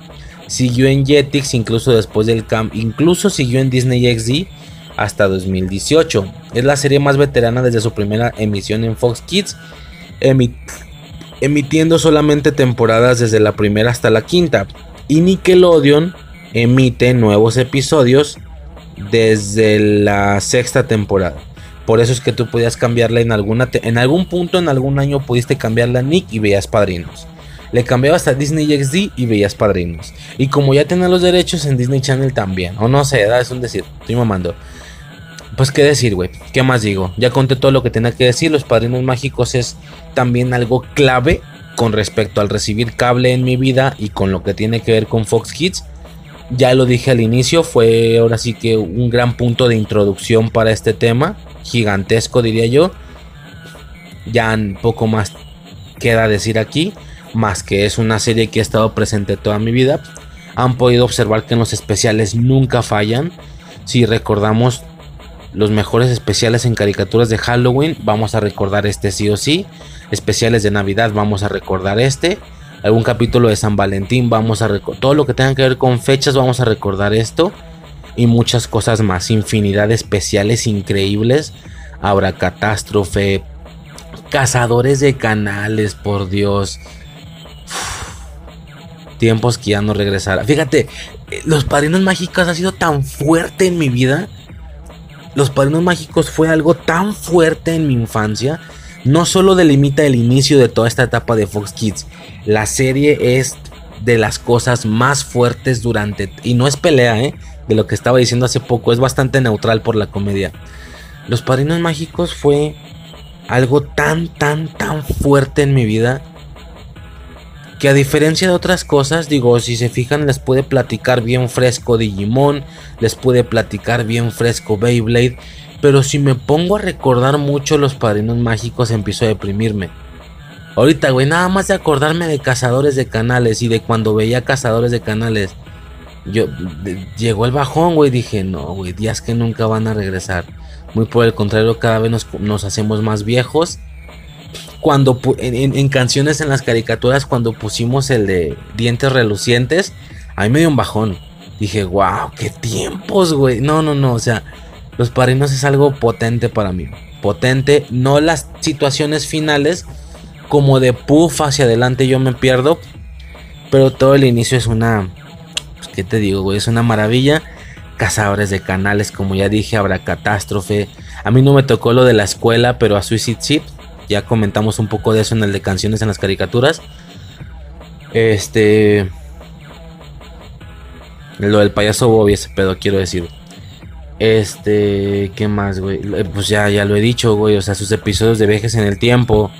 siguió en Jetix incluso después del camp, incluso siguió en Disney XD hasta 2018. Es la serie más veterana desde su primera emisión en Fox Kids, emi- emitiendo solamente temporadas desde la primera hasta la quinta. Y Nickelodeon emite nuevos episodios desde la sexta temporada. Por eso es que tú podías cambiarla en alguna en algún punto en algún año pudiste cambiarla a Nick y veías Padrinos. Le cambiabas a Disney XD y veías Padrinos. Y como ya tenía los derechos en Disney Channel también. O no sé, es un decir. Estoy mamando. Pues qué decir, güey. ¿Qué más digo? Ya conté todo lo que tenía que decir. Los Padrinos Mágicos es también algo clave con respecto al recibir cable en mi vida y con lo que tiene que ver con Fox Kids. Ya lo dije al inicio, fue ahora sí que un gran punto de introducción para este tema. Gigantesco, diría yo. Ya poco más queda decir aquí. Más que es una serie que ha estado presente toda mi vida. Han podido observar que en los especiales nunca fallan. Si recordamos los mejores especiales en caricaturas de Halloween, vamos a recordar este sí o sí. Especiales de Navidad, vamos a recordar este. Algún capítulo de San Valentín, vamos a recordar. Todo lo que tenga que ver con fechas, vamos a recordar esto. Y muchas cosas más. Infinidad especiales increíbles. Habrá catástrofe. Cazadores de canales, por Dios. Tiempos que ya no regresará. Fíjate, eh, los padrinos mágicos ha sido tan fuerte en mi vida. Los padrinos mágicos fue algo tan fuerte en mi infancia. No solo delimita el inicio de toda esta etapa de Fox Kids. La serie es de las cosas más fuertes durante. Y no es pelea, ¿eh? De lo que estaba diciendo hace poco. Es bastante neutral por la comedia. Los padrinos mágicos fue algo tan, tan, tan fuerte en mi vida que a diferencia de otras cosas, digo, si se fijan, les puede platicar bien fresco Digimon, les puede platicar bien fresco Beyblade, pero si me pongo a recordar mucho los padrinos mágicos, empiezo a deprimirme. Ahorita, güey, nada más de acordarme de cazadores de canales y de cuando veía cazadores de canales, yo llegó el bajón, güey, dije, no, güey, días que nunca van a regresar. Muy por el contrario, cada vez nos, nos hacemos más viejos cuando en, en- canciones en las caricaturas cuando pusimos el de dientes relucientes, a mí me dio un bajón. Dije, wow, qué tiempos, güey. No, no, no, o sea, los padrinos es algo potente para mí. Potente, no las situaciones finales, como de puff hacia adelante yo me pierdo, pero todo el inicio es una, ¿Qué te digo, güey? Es una maravilla. Cazadores de canales, como ya dije, habrá catástrofe. A mí no me tocó lo de la escuela, pero a Suicide Ship. Ya comentamos un poco de eso en el de canciones en las caricaturas. Este. Lo del payaso Bobby, ese pedo, quiero decir. Este. ¿Qué más, güey? Eh, Pues ya, ya lo he dicho, güey. O sea, sus episodios de viajes en el tiempo.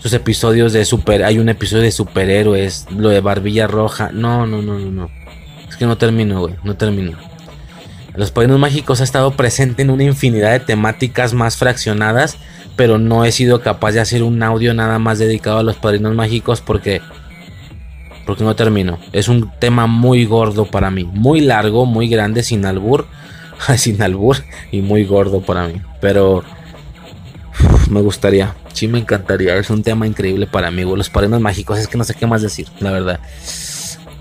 Sus episodios de super. Hay un episodio de superhéroes. Lo de Barbilla Roja. No, no, no, no, no. Es que no termino, güey. No termino. Los Padrinos Mágicos ha estado presente en una infinidad de temáticas más fraccionadas. Pero no he sido capaz de hacer un audio nada más dedicado a los Padrinos Mágicos porque porque no termino. Es un tema muy gordo para mí, muy largo, muy grande, sin albur, *laughs* sin albur y muy gordo para mí. Pero me gustaría, sí me encantaría. Es un tema increíble para mí, güey. Los padrinos mágicos, es que no sé qué más decir, la verdad.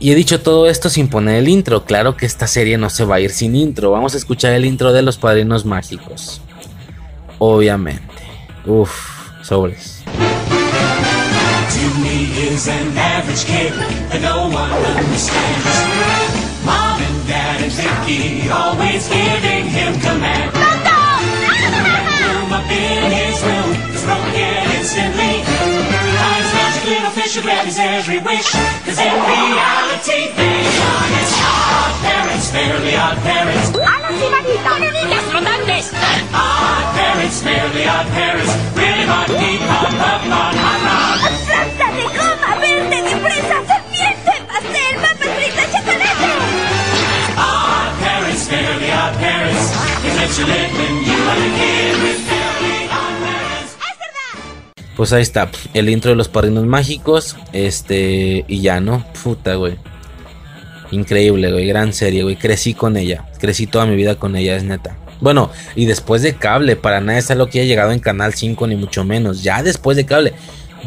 Y he dicho todo esto sin poner el intro. Claro que esta serie no se va a ir sin intro. Vamos a escuchar el intro de los padrinos mágicos. Obviamente. Uf, sobres. Jimmy is an average kid that no one understands. Mom and Dad and Vicky always giving him commands. *laughs* Room up in his room is broken instantly. wish you grant his every wish. Cause in reality, they are his odd parents. Merely odd parents. Odd parents, merely odd parents. Really not deep on on on ¡Sáltate, coma! Odd parents, merely odd parents. If you live when you are a kid with Pues ahí está, el intro de los padrinos mágicos. Este, y ya, ¿no? Puta, güey. Increíble, güey. Gran serie, güey. Crecí con ella. Crecí toda mi vida con ella, es neta. Bueno, y después de cable, para nada es algo que haya llegado en Canal 5, ni mucho menos. Ya después de cable,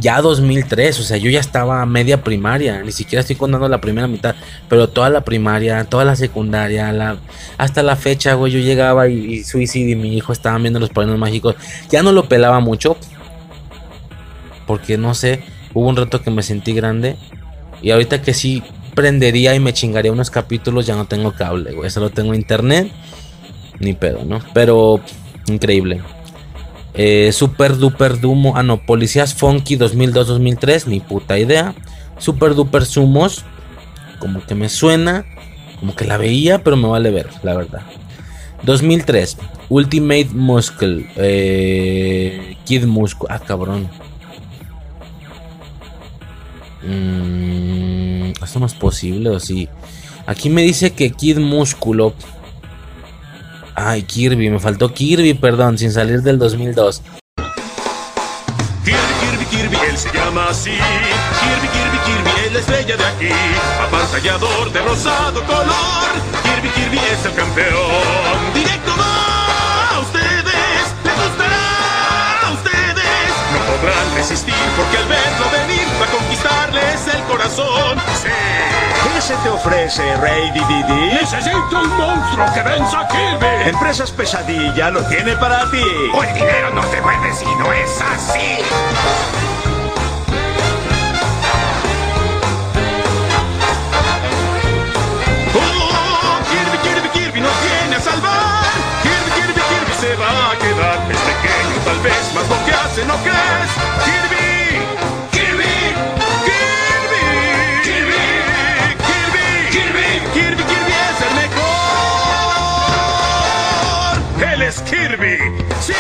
ya 2003, o sea, yo ya estaba media primaria. Ni siquiera estoy contando la primera mitad, pero toda la primaria, toda la secundaria, la, hasta la fecha, güey. Yo llegaba y, y Suicide y mi hijo estaban viendo los padrinos mágicos. Ya no lo pelaba mucho, porque no sé, hubo un rato que me sentí grande. Y ahorita que sí prendería y me chingaría unos capítulos, ya no tengo cable, güey. Solo tengo internet. Ni pedo, ¿no? Pero increíble. Eh, Super Duper Dumo. Ah, no. Policías Funky 2002-2003. Ni puta idea. Super Duper Sumos. Como que me suena. Como que la veía, pero me vale ver, la verdad. 2003. Ultimate Muscle. Eh, Kid Muscle. Ah, cabrón. Mm, ¿Esto no es posible o sí? Aquí me dice que Kid Músculo. Ay, Kirby, me faltó Kirby, perdón, sin salir del 2002. Kirby, Kirby, Kirby, él se llama así. Kirby, Kirby, Kirby, es la estrella de aquí. Apantallador de rosado color. Kirby, Kirby es el campeón. Directo va a ustedes. Les gustará a ustedes. No podrán resistir corazón. Sí. ¿Qué se te ofrece, Rey Dididi? Necesito un monstruo que venza a Kirby. Empresas Pesadilla lo tiene para ti. O el dinero no se mueve si no es así. Oh, Kirby, Kirby, Kirby nos viene a salvar. Kirby, Kirby, Kirby se va a quedar. Es pequeño tal vez, más lo que hace no crees. Kirby, Él es Kirby, sí.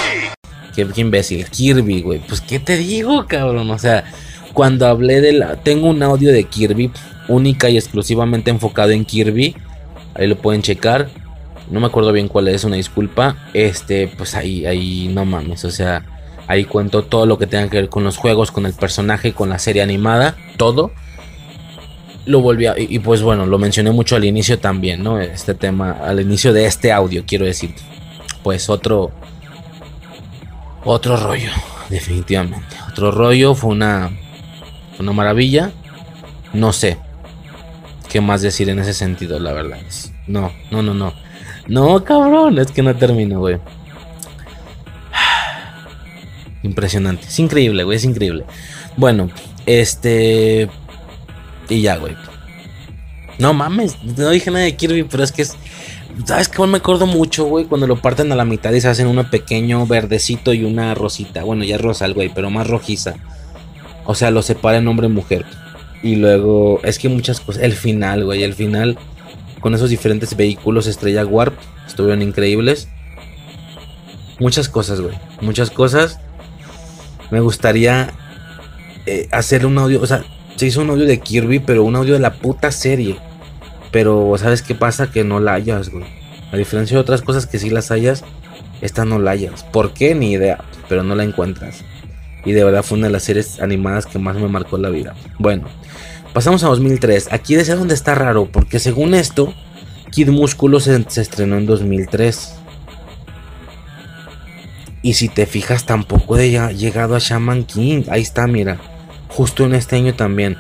Qué, imbécil, Kirby, güey. Pues, ¿qué te digo, cabrón? O sea, cuando hablé de la. Tengo un audio de Kirby, única y exclusivamente enfocado en Kirby. Ahí lo pueden checar. No me acuerdo bien cuál es, una disculpa. Este, pues ahí, ahí, no mames. O sea, ahí cuento todo lo que tenga que ver con los juegos, con el personaje, con la serie animada, todo. Lo volví a. Y, y pues bueno, lo mencioné mucho al inicio también, ¿no? Este tema, al inicio de este audio, quiero decir. Pues otro. Otro rollo, definitivamente. Otro rollo, fue una, una maravilla. No sé qué más decir en ese sentido, la verdad. Es- No, no, no, no. No, cabrón, es que no termino, güey. *sighs* Impresionante. Es increíble, güey, es increíble. Bueno, este... Y ya, güey. No mames, no dije nada de Kirby, pero es que es. ¿Sabes qué? Me acuerdo mucho, güey, cuando lo parten a la mitad y se hacen uno pequeño verdecito y una rosita. Bueno, ya es rosa güey, pero más rojiza. O sea, lo separan hombre y mujer. Y luego, es que muchas cosas. El final, güey, el final. Con esos diferentes vehículos Estrella Warp. Estuvieron increíbles. Muchas cosas, güey. Muchas cosas. Me gustaría eh, hacer un audio. O sea, se hizo un audio de Kirby, pero un audio de la puta serie. Pero, ¿sabes qué pasa? Que no la hayas, güey. A diferencia de otras cosas que sí las hayas, esta no la hayas. ¿Por qué? Ni idea. Pero no la encuentras. Y de verdad fue una de las series animadas que más me marcó la vida. Bueno, pasamos a 2003. Aquí de ser donde está raro, porque según esto, Kid Músculo se, se estrenó en 2003. Y si te fijas, tampoco he llegado a Shaman King. Ahí está, mira. Justo en este año también.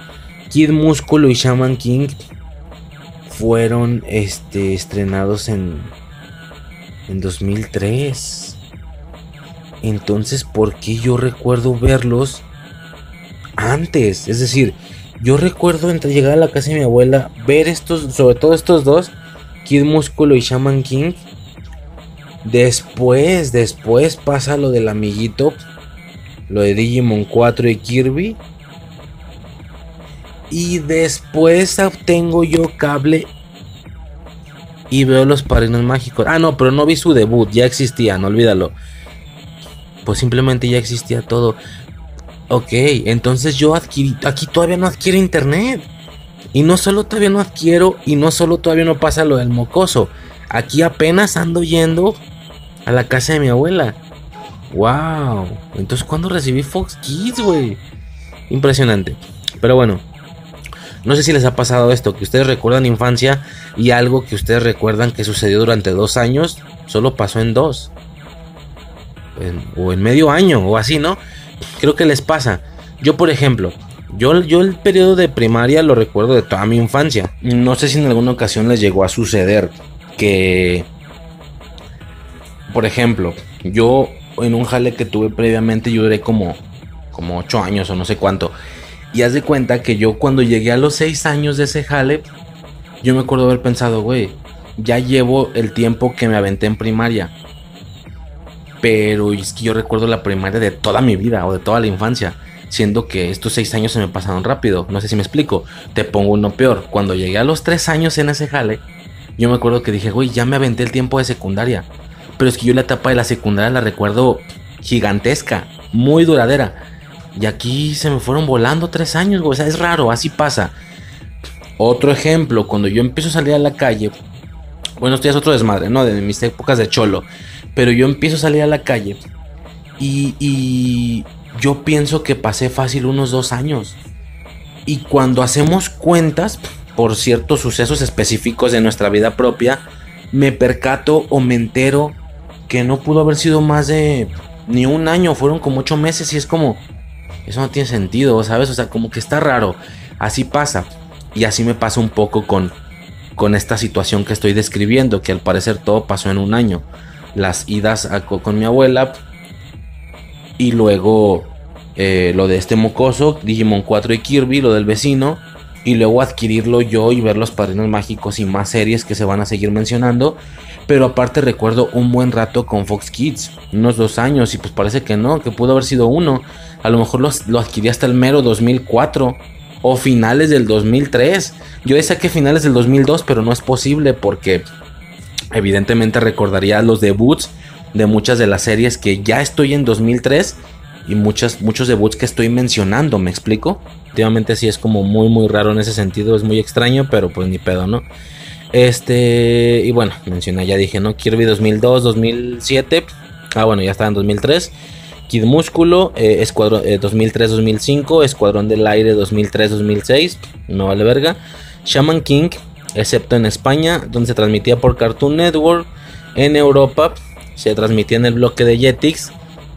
Kid Músculo y Shaman King fueron este, estrenados en, en 2003. Entonces, ¿por qué yo recuerdo verlos antes? Es decir, yo recuerdo entre llegar a la casa de mi abuela, ver estos, sobre todo estos dos, Kid Músculo y Shaman King. Después, después pasa lo del amiguito, lo de Digimon 4 y Kirby. Y después obtengo yo cable y veo los padrinos mágicos. Ah, no, pero no vi su debut, ya existía, no olvídalo. Pues simplemente ya existía todo. Ok, entonces yo adquirí, aquí todavía no adquiero internet. Y no solo todavía no adquiero, y no solo todavía no pasa lo del mocoso. Aquí apenas ando yendo a la casa de mi abuela. Wow. Entonces, ¿cuándo recibí Fox Kids, güey? Impresionante. Pero bueno, no sé si les ha pasado esto, que ustedes recuerdan infancia y algo que ustedes recuerdan que sucedió durante dos años, solo pasó en dos. o en medio año, o así, ¿no? Creo que les pasa. Yo, por ejemplo, yo, yo el periodo de primaria lo recuerdo de toda mi infancia. No sé si en alguna ocasión les llegó a suceder que, por ejemplo, yo en un jale que tuve previamente, yo duré como, como 8 años o no sé cuánto. Y haz de cuenta que yo cuando llegué a los 6 años de ese jale, yo me acuerdo haber pensado, güey, ya llevo el tiempo que me aventé en primaria. Pero es que yo recuerdo la primaria de toda mi vida o de toda la infancia. Siendo que estos 6 años se me pasaron rápido. No sé si me explico. Te pongo uno peor. Cuando llegué a los 3 años en ese jale, yo me acuerdo que dije, güey, ya me aventé el tiempo de secundaria. Pero es que yo la etapa de la secundaria la recuerdo gigantesca, muy duradera. Y aquí se me fueron volando tres años, güey. O sea, es raro, así pasa. Otro ejemplo, cuando yo empiezo a salir a la calle. Bueno, esto es otro desmadre, ¿no? De mis épocas de cholo. Pero yo empiezo a salir a la calle. Y, y yo pienso que pasé fácil unos dos años. Y cuando hacemos cuentas, por ciertos sucesos específicos de nuestra vida propia, me percato o me entero que no pudo haber sido más de ni un año, fueron como ocho meses y es como, eso no tiene sentido, ¿sabes? O sea, como que está raro. Así pasa. Y así me pasa un poco con, con esta situación que estoy describiendo, que al parecer todo pasó en un año. Las idas con mi abuela y luego eh, lo de este mocoso, Digimon 4 y Kirby, lo del vecino. Y luego adquirirlo yo y ver los padrinos mágicos y más series que se van a seguir mencionando. Pero aparte recuerdo un buen rato con Fox Kids, unos dos años, y pues parece que no, que pudo haber sido uno. A lo mejor lo adquirí hasta el mero 2004 o finales del 2003. Yo decía que finales del 2002, pero no es posible porque evidentemente recordaría los debuts de muchas de las series que ya estoy en 2003 y muchas, muchos debuts que estoy mencionando, ¿me explico? Últimamente sí es como muy muy raro en ese sentido, es muy extraño, pero pues ni pedo, ¿no? Este, y bueno, mencioné, ya dije, ¿no? Kirby 2002, 2007. Ah, bueno, ya estaba en 2003. Kid Músculo, eh, Escuadrón 2003-2005, eh, Escuadrón del Aire 2003-2006, no vale verga. Shaman King, excepto en España, donde se transmitía por Cartoon Network. En Europa se transmitía en el bloque de Jetix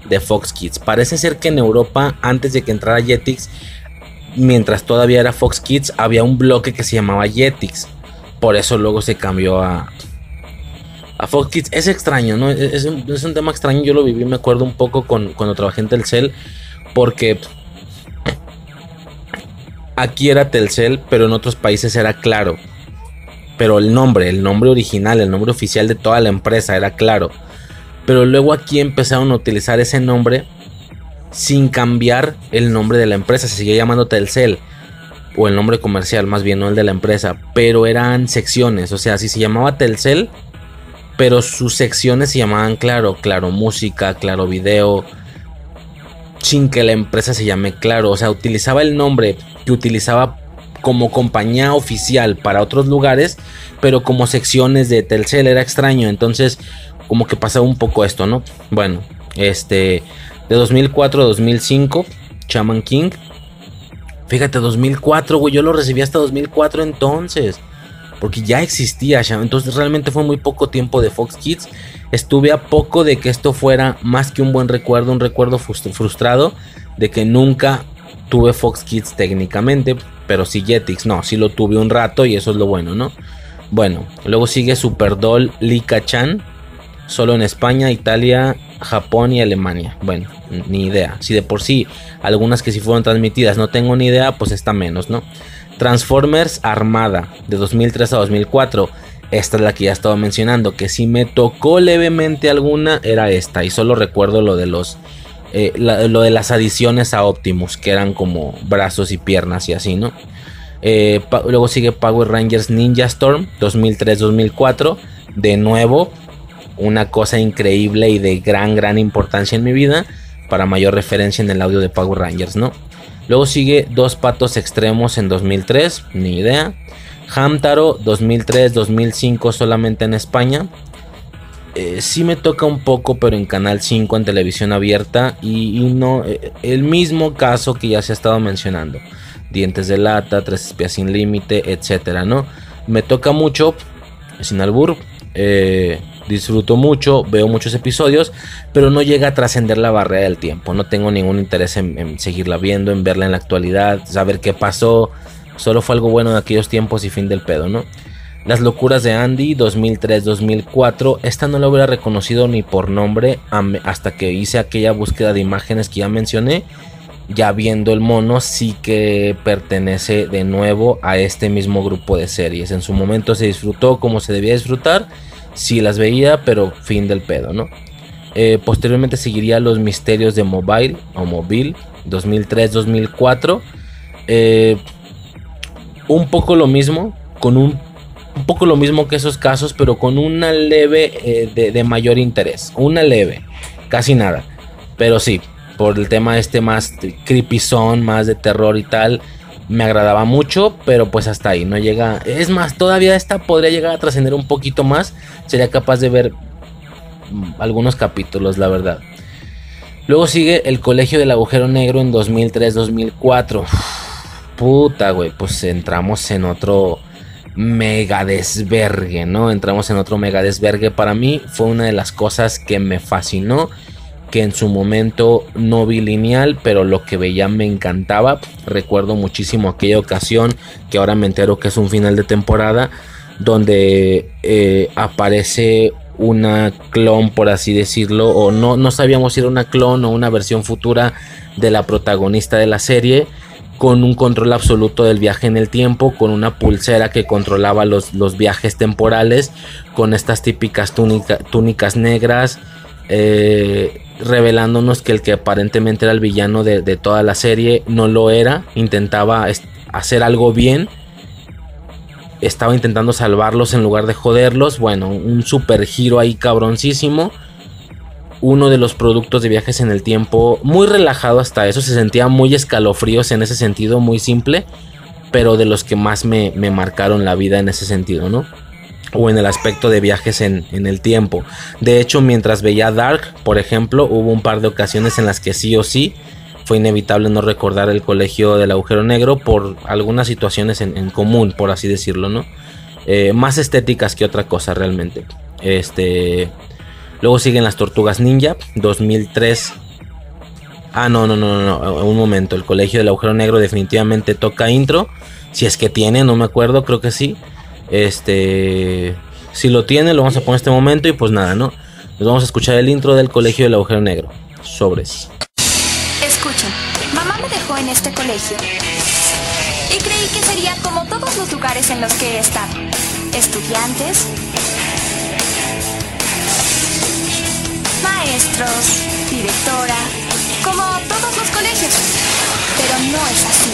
de Fox Kids. Parece ser que en Europa, antes de que entrara Jetix, mientras todavía era Fox Kids, había un bloque que se llamaba Jetix. Por eso luego se cambió a, a Fox Kids. Es extraño, ¿no? Es un, tema extraño. Yo lo viví, me acuerdo un poco con, cuando trabajé en Telcel. Porque aquí era Telcel, pero en otros países era claro. Pero el nombre, el nombre original, el nombre oficial de toda la empresa era claro. Pero luego aquí empezaron a utilizar ese nombre sin cambiar el nombre de la empresa. Se seguía llamando Telcel. O el nombre comercial, más bien, no el de la empresa. Pero eran secciones. O sea, si se llamaba Telcel. Pero sus secciones se llamaban Claro. Claro Música, Claro Video. Sin que la empresa se llame Claro. O sea, utilizaba el nombre que utilizaba como compañía oficial para otros lugares. Pero como secciones de Telcel era extraño. Entonces, como que pasaba un poco esto, ¿no? Bueno, este de 2004 a 2005, Chaman King. Fíjate, 2004, güey, yo lo recibí hasta 2004 entonces. Porque ya existía Shaman. Entonces realmente fue muy poco tiempo de Fox Kids. Estuve a poco de que esto fuera más que un buen recuerdo, un recuerdo frustrado de que nunca tuve Fox Kids técnicamente. Pero sí Jetix, no, sí lo tuve un rato y eso es lo bueno, ¿no? Bueno, luego sigue Super Doll Lika Chan. Solo en España, Italia, Japón y Alemania. Bueno, ni idea. Si de por sí algunas que sí fueron transmitidas no tengo ni idea, pues está menos, ¿no? Transformers Armada de 2003 a 2004. Esta es la que ya estaba mencionando. Que si me tocó levemente alguna, era esta. Y solo recuerdo lo de los. Eh, lo de las adiciones a Optimus, que eran como brazos y piernas y así, ¿no? Eh, luego sigue Power Rangers Ninja Storm 2003-2004. De nuevo, una cosa increíble y de gran, gran importancia en mi vida para mayor referencia en el audio de Power Rangers, ¿no? Luego sigue Dos Patos Extremos en 2003, ni idea. Hamtaro 2003-2005 solamente en España. Eh, sí me toca un poco, pero en Canal 5 en televisión abierta. Y, no, eh, el mismo caso que ya se ha estado mencionando. Dientes de lata, Tres espías sin límite, etcétera, ¿no? Me toca mucho, sin albur. Eh, disfruto mucho, veo muchos episodios, pero no llega a trascender la barrera del tiempo. No tengo ningún interés en, seguirla viendo, en verla en la actualidad, saber qué pasó. Solo fue algo bueno en aquellos tiempos y fin del pedo, ¿no? Las locuras de Andy 2003-2004, esta no la hubiera reconocido ni por nombre hasta que hice aquella búsqueda de imágenes que ya mencioné. Ya viendo el mono, sí que pertenece de nuevo a este mismo grupo de series. En su momento se disfrutó como se debía disfrutar sí las veía, pero fin del pedo, ¿no? Eh, posteriormente seguiría Los Misterios de Mobile o Mobile 2003-2004. Eh, un poco lo mismo, con un, un, poco lo mismo que esos casos, pero con una leve eh, de, de, mayor interés. Una leve, casi nada. Pero sí, por el tema este más creepy zone, más de terror y tal me agradaba mucho, pero pues hasta ahí no llega. Es más, todavía esta podría llegar a trascender un poquito más. Sería capaz de ver mm, algunos capítulos, la verdad. Luego sigue El Colegio del Agujero Negro en 2003-2004. Puta, güey, pues entramos en otro mega desvergue, ¿no? Entramos en otro mega desvergue. Para mí fue una de las cosas que me fascinó que en su momento no vi lineal, pero lo que veía me encantaba. Recuerdo muchísimo aquella ocasión que ahora me entero que es un final de temporada donde eh, aparece una clon, por así decirlo, o no, no sabíamos si era una clon o una versión futura de la protagonista de la serie, con un control absoluto del viaje en el tiempo, con una pulsera que controlaba los, los viajes temporales, con estas típicas túnicas negras. Eh, revelándonos que el que aparentemente era el villano de, toda la serie no lo era, intentaba hacer algo bien, estaba intentando salvarlos en lugar de joderlos, bueno, un super giro ahí cabroncísimo. Uno de los productos de viajes en el tiempo, muy relajado hasta eso, se sentía muy escalofríos en ese sentido, muy simple, pero de los que más me, me marcaron la vida en ese sentido, ¿no? O en el aspecto de viajes en, el tiempo. De hecho, mientras veía Dark, por ejemplo, hubo un par de ocasiones en las que sí o sí fue inevitable no recordar el colegio del agujero negro por algunas situaciones en, común, por así decirlo, ¿no? Eh, más estéticas que otra cosa realmente. Este. Luego siguen las tortugas ninja, 2003. Ah, no, no, no, no, un momento. El colegio del agujero negro definitivamente toca intro. Si es que tiene, no me acuerdo, creo que sí. Este, si lo tiene, lo vamos a poner en este momento y pues nada, ¿no? Nos vamos a escuchar el intro del Colegio del Agujero Negro. Sobres. Escuchen, mamá me dejó en este colegio y creí que sería como todos los lugares en los que he estado. estudiantes, maestros, directora, como todos los colegios. Pero no es así.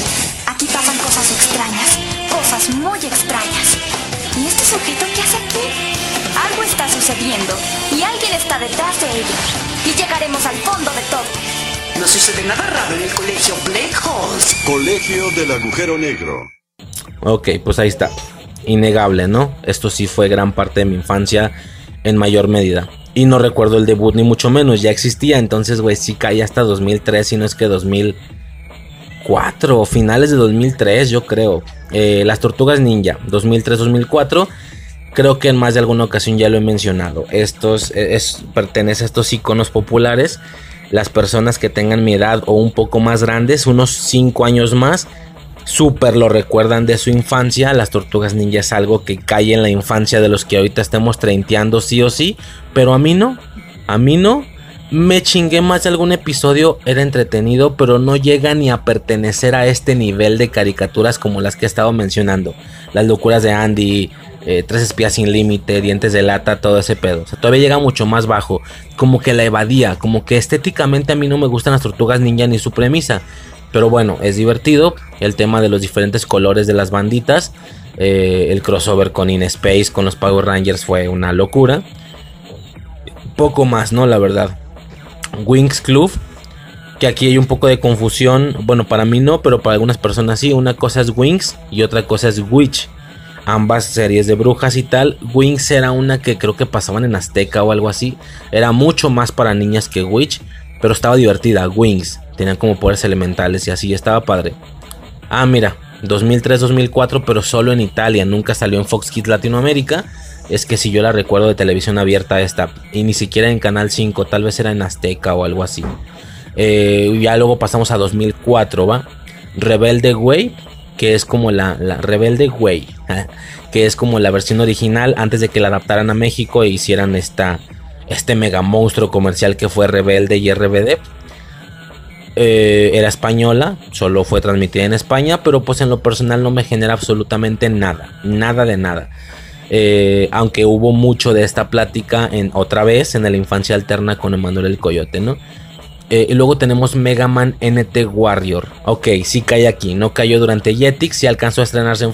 Aquí pasan cosas extrañas, cosas muy extrañas. ¿Y este sujeto qué hace aquí? Algo está sucediendo y alguien está detrás de ello. Y llegaremos al fondo de todo. No sucede nada raro en el colegio Black Halls. Colegio del Agujero Negro. Ok, pues ahí está. Innegable, ¿no? Esto sí fue gran parte de mi infancia en mayor medida. Y no recuerdo el debut ni mucho menos, ya existía. Entonces, güey, sí caí hasta 2003, si no es que 2004 o finales de 2003, yo creo. Eh, Las Tortugas Ninja, 2003-2004. Creo que en más de alguna ocasión ya lo he mencionado. Estos eh, es, pertenece a estos iconos populares. Las personas que tengan mi edad o un poco más grandes, unos 5 años más, súper lo recuerdan de su infancia. Las tortugas ninja es algo que cae en la infancia de los que ahorita estemos treinteando sí o sí. Pero a mí no. A mí no. Me chingué más de algún episodio, era entretenido, pero no llega ni a pertenecer a este nivel de caricaturas como las que he estado mencionando. Las locuras de Andy, eh, Tres espías sin límite, dientes de lata, todo ese pedo. O sea, todavía llega mucho más bajo. Como que la evadía, como que estéticamente a mí no me gustan las tortugas ninja ni su premisa. Pero bueno, es divertido. El tema de los diferentes colores de las banditas. eh, el crossover con In Space, con los Power Rangers fue una locura. Poco más, ¿no? La verdad. Wings Club. Que aquí hay un poco de confusión. Bueno, para mí no, pero para algunas personas sí. Una cosa es Wings y otra cosa es Witch. Ambas series de brujas y tal. Wings era una que creo que pasaban en Azteca o algo así. Era mucho más para niñas que Witch. Pero estaba divertida. Wings. Tenían como poderes elementales y así. Estaba padre. Ah, mira. 2003-2004, pero solo en Italia. Nunca salió en Fox Kids Latinoamérica. Es que si yo la recuerdo de televisión abierta esta. Y ni siquiera en Canal 5. Tal vez era en Azteca o algo así. Eh, ya luego pasamos a 2004, ¿va? Rebelde Way. Que es como la, Rebelde Way. *laughs* Que es como la versión original. Antes de que la adaptaran a México e hicieran esta, este mega monstruo comercial que fue Rebelde y RBD. Eh, era española, solo fue transmitida en España, pero pues en lo personal no me genera absolutamente nada, nada de nada. Eh, aunque hubo mucho de esta plática en otra vez en la infancia alterna con Emanuel el Coyote, ¿no? Eh, y luego tenemos Mega Man NT Warrior. Ok, sí cae aquí. No cayó durante Jetix. Sí alcanzó a estrenarse en.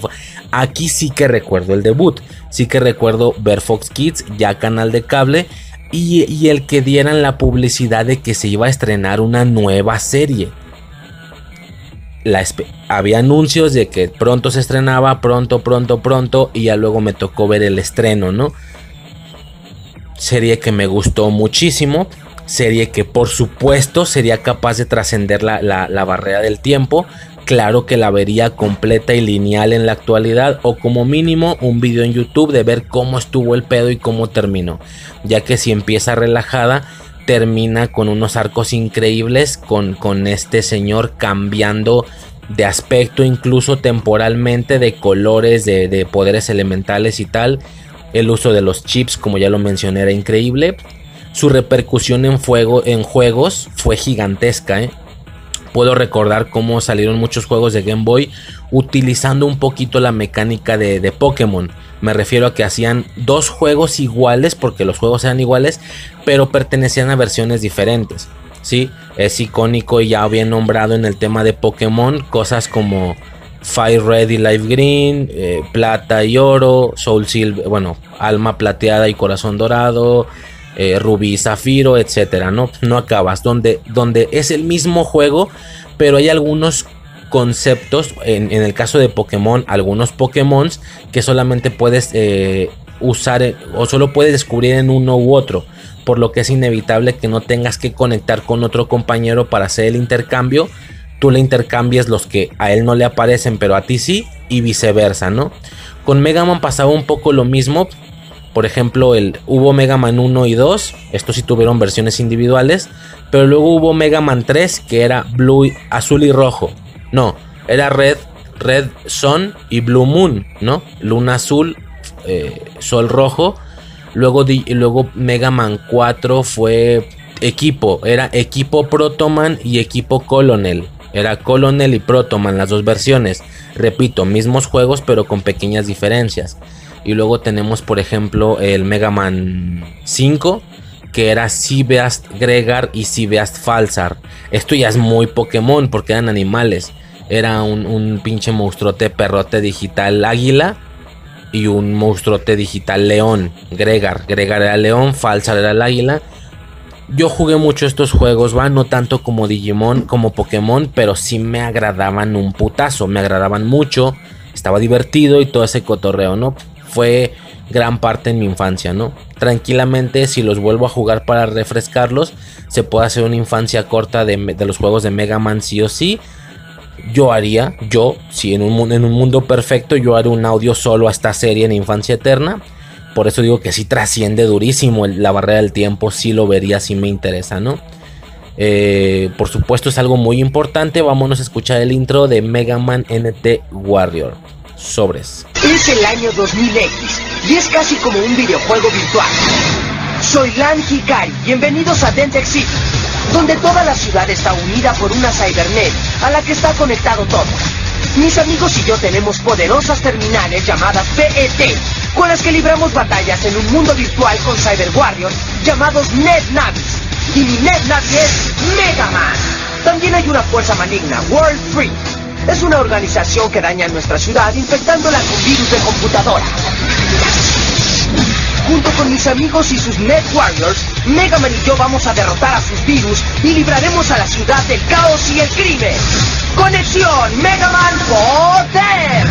Aquí sí que recuerdo el debut. Sí que recuerdo ver Fox Kids, ya canal de cable. Y, y el que dieran la publicidad de que se iba a estrenar una nueva serie. Había anuncios de que pronto se estrenaba, pronto, pronto, pronto. Y ya luego me tocó ver el estreno, ¿no? Serie que me gustó muchísimo serie que por supuesto sería capaz de trascender la, la, la, barrera del tiempo. Claro que la vería completa y lineal en la actualidad o como mínimo un video en YouTube de ver cómo estuvo el pedo y cómo terminó. Ya que si empieza relajada, termina con unos arcos increíbles con, con este señor cambiando de aspecto incluso temporalmente, de colores, de, de poderes elementales y tal. El uso de los chips, como ya lo mencioné, era increíble su repercusión en, en juegos fue gigantesca. ¿eh? Puedo recordar cómo salieron muchos juegos de Game Boy utilizando un poquito la mecánica de, de, Pokémon. Me refiero a que hacían dos juegos iguales, porque los juegos eran iguales, pero pertenecían a versiones diferentes. ¿sí? Es icónico y ya bien nombrado en el tema de Pokémon, cosas como Fire Red y Life Green, eh, Plata y Oro, Soul Silver, bueno, Alma Plateada y Corazón Dorado eh, Rubí, Zafiro, etcétera, ¿no? No acabas, donde, donde es el mismo juego, pero hay algunos conceptos, en, el caso de Pokémon, algunos Pokémon que solamente puedes eh, usar o solo puedes descubrir en uno u otro, por lo que es inevitable que no tengas que conectar con otro compañero para hacer el intercambio, tú le intercambias los que a él no le aparecen, pero a ti sí, y viceversa, ¿no? Con Mega Man pasaba un poco lo mismo, por ejemplo, el, hubo Mega Man 1 y 2. Estos sí tuvieron versiones individuales. Pero luego hubo Mega Man 3 que era blue, azul y rojo. No, era red, red sun y blue moon, ¿no? Luna azul, eh, sol rojo. Luego, luego Mega Man 4 fue equipo. Era equipo Protoman y equipo Colonel. Era Colonel y Protoman las dos versiones. Repito, mismos juegos pero con pequeñas diferencias. Y luego tenemos, por ejemplo, el Mega Man 5, que era Sibeast Gregar y Sibeast Falsar. Esto ya es muy Pokémon porque eran animales. Era un, un pinche monstruote perrote digital águila y un monstruote digital león. Gregar. Gregar era león, Falsar era el águila. Yo jugué mucho estos juegos, va, no tanto como Digimon, como Pokémon, pero sí me agradaban un putazo, me agradaban mucho, estaba divertido y todo ese cotorreo, ¿no? Fue gran parte en mi infancia, ¿no? Tranquilamente, si los vuelvo a jugar para refrescarlos, se puede hacer una infancia corta de, los juegos de Mega Man sí o sí. Yo haría, yo, si en un, en un mundo perfecto, yo haré un audio solo a esta serie en Infancia Eterna. Por eso digo que sí trasciende durísimo la barrera del tiempo, sí lo vería, sí me interesa, ¿no? Eh, por supuesto es algo muy importante, vámonos a escuchar el intro de Mega Man NT Warrior. Sobres. Es el año 2000X y es casi como un videojuego virtual. Soy Lan Hikari, bienvenidos a Dentex City, donde toda la ciudad está unida por una cybernet a la que está conectado todo. Mis amigos y yo tenemos poderosas terminales llamadas PET, con las que libramos batallas en un mundo virtual con cyber llamados Net Navis. Y mi Net es Mega Man. También hay una fuerza maligna, World Free. Es una organización que daña nuestra ciudad infectándola con virus de computadora. Junto con mis amigos y sus Net Warriors, Mega Man y yo vamos a derrotar a sus virus y libraremos a la ciudad del caos y el crimen. Conexión Mega Man Poder.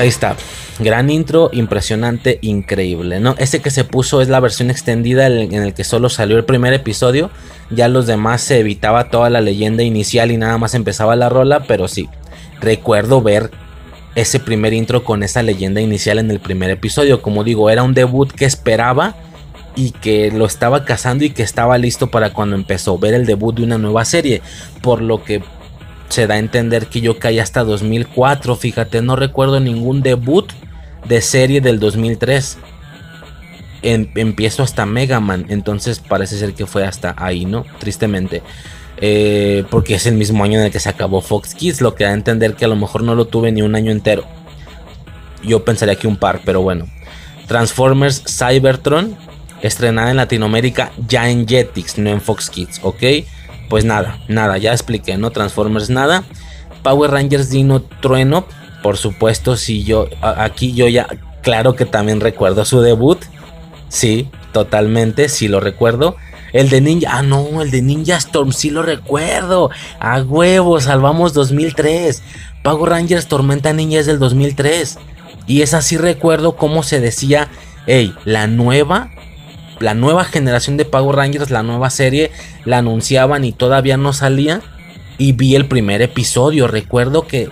Ahí está. Gran intro, impresionante, increíble, ¿no? Ese que se puso es la versión extendida en el que solo salió el primer episodio. Ya los demás se evitaba toda la leyenda inicial y nada más empezaba la rola, pero sí. Recuerdo ver ese primer intro con esa leyenda inicial en el primer episodio. Como digo, era un debut que esperaba y que lo estaba cazando y que estaba listo para cuando empezó ver el debut de una nueva serie. Por lo que se da a entender que yo caí hasta 2004. Fíjate, no recuerdo ningún debut de serie del 2003. Em- empiezo hasta Mega Man. Entonces parece ser que fue hasta ahí, ¿no? Tristemente. Eh, porque es el mismo año en el que se acabó Fox Kids. Lo que da a entender que a lo mejor no lo tuve ni un año entero. Yo pensaría que un par, pero bueno. Transformers Cybertron. Estrenada en Latinoamérica ya en Jetix, no en Fox Kids, ¿ok? Pues nada, nada, ya expliqué, ¿no? Transformers nada. Power Rangers Dino Trueno, por supuesto, si yo, aquí yo ya, claro que también recuerdo su debut. Sí, totalmente, sí lo recuerdo. El de Ninja, ah no, el de Ninja Storm, sí lo recuerdo. A huevo, salvamos 2003. Power Rangers Tormenta Ninja es del 2003. Y es así recuerdo cómo se decía, hey, la nueva, la nueva generación de Power Rangers, la nueva serie, la anunciaban y todavía no salía. Y vi el primer episodio. Recuerdo que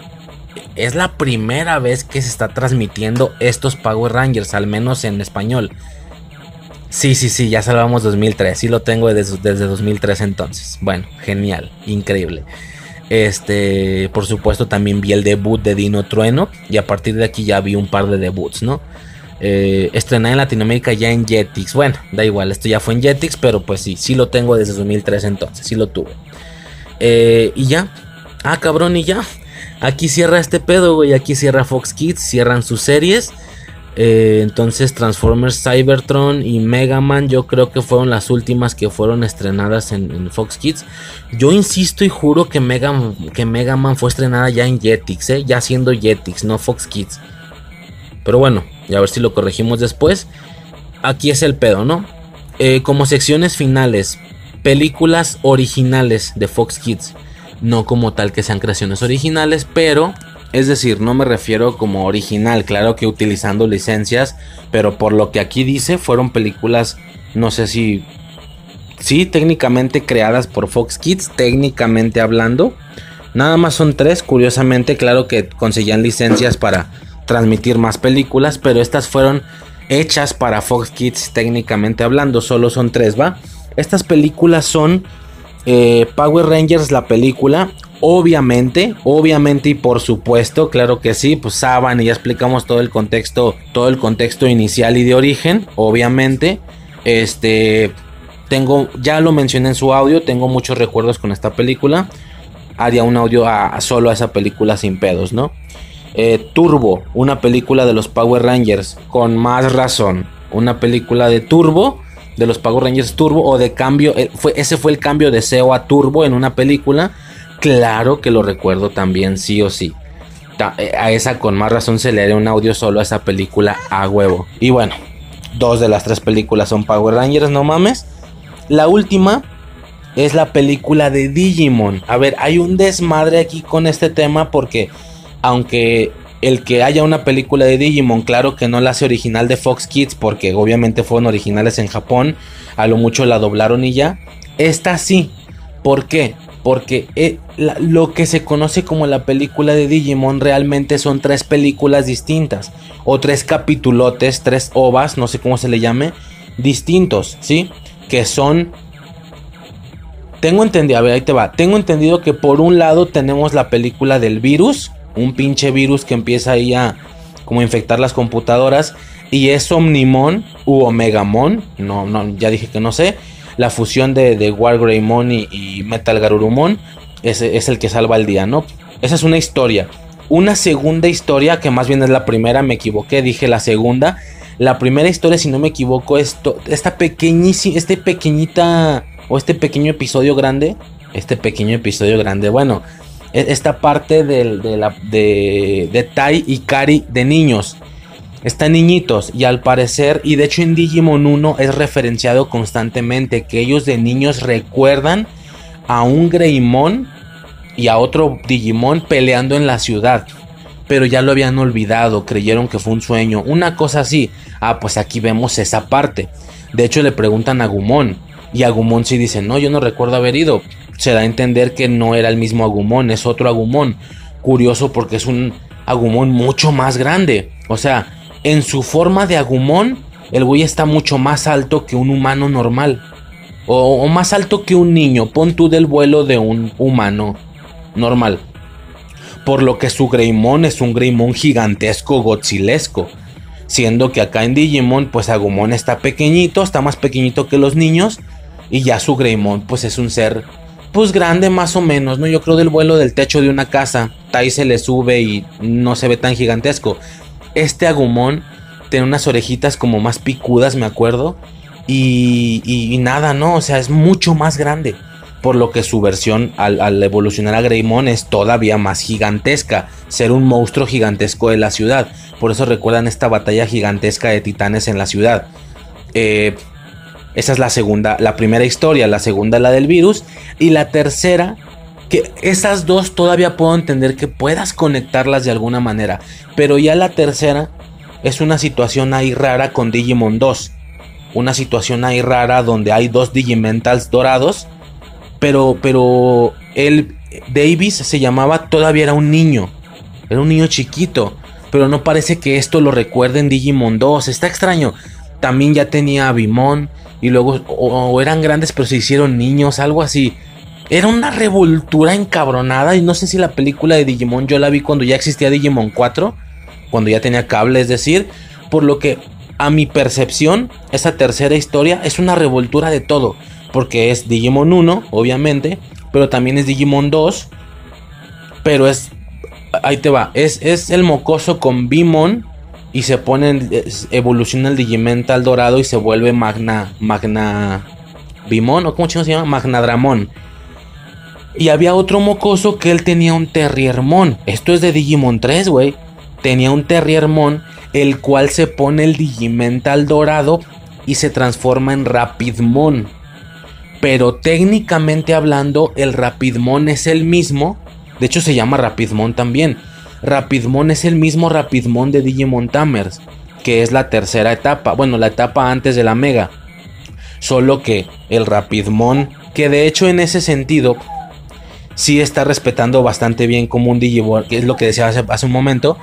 es la primera vez que se está transmitiendo estos Power Rangers, al menos en español. Sí, sí, sí, ya salvamos 2003. Sí lo tengo desde, desde 2003 entonces. Bueno, genial, increíble. Este, por supuesto, también vi el debut de Dino Trueno. Y a partir de aquí ya vi un par de debuts, ¿no? Eh, estrenada en Latinoamérica ya en Jetix. Bueno, da igual, esto ya fue en Jetix, pero pues sí, sí lo tengo desde 2003 entonces, sí lo tuve. Eh, y ya, ah cabrón, y ya. Aquí cierra este pedo, güey. Aquí cierra Fox Kids, cierran sus series. Eh, entonces Transformers Cybertron y Mega Man yo creo que fueron las últimas que fueron estrenadas en, en Fox Kids. Yo insisto y juro que Mega, que Mega Man fue estrenada ya en Jetix, ya siendo Jetix, no Fox Kids. Pero bueno, y a ver si lo corregimos después. aquí es el pedo, ¿no? Eh, como secciones finales, películas originales de Fox Kids. No como tal que sean creaciones originales, pero es decir, no me refiero como original, claro que utilizando licencias, pero por lo que aquí dice, fueron películas, no sé si, sí, técnicamente creadas por Fox Kids, técnicamente hablando. Nada más son tres, curiosamente, claro que conseguían licencias para transmitir más películas, pero estas fueron hechas para Fox Kids técnicamente hablando, solo son tres, ¿va? Estas películas son eh, Power Rangers, la película, Obviamente, obviamente y por supuesto, claro que sí, pues Saban y ya explicamos todo el contexto, todo el contexto inicial y de origen, obviamente. Este, tengo, ya lo mencioné en su audio, tengo muchos recuerdos con esta película. Haría un audio a, solo a esa película sin pedos, ¿no? Eh, Turbo, una película de los Power Rangers, con más razón. Una película de Turbo, de los Power Rangers Turbo, o de cambio, eh, fue, ese fue el cambio de SEO a Turbo en una película Claro que lo recuerdo también, sí o sí. Eh, a esa con más razón se le haría un audio solo a esa película a huevo. Y bueno, dos de las tres películas son Power Rangers, no mames. La última es la película de Digimon. A ver, hay un desmadre aquí con este tema porque aunque el que haya una película de Digimon, claro que no la hace original de Fox Kids porque obviamente fueron originales en Japón, a lo mucho la doblaron y ya. Esta sí. ¿Por qué? porque eh, lo que se conoce como la película de Digimon realmente son tres películas distintas o tres capitulotes, tres ovas, no sé cómo se le llame, distintos, ¿sí? Que son tengo entendido, a ver, ahí te va. Tengo entendido que por un lado tenemos la película del virus, un pinche virus que empieza ahí a como infectar las computadoras y es Omnimon u Omegamon, no no ya dije que no sé la fusión de, de Wargreymon y, Metal Garurumon es, es el que salva el día, ¿no? Esa es una historia. Una segunda historia, que más bien es la primera, me equivoqué, dije la segunda. La primera historia, si no me equivoco, es esta pequeñísima, este pequeñita, o este pequeño episodio grande, este pequeño episodio grande, bueno, esta parte de, de, Tai y Kari de niños. Están niñitos y al parecer, y de hecho en Digimon 1 es referenciado constantemente que ellos de niños recuerdan a un Greymon y a otro Digimon peleando en la ciudad. Pero ya lo habían olvidado, creyeron que fue un sueño, una cosa así. Ah, pues aquí vemos esa parte. De hecho le preguntan a Gumon y Agumon sí dice, no, yo no recuerdo haber ido. Se da a entender que no era el mismo Agumon, es otro Agumon. Curioso porque es un Agumon mucho más grande. O sea, en su forma de agumón, el güey está mucho más alto que un humano normal. O, más alto que un niño. Pon tú del vuelo de un humano normal. Por lo que su Greymon es un Greymon gigantesco, godzilesco. Siendo que acá en Digimon, pues Agumon está pequeñito, está más pequeñito que los niños. Y ya su Greymon, pues es un ser, pues grande más o menos, ¿no? Yo creo del vuelo del techo de una casa. Tai se le sube y no se ve tan gigantesco. Este Agumon tiene unas orejitas como más picudas, me acuerdo. Y, nada, ¿no? O sea, es mucho más grande. Por lo que su versión al, evolucionar a Greymon es todavía más gigantesca. Ser un monstruo gigantesco de la ciudad. Por eso recuerdan esta batalla gigantesca de titanes en la ciudad. Eh, esa es la segunda, la primera historia. La segunda, la del virus. Y la tercera que esas dos todavía puedo entender que puedas conectarlas de alguna manera. Pero ya la tercera es una situación ahí rara con Digimon 2. Una situación ahí rara donde hay dos Digimentals dorados. Pero, pero el Davis se llamaba, todavía era un niño. Era un niño chiquito. Pero no parece que esto lo recuerde en Digimon 2. Está extraño. También ya tenía a Bimon. Y luego, o eran grandes pero se hicieron niños, algo así. Era una revoltura encabronada y no sé si la película de Digimon yo la vi cuando ya existía Digimon 4, cuando ya tenía cable, es decir, por lo que a mi percepción esa tercera historia es una revoltura de todo, porque es Digimon 1, obviamente, pero también es Digimon 2, pero es ahí te va, es, es el mocoso con Bimon y se pone evoluciona el Digimental dorado y se vuelve Magna Magna Bimon o cómo se llama Magnadramon. Y había otro mocoso que él tenía un Terriermon. Esto es de Digimon 3, güey. Tenía un Terriermon, el cual se pone el Digimental dorado y se transforma en Rapidmon. Pero técnicamente hablando, el Rapidmon es el mismo. De hecho, se llama Rapidmon también. Rapidmon es el mismo Rapidmon de Digimon Tamers, que es la tercera etapa. Bueno, la etapa antes de la Mega. Solo que el Rapidmon, que de hecho en ese sentido sí está respetando bastante bien como un Digimon, que es lo que decía hace, hace un momento.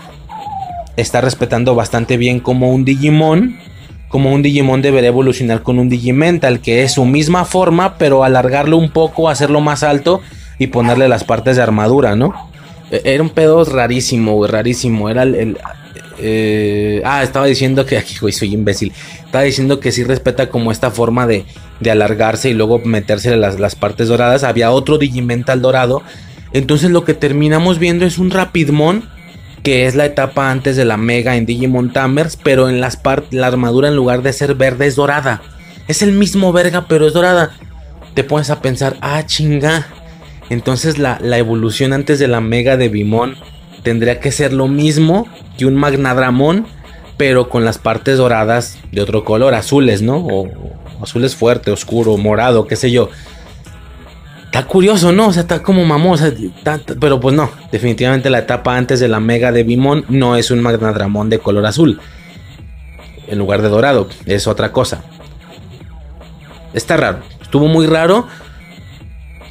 Está respetando bastante bien como un Digimon como un Digimon debería evolucionar con un Digimental, que es su misma forma, pero alargarlo un poco, hacerlo más alto y ponerle las partes de armadura, ¿no? E, era un pedo rarísimo, rarísimo. Era el. eh, ah, estaba diciendo que *laughs* aquí, güey, soy imbécil. Estaba diciendo que sí respeta como esta forma de, de alargarse y luego meterse las, las partes doradas. Había otro Digimental dorado. Entonces lo que terminamos viendo es un Rapidmon que es la etapa antes de la Mega en Digimon Tamers, pero en las partes la armadura en lugar de ser verde es dorada. Es el mismo verga, pero es dorada. Te pones a pensar, ah, chinga. Entonces la, la evolución antes de la Mega de Bimon tendría que ser lo mismo que un Magnadramon, pero con las partes doradas de otro color, azules, ¿no? O, azules fuerte, oscuro, morado, qué sé yo. Está curioso, ¿no? O sea, está como mamosa. pero pues no. Definitivamente la etapa antes de la Mega de Bimon no es un Magnadramon de color azul. En lugar de dorado. Es otra cosa. Está raro. Estuvo muy raro.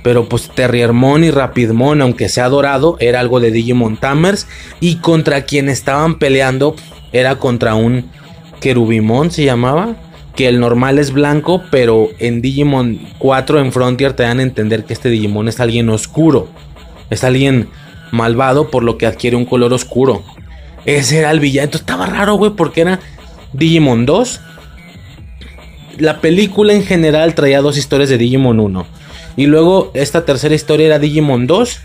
Pero pues Terriermon y Rapidmon, aunque sea dorado, era algo de Digimon Tamers. Y contra quien estaban peleando era contra un Querubimon, se llamaba que el normal es blanco, pero en Digimon 4 en Frontier te dan a entender que este Digimon es alguien oscuro. Es alguien malvado por lo que adquiere un color oscuro. Ese era el villano. Entonces estaba raro, güey, porque era Digimon 2. La película en general traía dos historias de Digimon 1. Y luego esta tercera historia era Digimon 2,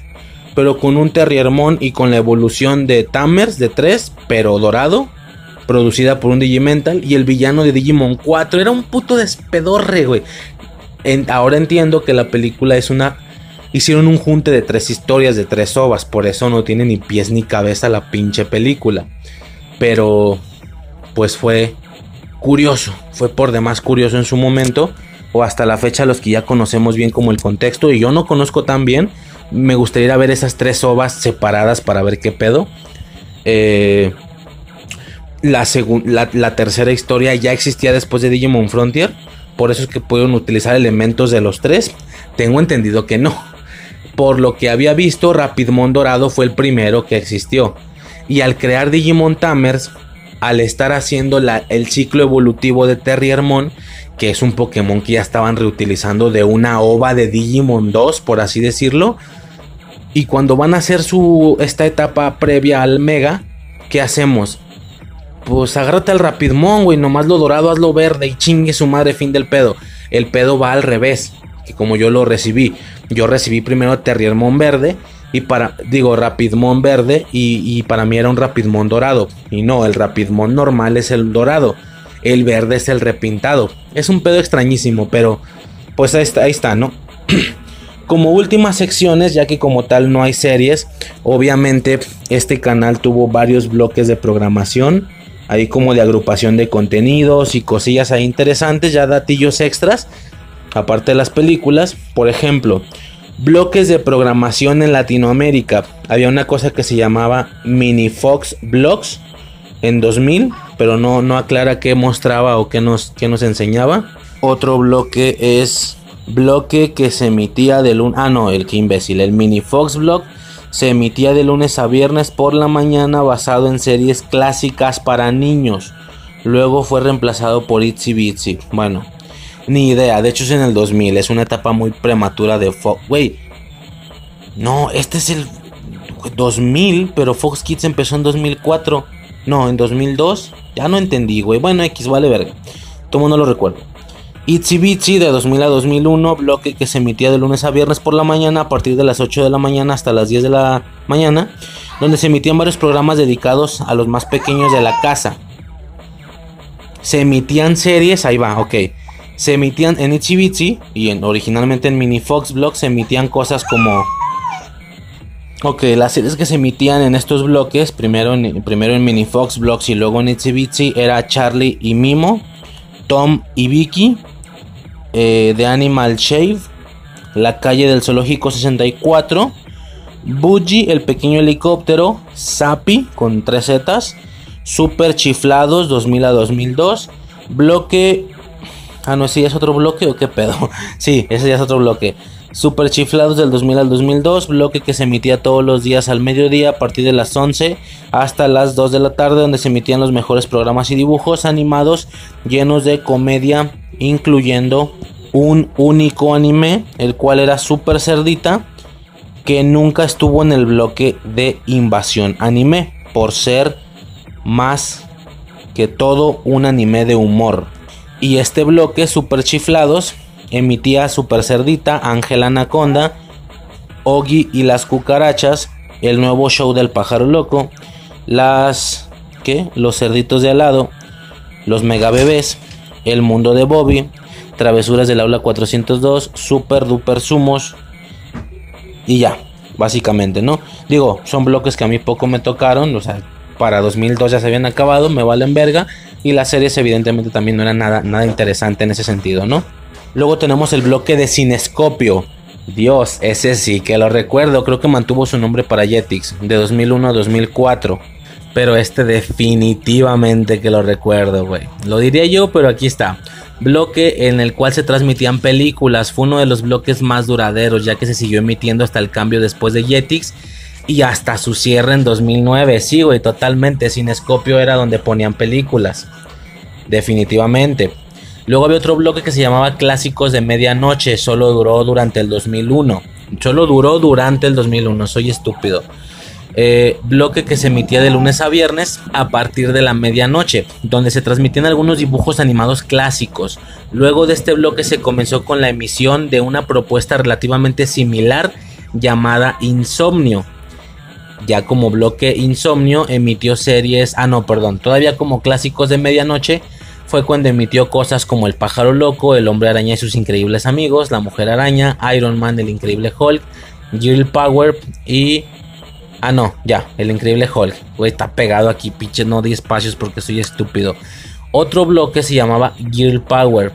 pero con un Terriermon y con la evolución de Tamers de 3, pero dorado producida por un Digimental, y el villano de Digimon 4. Era un puto despedorre, güey. ahora entiendo que la película es una... Hicieron un junte de tres historias, de tres ovas, por eso no tiene ni pies ni cabeza la pinche película. Pero, pues fue curioso, fue por demás curioso en su momento, o hasta la fecha los que ya conocemos bien como el contexto, y yo no conozco tan bien, me gustaría ver esas tres ovas separadas para ver qué pedo. Eh, la, la, tercera historia ya existía después de Digimon Frontier. Por eso es que pueden utilizar elementos de los tres. Tengo entendido que no. Por lo que había visto, Rapidmon Dorado fue el primero que existió. Y al crear Digimon Tamers, al estar haciendo la, el ciclo evolutivo de Terriermon, que es un Pokémon que ya estaban reutilizando de una ova de Digimon 2, por así decirlo. Y cuando van a hacer su, esta etapa previa al Mega, ¿qué hacemos? pues agárrate al Rapidmon, güey, nomás lo dorado, hazlo verde y chingue su madre, fin del pedo. El pedo va al revés, que como yo lo recibí, yo recibí primero Terriermon verde y para, digo, Rapidmon verde y, y, para mí era un Rapidmon dorado. Y no, el Rapidmon normal es el dorado, el verde es el repintado. Es un pedo extrañísimo, pero pues ahí está, ¿no? *clears throat* como últimas secciones, ya que como tal no hay series, obviamente este canal tuvo varios bloques de programación ahí como de agrupación de contenidos y cosillas ahí interesantes, ya datillos extras, aparte de las películas, por ejemplo, bloques de programación en Latinoamérica. Había una cosa que se llamaba Mini Fox Blogs en 2000, pero no, no aclara qué mostraba o qué nos, qué nos enseñaba. Otro bloque es bloque que se emitía de lunes. Ah, no, el que imbécil. El Mini Fox Blog se emitía de lunes a viernes por la mañana basado en series clásicas para niños. Luego fue reemplazado por Itsy Bitsy. Bueno, ni idea. De hecho es en el 2000. Es una etapa muy prematura de Fox. Wey. No, este es el 2000. Pero Fox Kids empezó en 2004. No, en 2002. Ya no entendí, güey. Bueno, X vale verga. Todo no lo recuerdo. Itsy Bitsy de 2000 a 2001, bloque que se emitía de lunes a viernes por la mañana a partir de las 8 de la mañana hasta las 10 de la mañana, donde se emitían varios programas dedicados a los más pequeños de la casa. Se emitían series, ahí va, ok. Se emitían en Itsy Bitsy y en, originalmente en Mini Fox Blog se emitían cosas como... Ok, las series que se emitían en estos bloques, primero en, primero en Mini Fox Blogs y luego en Itsy Bitsy, era Charlie y Mimo, Tom y Vicky, eh, The Animal Shave, La calle del Zoológico 64, Bougie, el pequeño helicóptero, Sapi con tres zetas, Super Chiflados 2000 a 2002, Bloque... Ah, no, ese ya es otro bloque o qué pedo. *laughs* sí, ese ya es otro bloque. Super Chiflados del 2000 al 2002, bloque que se emitía todos los días al mediodía a partir de las 11 hasta las 2 de la tarde, donde se emitían los mejores programas y dibujos animados llenos de comedia, incluyendo un único anime, el cual era Super Cerdita, que nunca estuvo en el bloque de invasión anime, por ser más que todo un anime de humor. Y este bloque, Super Chiflados, emitía Super Cerdita, Ángel Anaconda, Ogi y las cucarachas, el nuevo show del pájaro loco, las ¿qué? Los cerditos de al lado, los mega bebés, el mundo de Bobby, travesuras del aula 402, Super Duper Sumos y ya, básicamente, ¿no? Digo, son bloques que a mí poco me tocaron, o sea, para 2002 ya se habían acabado, me valen verga y las series evidentemente también no eran nada nada interesante en ese sentido, ¿no? Luego tenemos el bloque de Cinescopio. Dios, ese sí que lo recuerdo. Creo que mantuvo su nombre para Jetix de 2001 a 2004. Pero este definitivamente que lo recuerdo, güey. Lo diría yo, pero aquí está. Bloque en el cual se transmitían películas. Fue uno de los bloques más duraderos, ya que se siguió emitiendo hasta el cambio después de Jetix. Y hasta su cierre en 2009. Sí, güey, totalmente. Cinescopio era donde ponían películas. Definitivamente. Luego había otro bloque que se llamaba Clásicos de Medianoche, solo duró durante el 2001. Solo duró durante el 2001, soy estúpido. Eh, bloque que se emitía de lunes a viernes a partir de la medianoche, donde se transmitían algunos dibujos animados clásicos. Luego de este bloque se comenzó con la emisión de una propuesta relativamente similar llamada Insomnio. Ya como bloque Insomnio emitió series, ah no, perdón, todavía como clásicos de medianoche fue cuando emitió cosas como El pájaro loco, El hombre araña y sus increíbles amigos, La mujer araña, Iron Man, El increíble Hulk, Girl Power y... Ah, no, ya, El increíble Hulk. Güey, está pegado aquí, pinche, no di espacios porque soy estúpido. Otro bloque se llamaba Girl Power.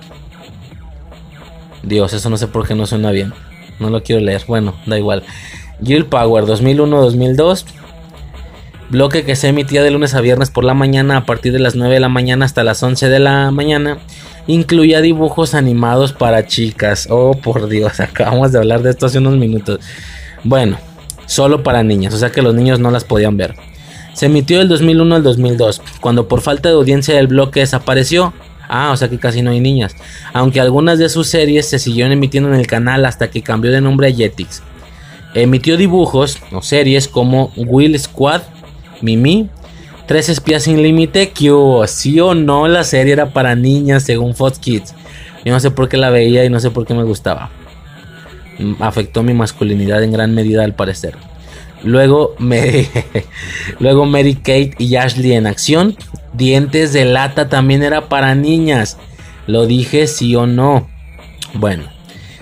Dios, eso no sé por qué no suena bien. No lo quiero leer. Bueno, da igual. Girl Power 2001-2002 bloque que se emitía de lunes a viernes por la mañana a partir de las 9 de la mañana hasta las 11 de la mañana. Incluía dibujos animados para chicas. Oh, por Dios, *laughs* acabamos de hablar de esto hace unos minutos. Bueno, solo para niñas, o sea que los niños no las podían ver. Se emitió del 2001 al 2002, cuando por falta de audiencia el bloque desapareció. Ah, o sea que casi no hay niñas. Aunque algunas de sus series se siguieron emitiendo en el canal hasta que cambió de nombre a Jetix. Emitió dibujos o series como Will Squad, Mimi. Tres espías sin límite, que sí o no la serie era para niñas según Fox Kids. Yo no sé por qué la veía y no sé por qué me gustaba. Mm, afectó mi masculinidad en gran medida al parecer. Luego, me, *laughs* luego Mary Kate y Ashley en acción. Dientes de lata también era para niñas. Lo dije sí o no. Bueno,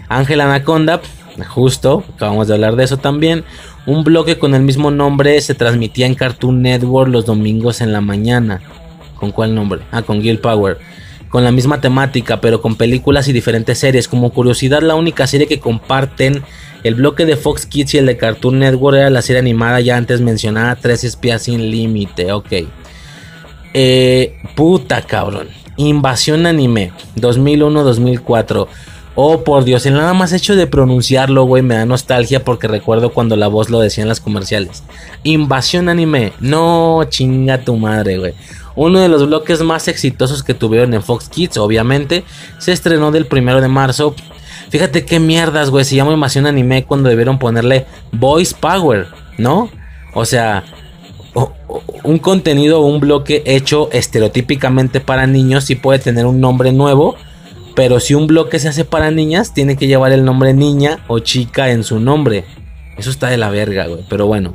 Ángel Anaconda, justo, acabamos de hablar de eso también. Un bloque con el mismo nombre se transmitía en Cartoon Network los domingos en la mañana. ¿Con cuál nombre? Ah, con Gil Power. Con la misma temática, pero con películas y diferentes series. Como curiosidad, la única serie que comparten el bloque de Fox Kids y el de Cartoon Network era la serie animada ya antes mencionada, Tres Espías sin Límite. Ok. Eh, puta cabrón. Invasión Anime 2001-2004. Oh, por Dios, el nada más hecho de pronunciarlo, güey, me da nostalgia porque recuerdo cuando la voz lo decía en las comerciales. Invasión anime. No, chinga tu madre, güey. Uno de los bloques más exitosos que tuvieron en Fox Kids, obviamente, se estrenó del primero de marzo. Fíjate qué mierdas, güey, se llama Invasión Anime cuando debieron ponerle Voice Power, ¿no? O sea, un contenido o un bloque hecho estereotípicamente para niños sí puede tener un nombre nuevo pero si un bloque se hace para niñas, tiene que llevar el nombre niña o chica en su nombre. Eso está de la verga, güey. Pero bueno.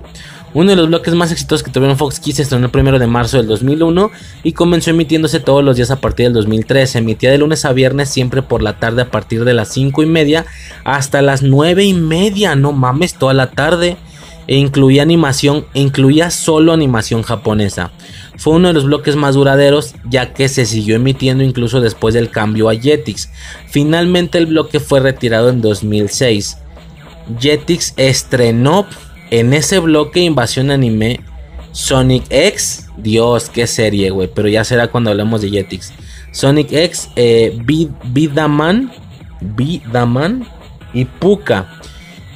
Uno de los bloques más exitosos que tuvieron Fox Kids se estrenó el primero de marzo del 2001 y comenzó emitiéndose todos los días a partir del 2003. Se emitía de lunes a viernes siempre por la tarde a partir de las 5 y media hasta las 9 y media. No mames, toda la tarde. E incluía animación, incluía solo animación japonesa. Fue uno de los bloques más duraderos ya que se siguió emitiendo incluso después del cambio a Jetix. Finalmente el bloque fue retirado en 2006. Jetix estrenó en ese bloque Invasión Anime Sonic X. Dios, qué serie, güey. Pero ya será cuando hablemos de Jetix. Sonic X, eh, Bidaman, Bidaman y Puka.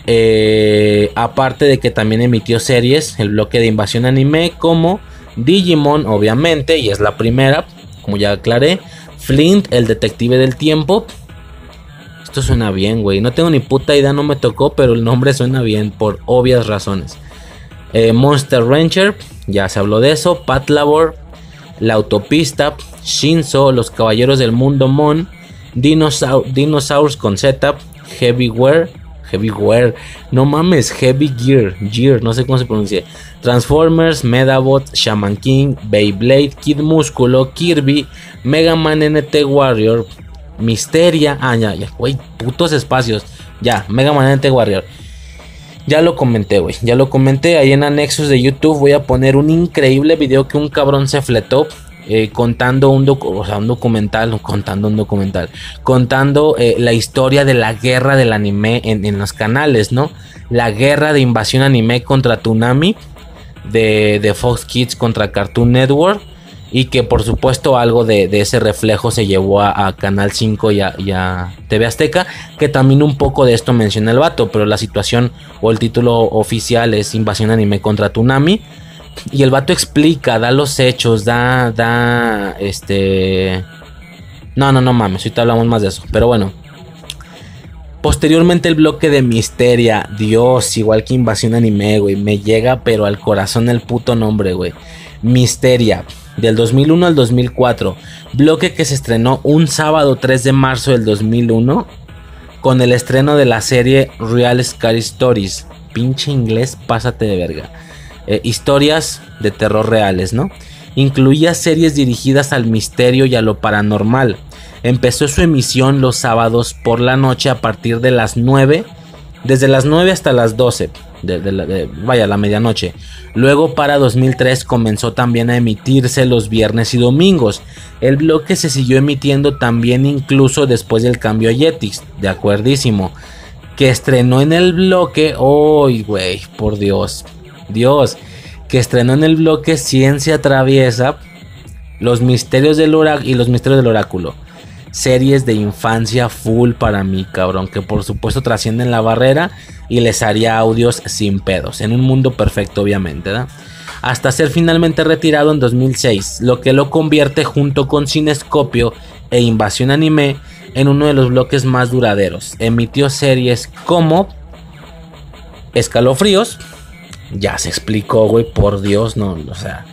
Eh, aparte de que también emitió series, el bloque de invasión anime como Digimon, obviamente, y es la primera, como ya aclaré. Flint, el detective del tiempo. Esto suena bien, güey. No tengo ni puta idea, no me tocó, pero el nombre suena bien por obvias razones. Eh, Monster Rancher, ya se habló de eso. Pat Labor, La Autopista, Shinzo, Los Caballeros del Mundo Mon, Dinosaurs con Z, Heavyware, Heavyware, no mames, Heavy Gear, Gear, no sé cómo se pronuncia. Transformers, Medabot, Shaman King, Beyblade, Kid Músculo, Kirby, Mega Man NT Warrior, Misteria, ah, ya, ya, güey, putos espacios, ya, Mega Man NT Warrior. Ya lo comenté, güey. Ya lo comenté. Ahí en anexos de YouTube voy a poner un increíble video que un cabrón se fletó. Eh, contando un, documental, contando un documental, contando la historia de la guerra del anime en, los canales, ¿no? La guerra de invasión anime contra Tsunami, de, Fox Kids contra Cartoon Network, y que por supuesto algo de, ese reflejo se llevó a, Canal 5 y a, y a, TV Azteca, que también un poco de esto menciona el vato, pero la situación o el título oficial es Invasión Anime contra Tsunami. Y el vato explica, da los hechos, da, da, este... No, no, no mames, ahorita hablamos más de eso. Pero bueno. Posteriormente el bloque de Misteria. Dios, igual que Invasión Anime, güey. Me llega pero al corazón el puto nombre, güey. Misteria. Del 2001 al 2004. Bloque que se estrenó un sábado 3 de marzo del 2001. Con el estreno de la serie Real Scary Stories. Pinche inglés, pásate de verga. Eh, historias de terror reales, ¿no? Incluía series dirigidas al misterio y a lo paranormal. Empezó su emisión los sábados por la noche a partir de las 9, desde las 9 hasta las 12, de, vaya, la medianoche. Luego para 2003 comenzó también a emitirse los viernes y domingos. El bloque se siguió emitiendo también incluso después del cambio a Jetix, de acuerdísimo. Que estrenó en el bloque, ¡Uy, güey! Por Dios, Dios, que estrenó en el bloque Ciencia Traviesa, Los Misterios del Oráculo y Los Misterios del Oráculo. Series de infancia full para mí, cabrón, que por supuesto trascienden la barrera y les haría audios sin pedos, en un mundo perfecto obviamente, Hasta ser finalmente retirado en 2006, lo que lo convierte junto con Cinescopio e Invasión Anime en uno de los bloques más duraderos. Emitió series como Escalofríos, ya se explicó, güey, por Dios, no, o sea,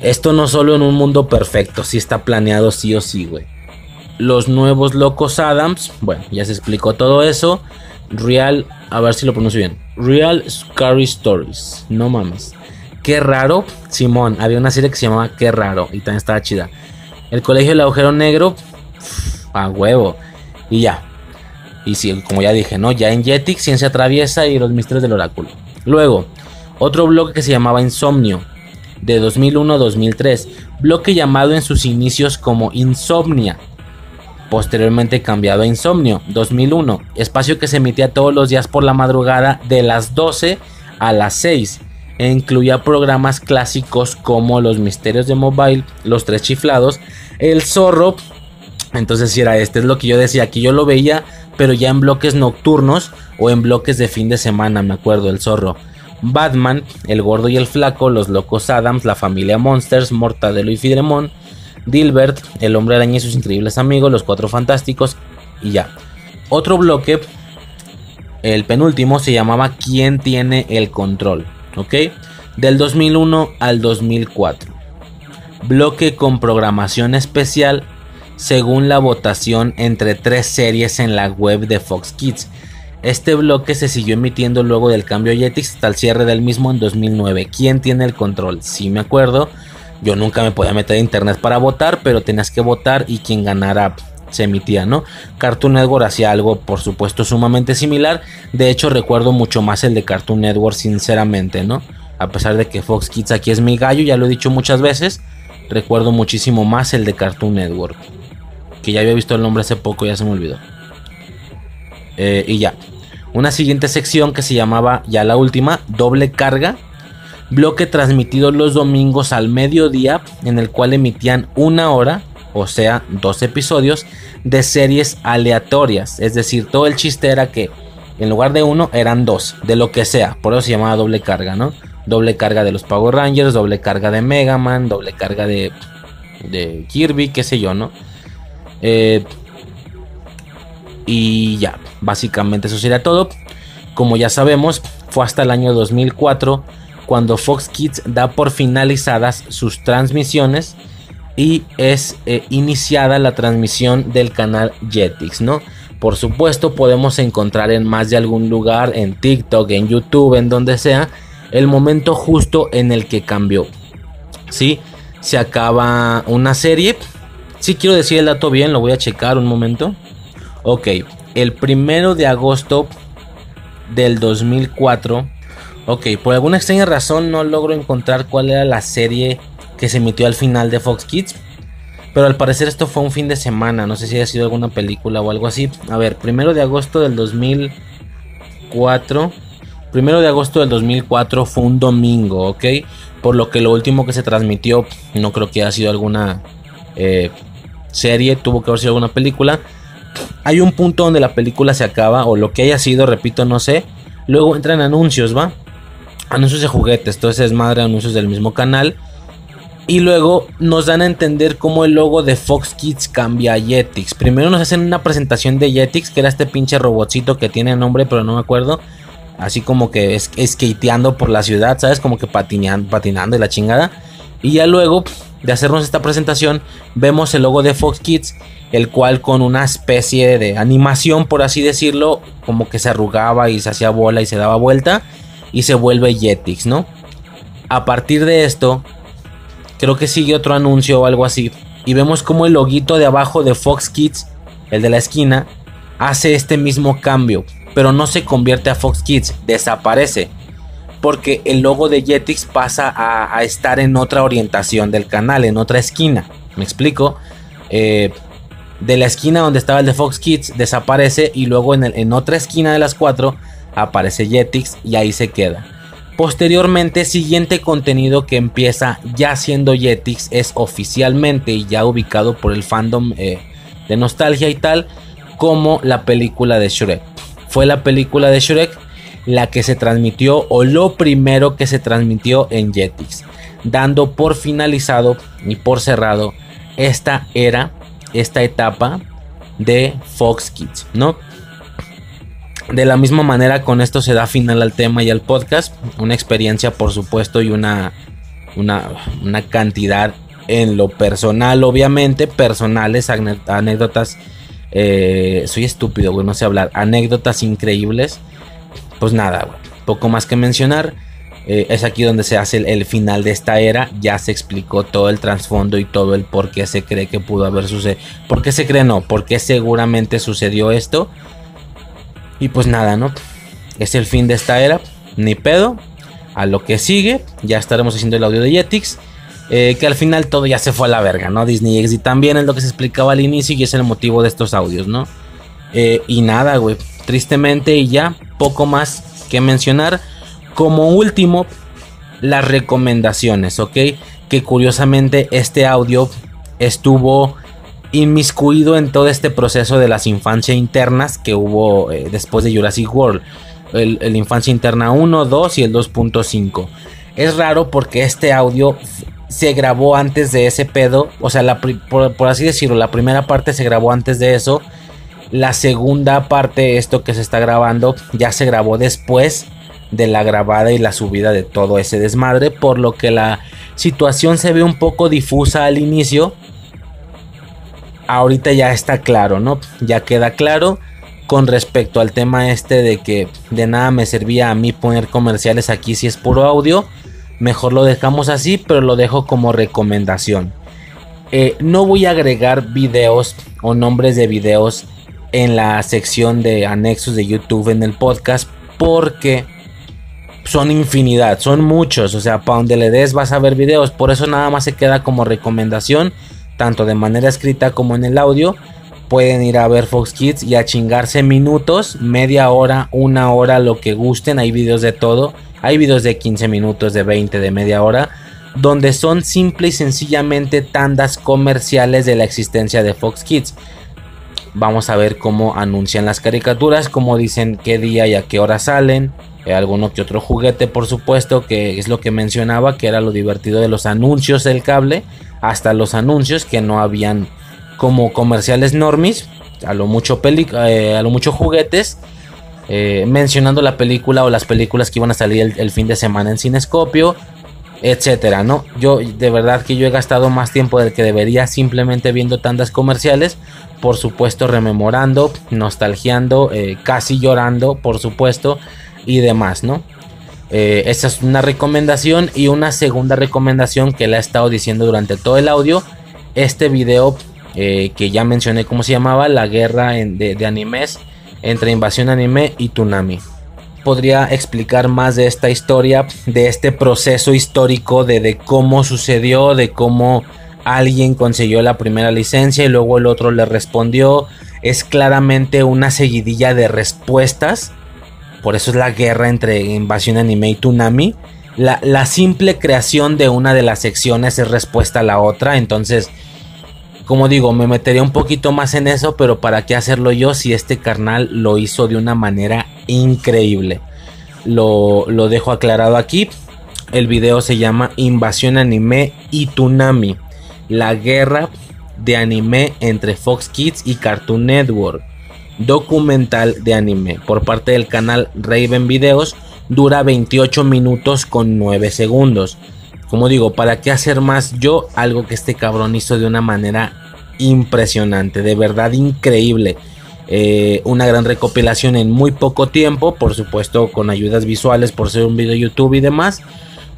esto no solo en un mundo perfecto, sí está planeado sí o sí, güey. Los nuevos locos Adams, bueno, ya se explicó todo eso. Real, a ver si lo pronuncio bien. Real Scary Stories, no mames. Qué raro, Simón, había una serie que se llamaba Qué raro y también estaba chida. El colegio del agujero negro, a huevo. Y ya. Y sí, como ya dije, ¿no? Ya en Jetix, Ciencia Traviesa y los misterios del oráculo. Luego, otro bloque que se llamaba Insomnio, de 2001 a 2003, bloque llamado en sus inicios como Insomnia, posteriormente cambiado a Insomnio, 2001, espacio que se emitía todos los días por la madrugada de las 12 a las 6 e incluía programas clásicos como Los Misterios de Mobile, Los Tres Chiflados, El Zorro, entonces si era este, es lo que yo decía, que yo lo veía, pero ya en bloques nocturnos o en bloques de fin de semana, me acuerdo, El Zorro. Batman, El Gordo y el Flaco, Los Locos Adams, La Familia Monsters, Mortadelo y Filemón, Dilbert, El Hombre Araña y sus increíbles amigos, Los Cuatro Fantásticos y ya. Otro bloque, el penúltimo, se llamaba ¿Quién tiene el control? ¿Ok? Del 2001 al 2004. Bloque con programación especial según la votación entre tres series en la web de Fox Kids este bloque se siguió emitiendo luego del cambio Jetix hasta el cierre del mismo en 2009. ¿Quién tiene el control? Sí me acuerdo. Yo nunca me podía meter a internet para votar, pero tenías que votar y quien ganara se emitía, ¿no? Cartoon Network hacía algo, por supuesto, sumamente similar. De hecho, recuerdo mucho más el de Cartoon Network, sinceramente, ¿no? A pesar de que Fox Kids aquí es mi gallo, ya lo he dicho muchas veces. recuerdo muchísimo más el de Cartoon Network. Que ya había visto el nombre hace poco, ya se me olvidó. Eh, y ya. Una siguiente sección que se llamaba, ya la última, doble carga. Bloque transmitido los domingos al mediodía, en el cual emitían una hora, o sea, dos episodios, de series aleatorias. Es decir, todo el chiste era que en lugar de uno eran dos, de lo que sea. Por eso se llamaba doble carga, ¿no? Doble carga de los Power Rangers, doble carga de Mega Man, doble carga de, de Kirby, qué sé yo, ¿no? Eh, y ya, básicamente eso sería todo. Como ya sabemos, fue hasta el año 2004 cuando Fox Kids da por finalizadas sus transmisiones y es eh, iniciada la transmisión del canal Jetix, ¿no? Por supuesto, podemos encontrar en más de algún lugar, en TikTok, en YouTube, en donde sea, el momento justo en el que cambió. ¿Sí? Se acaba una serie. Si quiero decir el dato bien, lo voy a checar un momento. Ok, el primero de agosto del 2004. Ok, por alguna extraña razón no logro encontrar cuál era la serie que se emitió al final de Fox Kids. Pero al parecer esto fue un fin de semana. No sé si ha sido alguna película o algo así. A ver, primero de agosto del 2004. Primero de agosto del 2004 fue un domingo, ¿ok? Por lo que lo último que se transmitió no creo que haya sido alguna eh, serie. Tuvo que haber sido alguna película. Hay un punto donde la película se acaba. O lo que haya sido, repito, no sé. Luego entran anuncios, ¿va? Anuncios de juguetes. Entonces es madre anuncios del mismo canal. Y luego nos dan a entender cómo el logo de Fox Kids cambia a Jetix. Primero nos hacen una presentación de Jetix, que era este pinche robotcito que tiene nombre, pero no me acuerdo. Así como que es skateando por la ciudad, ¿sabes? Como que patinando y la chingada. Y ya luego de hacernos esta presentación, vemos el logo de Fox Kids, el cual con una especie de animación, por así decirlo, como que se arrugaba y se hacía bola y se daba vuelta y se vuelve Jetix, ¿no? A partir de esto, creo que sigue otro anuncio o algo así. Y vemos como el loguito de abajo de Fox Kids, el de la esquina, hace este mismo cambio. Pero no se convierte a Fox Kids, desaparece. Porque el logo de Jetix pasa a, estar en otra orientación del canal, en otra esquina. ¿Me explico? Eh, de la esquina donde estaba el de Fox Kids desaparece y luego en, otra esquina de las cuatro aparece Jetix y ahí se queda. Posteriormente, siguiente contenido que empieza ya siendo Jetix es oficialmente y ya ubicado por el fandom eh, de nostalgia y tal, como la película de Shrek. Fue la película de Shrek la que se transmitió o lo primero que se transmitió en Jetix, dando por finalizado y por cerrado esta era, esta etapa de Fox Kids, ¿no? De la misma manera con esto se da final al tema y al podcast. Una experiencia por supuesto y una, una, una cantidad en lo personal obviamente. Personales, anécdotas. Eh, soy estúpido, güey, no sé hablar. Anécdotas increíbles. Pues nada, Poco más que mencionar. Eh, es aquí donde se hace el, el, final de esta era. Ya se explicó todo el trasfondo y todo el por qué se cree que pudo haber sucedido. ¿Por qué se cree no? ¿Por qué seguramente sucedió esto? Y pues nada, ¿no? Es el fin de esta era. Ni pedo. A lo que sigue. Ya estaremos haciendo el audio de Jetix. Eh, que al final todo ya se fue a la verga, ¿no? Disney XD también es lo que se explicaba al inicio y es el motivo de estos audios, ¿no? Eh, y nada, güey. Tristemente y ya, poco más que mencionar. Como último, las recomendaciones, ¿ok? Que curiosamente este audio estuvo inmiscuido en todo este proceso de las infancias internas que hubo eh, después de Jurassic World. El, infancia interna 1, 2 y el 2.5. Es raro porque este audio se grabó antes de ese pedo. O sea, por, así decirlo, la primera parte se grabó antes de eso. La segunda parte, esto que se está grabando, ya se grabó después de la grabada y la subida de todo ese desmadre. Por lo que la situación se ve un poco difusa al inicio ahorita ya está claro, ¿no? Ya queda claro con respecto al tema este de que de nada me servía a mí poner comerciales aquí si es puro audio. Mejor lo dejamos así, pero lo dejo como recomendación. Eh, no voy a agregar videos o nombres de videos en la sección de anexos de YouTube en el podcast porque son infinidad, son muchos, o sea, para donde le des vas a ver videos, por eso nada más se queda como recomendación, tanto de manera escrita como en el audio. Pueden ir a ver Fox Kids y a chingarse minutos, media hora, una hora, lo que gusten. Hay videos de todo. Hay videos de 15 minutos, de 20, de media hora, donde son simple y sencillamente tandas comerciales de la existencia de Fox Kids. Vamos a ver cómo anuncian las caricaturas, cómo dicen qué día y a qué hora salen. Eh, alguno que otro juguete, por supuesto, que es lo que mencionaba, que era lo divertido de los anuncios del cable, hasta los anuncios que no habían como comerciales normis, a lo mucho, eh, a lo mucho juguetes, eh, mencionando la película o las películas que iban a salir el, el fin de semana en Cinescopio, etcétera, ¿no? Yo de verdad que yo he gastado más tiempo del que debería simplemente viendo tandas comerciales, por supuesto rememorando, nostalgiando, eh, casi llorando, por supuesto, y demás, ¿no? Eh, esa es una recomendación y una segunda recomendación que le he estado diciendo durante todo el audio. Este video eh, que ya mencioné cómo se llamaba, la guerra de, animes entre Invasión Anime y Tsunami podría explicar más de esta historia, de este proceso histórico, de, de, cómo sucedió, de cómo alguien consiguió la primera licencia y luego el otro le respondió. Es claramente una seguidilla de respuestas. Por eso es la guerra entre Invasión Anime y Tsunami. La, la simple creación de una de las secciones es respuesta a la otra. Entonces, como digo, me metería un poquito más en eso, pero ¿para qué hacerlo yo si este carnal lo hizo de una manera increíble? Lo, lo dejo aclarado aquí. El video se llama Invasión Anime y Tsunami. La guerra de anime entre Fox Kids y Cartoon Network. Documental de anime por parte del canal Raven Videos. Dura 28 minutos con 9 segundos. Como digo, ¿para qué hacer más yo algo que este cabrón hizo de una manera impresionante? De verdad increíble. Eh, una gran recopilación en muy poco tiempo, por supuesto con ayudas visuales por ser un video YouTube y demás.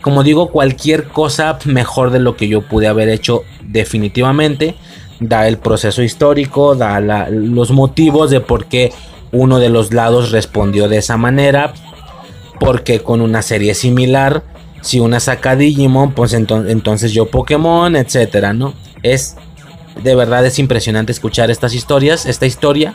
Como digo, cualquier cosa mejor de lo que yo pude haber hecho definitivamente. Da el proceso histórico, da los motivos de por qué uno de los lados respondió de esa manera. Porque con una serie similar si una saca Digimon, pues entonces yo Pokémon, etcétera, ¿no? Es de verdad es impresionante escuchar estas historias, esta historia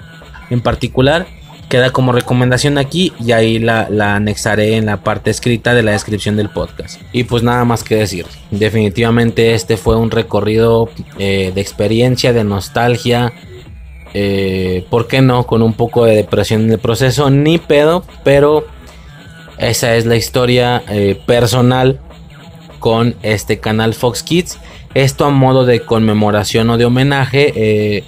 en particular. Queda como recomendación aquí y ahí la, anexaré en la parte escrita de la descripción del podcast. Y pues nada más que decir. Definitivamente este fue un recorrido eh, de experiencia, de nostalgia. Eh, ¿Por qué no? Con un poco de depresión en el proceso. Ni pedo, pero esa es la historia eh, personal con este canal Fox Kids. Esto a modo de conmemoración o de homenaje eh,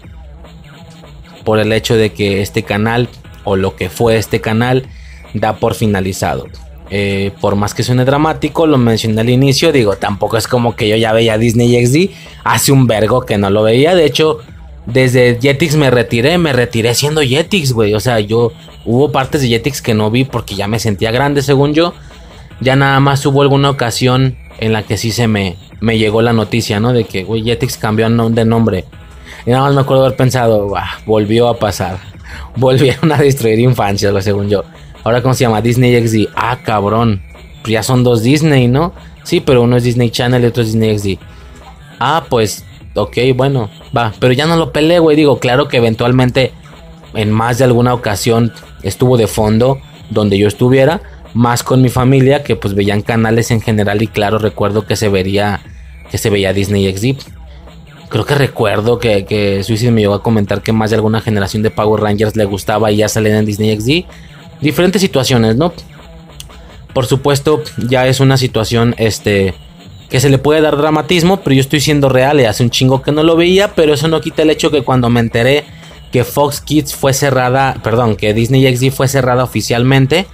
por el hecho de que este canal o lo que fue este canal da por finalizado. Eh, por más que suene dramático, lo mencioné al inicio, digo, tampoco es como que yo ya veía Disney XD, hace un vergo que no lo veía, de hecho, desde Jetix me retiré, me retiré siendo Jetix, güey. O sea, yo hubo partes de Jetix que no vi porque ya me sentía grande, según yo. Ya nada más hubo alguna ocasión en la que sí se me, me llegó la noticia, ¿no? De que, güey, Jetix cambió de nombre. Y nada más me acuerdo haber pensado, volvió a pasar. Volvieron a destruir infancias, según yo. Ahora, ¿cómo se llama? Disney XD. Ah, cabrón. Ya son dos Disney, ¿no? Sí, pero uno es Disney Channel y otro es Disney XD. Ah, pues ok, bueno, va. Pero ya no lo peleé, güey. Digo, claro que eventualmente en más de alguna ocasión estuvo de fondo donde yo estuviera. Más con mi familia que pues veían canales en general y claro recuerdo que se vería que se veía Disney XD. Creo que recuerdo que, que Suicide me llegó a comentar que más de alguna generación de Power Rangers le gustaba y ya salían en Disney XD. Diferentes situaciones, ¿no? Por supuesto, ya es una situación este que se le puede dar dramatismo, pero yo estoy siendo real y hace un chingo que no lo veía, pero eso no quita el hecho que cuando me enteré que Fox Kids fue cerrada, perdón, que Disney XD fue cerrada oficialmente,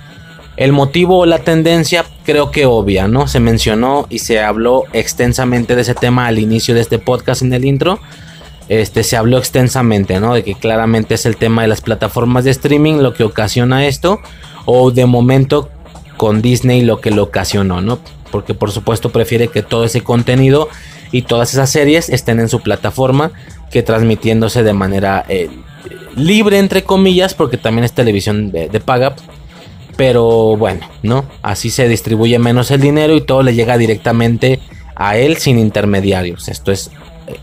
el motivo o la tendencia creo que obvia, ¿no? Se mencionó y se habló extensamente de ese tema al inicio de este podcast en el intro. Este se habló extensamente, ¿no? De que claramente es el tema de las plataformas de streaming lo que ocasiona esto o de momento con Disney lo que lo ocasionó, ¿no? porque por supuesto prefiere que todo ese contenido y todas esas series estén en su plataforma que transmitiéndose de manera eh, libre entre comillas porque también es televisión de, paga Pero bueno, ¿no? Así se distribuye menos el dinero y todo le llega directamente a él sin intermediarios. Esto es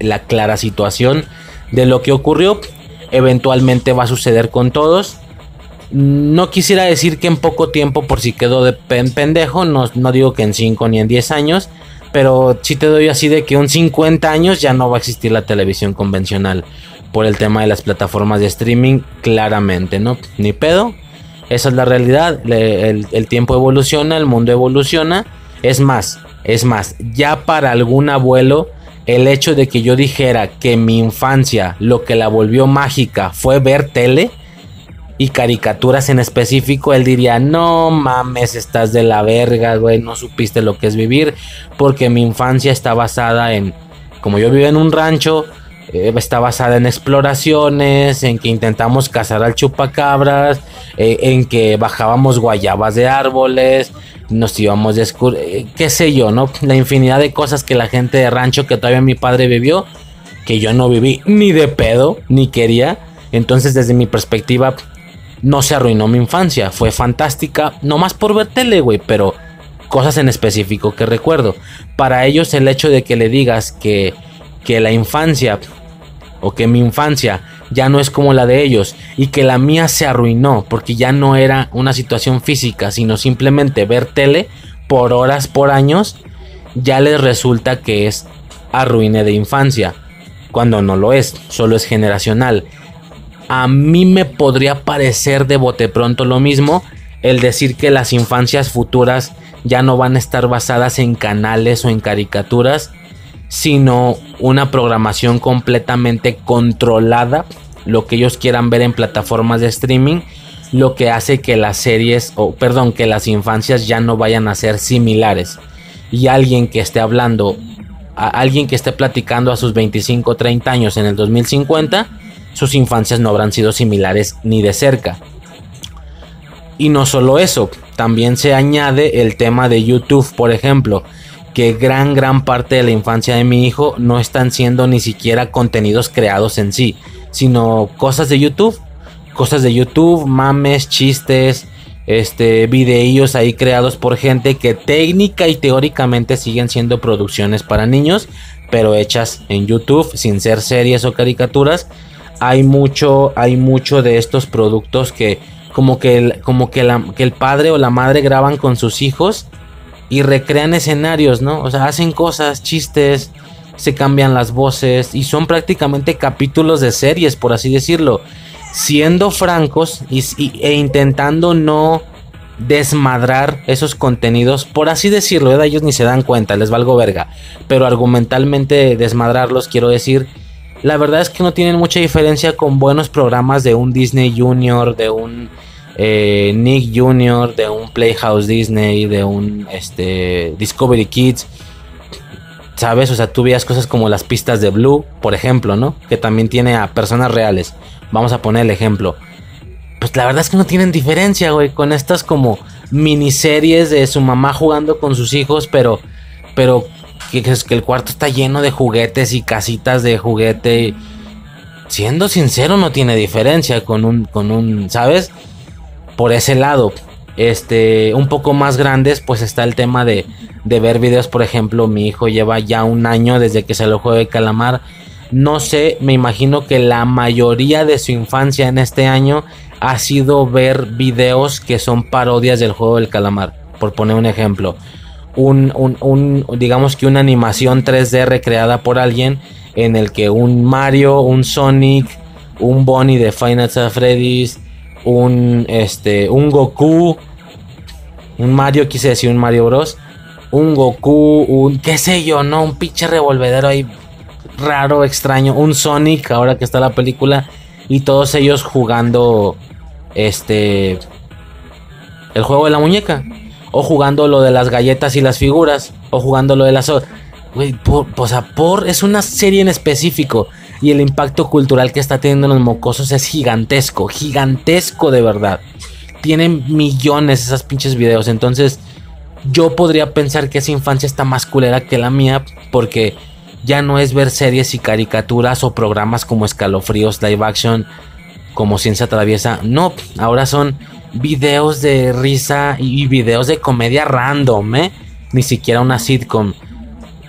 la clara situación de lo que ocurrió. Eventualmente va a suceder con todos. No quisiera decir que en poco tiempo, por si quedó de pendejo, no, no digo que en 5 ni en 10 años, pero sí te doy así de que en 50 años ya no va a existir la televisión convencional por el tema de las plataformas de streaming, claramente, ¿no? Ni pedo, esa es la realidad, el, el tiempo evoluciona, el mundo evoluciona, es más, es más, ya para algún abuelo el hecho de que yo dijera que mi infancia lo que la volvió mágica fue ver tele y caricaturas en específico, él diría, no mames, estás de la verga, güey, no supiste lo que es vivir, porque mi infancia está basada en, como yo vivo en un rancho, eh, está basada en exploraciones, en que intentamos cazar al chupacabras, eh, en que bajábamos guayabas de árboles, nos íbamos de eh, qué sé yo, ¿no? La infinidad de cosas que la gente de rancho que todavía mi padre vivió, que yo no viví ni de pedo, ni quería. Entonces, desde mi perspectiva, no se arruinó mi infancia. Fue fantástica, no más por ver tele, güey, pero cosas en específico que recuerdo. Para ellos, el hecho de que le digas que, que la infancia o que mi infancia ya no es como la de ellos y que la mía se arruinó porque ya no era una situación física, sino simplemente ver tele por horas, por años, ya les resulta que es arruine de infancia, cuando no lo es, solo es generacional. A mí me podría parecer de bote pronto lo mismo el decir que las infancias futuras ya no van a estar basadas en canales o en caricaturas, sino una programación completamente controlada, lo que ellos quieran ver en plataformas de streaming, lo que hace que las series, o perdón, que las infancias ya no vayan a ser similares. Y alguien que esté hablando, a alguien que esté platicando a sus 25 o 30 años en el 2050, sus infancias no habrán sido similares ni de cerca. Y no solo eso, también se añade el tema de YouTube, por ejemplo que gran, gran parte de la infancia de mi hijo no están siendo ni siquiera contenidos creados en sí, sino cosas de YouTube, cosas de YouTube, mames, chistes, este, videillos ahí creados por gente que técnica y teóricamente siguen siendo producciones para niños, pero hechas en YouTube sin ser series o caricaturas. Hay mucho, hay mucho de estos productos que como que como que el padre o la madre graban con sus hijos y recrean escenarios, ¿no? O sea, hacen cosas, chistes, se cambian las voces y son prácticamente capítulos de series, por así decirlo. Siendo francos y, e intentando no desmadrar esos contenidos, por así decirlo, ellos ni se dan cuenta, les valgo verga, pero argumentalmente desmadrarlos, quiero decir, la verdad es que no tienen mucha diferencia con buenos programas de un Disney Junior, de un eh, Nick Jr., de un Playhouse Disney, de un este, Discovery Kids. ¿Sabes? O sea, tú veías cosas como las pistas de Blue, por ejemplo, ¿no? Que también tiene a personas reales. Vamos a poner el ejemplo. Pues la verdad es que no tienen diferencia, güey, con estas como miniseries de su mamá jugando con sus hijos, pero, pero que, que el cuarto está lleno de juguetes y casitas de juguete. Siendo sincero, no tiene diferencia con un, con un, ¿sabes? Por ese lado. Este, un poco más grandes, pues está el tema de, de ver videos. Por ejemplo, mi hijo lleva ya un año desde que se lo juego de calamar. No sé, me imagino que la mayoría de su infancia en este año ha sido ver videos que son parodias del juego del calamar. Por poner un ejemplo. Un, un, un, digamos que una animación 3D recreada por alguien en el que un Mario, un Sonic, un Bonnie de Final Fantasy Freddy's, un, este, un Goku, un Mario, quise decir un Mario Bros. Un Goku, un qué sé yo, ¿no? Un pinche revolvedero ahí raro, extraño. Un Sonic, ahora que está la película. Y todos ellos jugando este. El juego de la muñeca. O jugando lo de las galletas y las figuras. O jugando lo de las. Güey, por, o sea, por. Es una serie en específico y el impacto cultural que está teniendo en los mocosos es gigantesco, gigantesco de verdad. Tienen millones esas pinches videos, entonces yo podría pensar que esa infancia está más culera que la mía porque ya no es ver series y caricaturas o programas como escalofríos, live action, como ciencia traviesa. No, ahora son videos de risa y videos de comedia random, ¿eh? Ni siquiera una sitcom.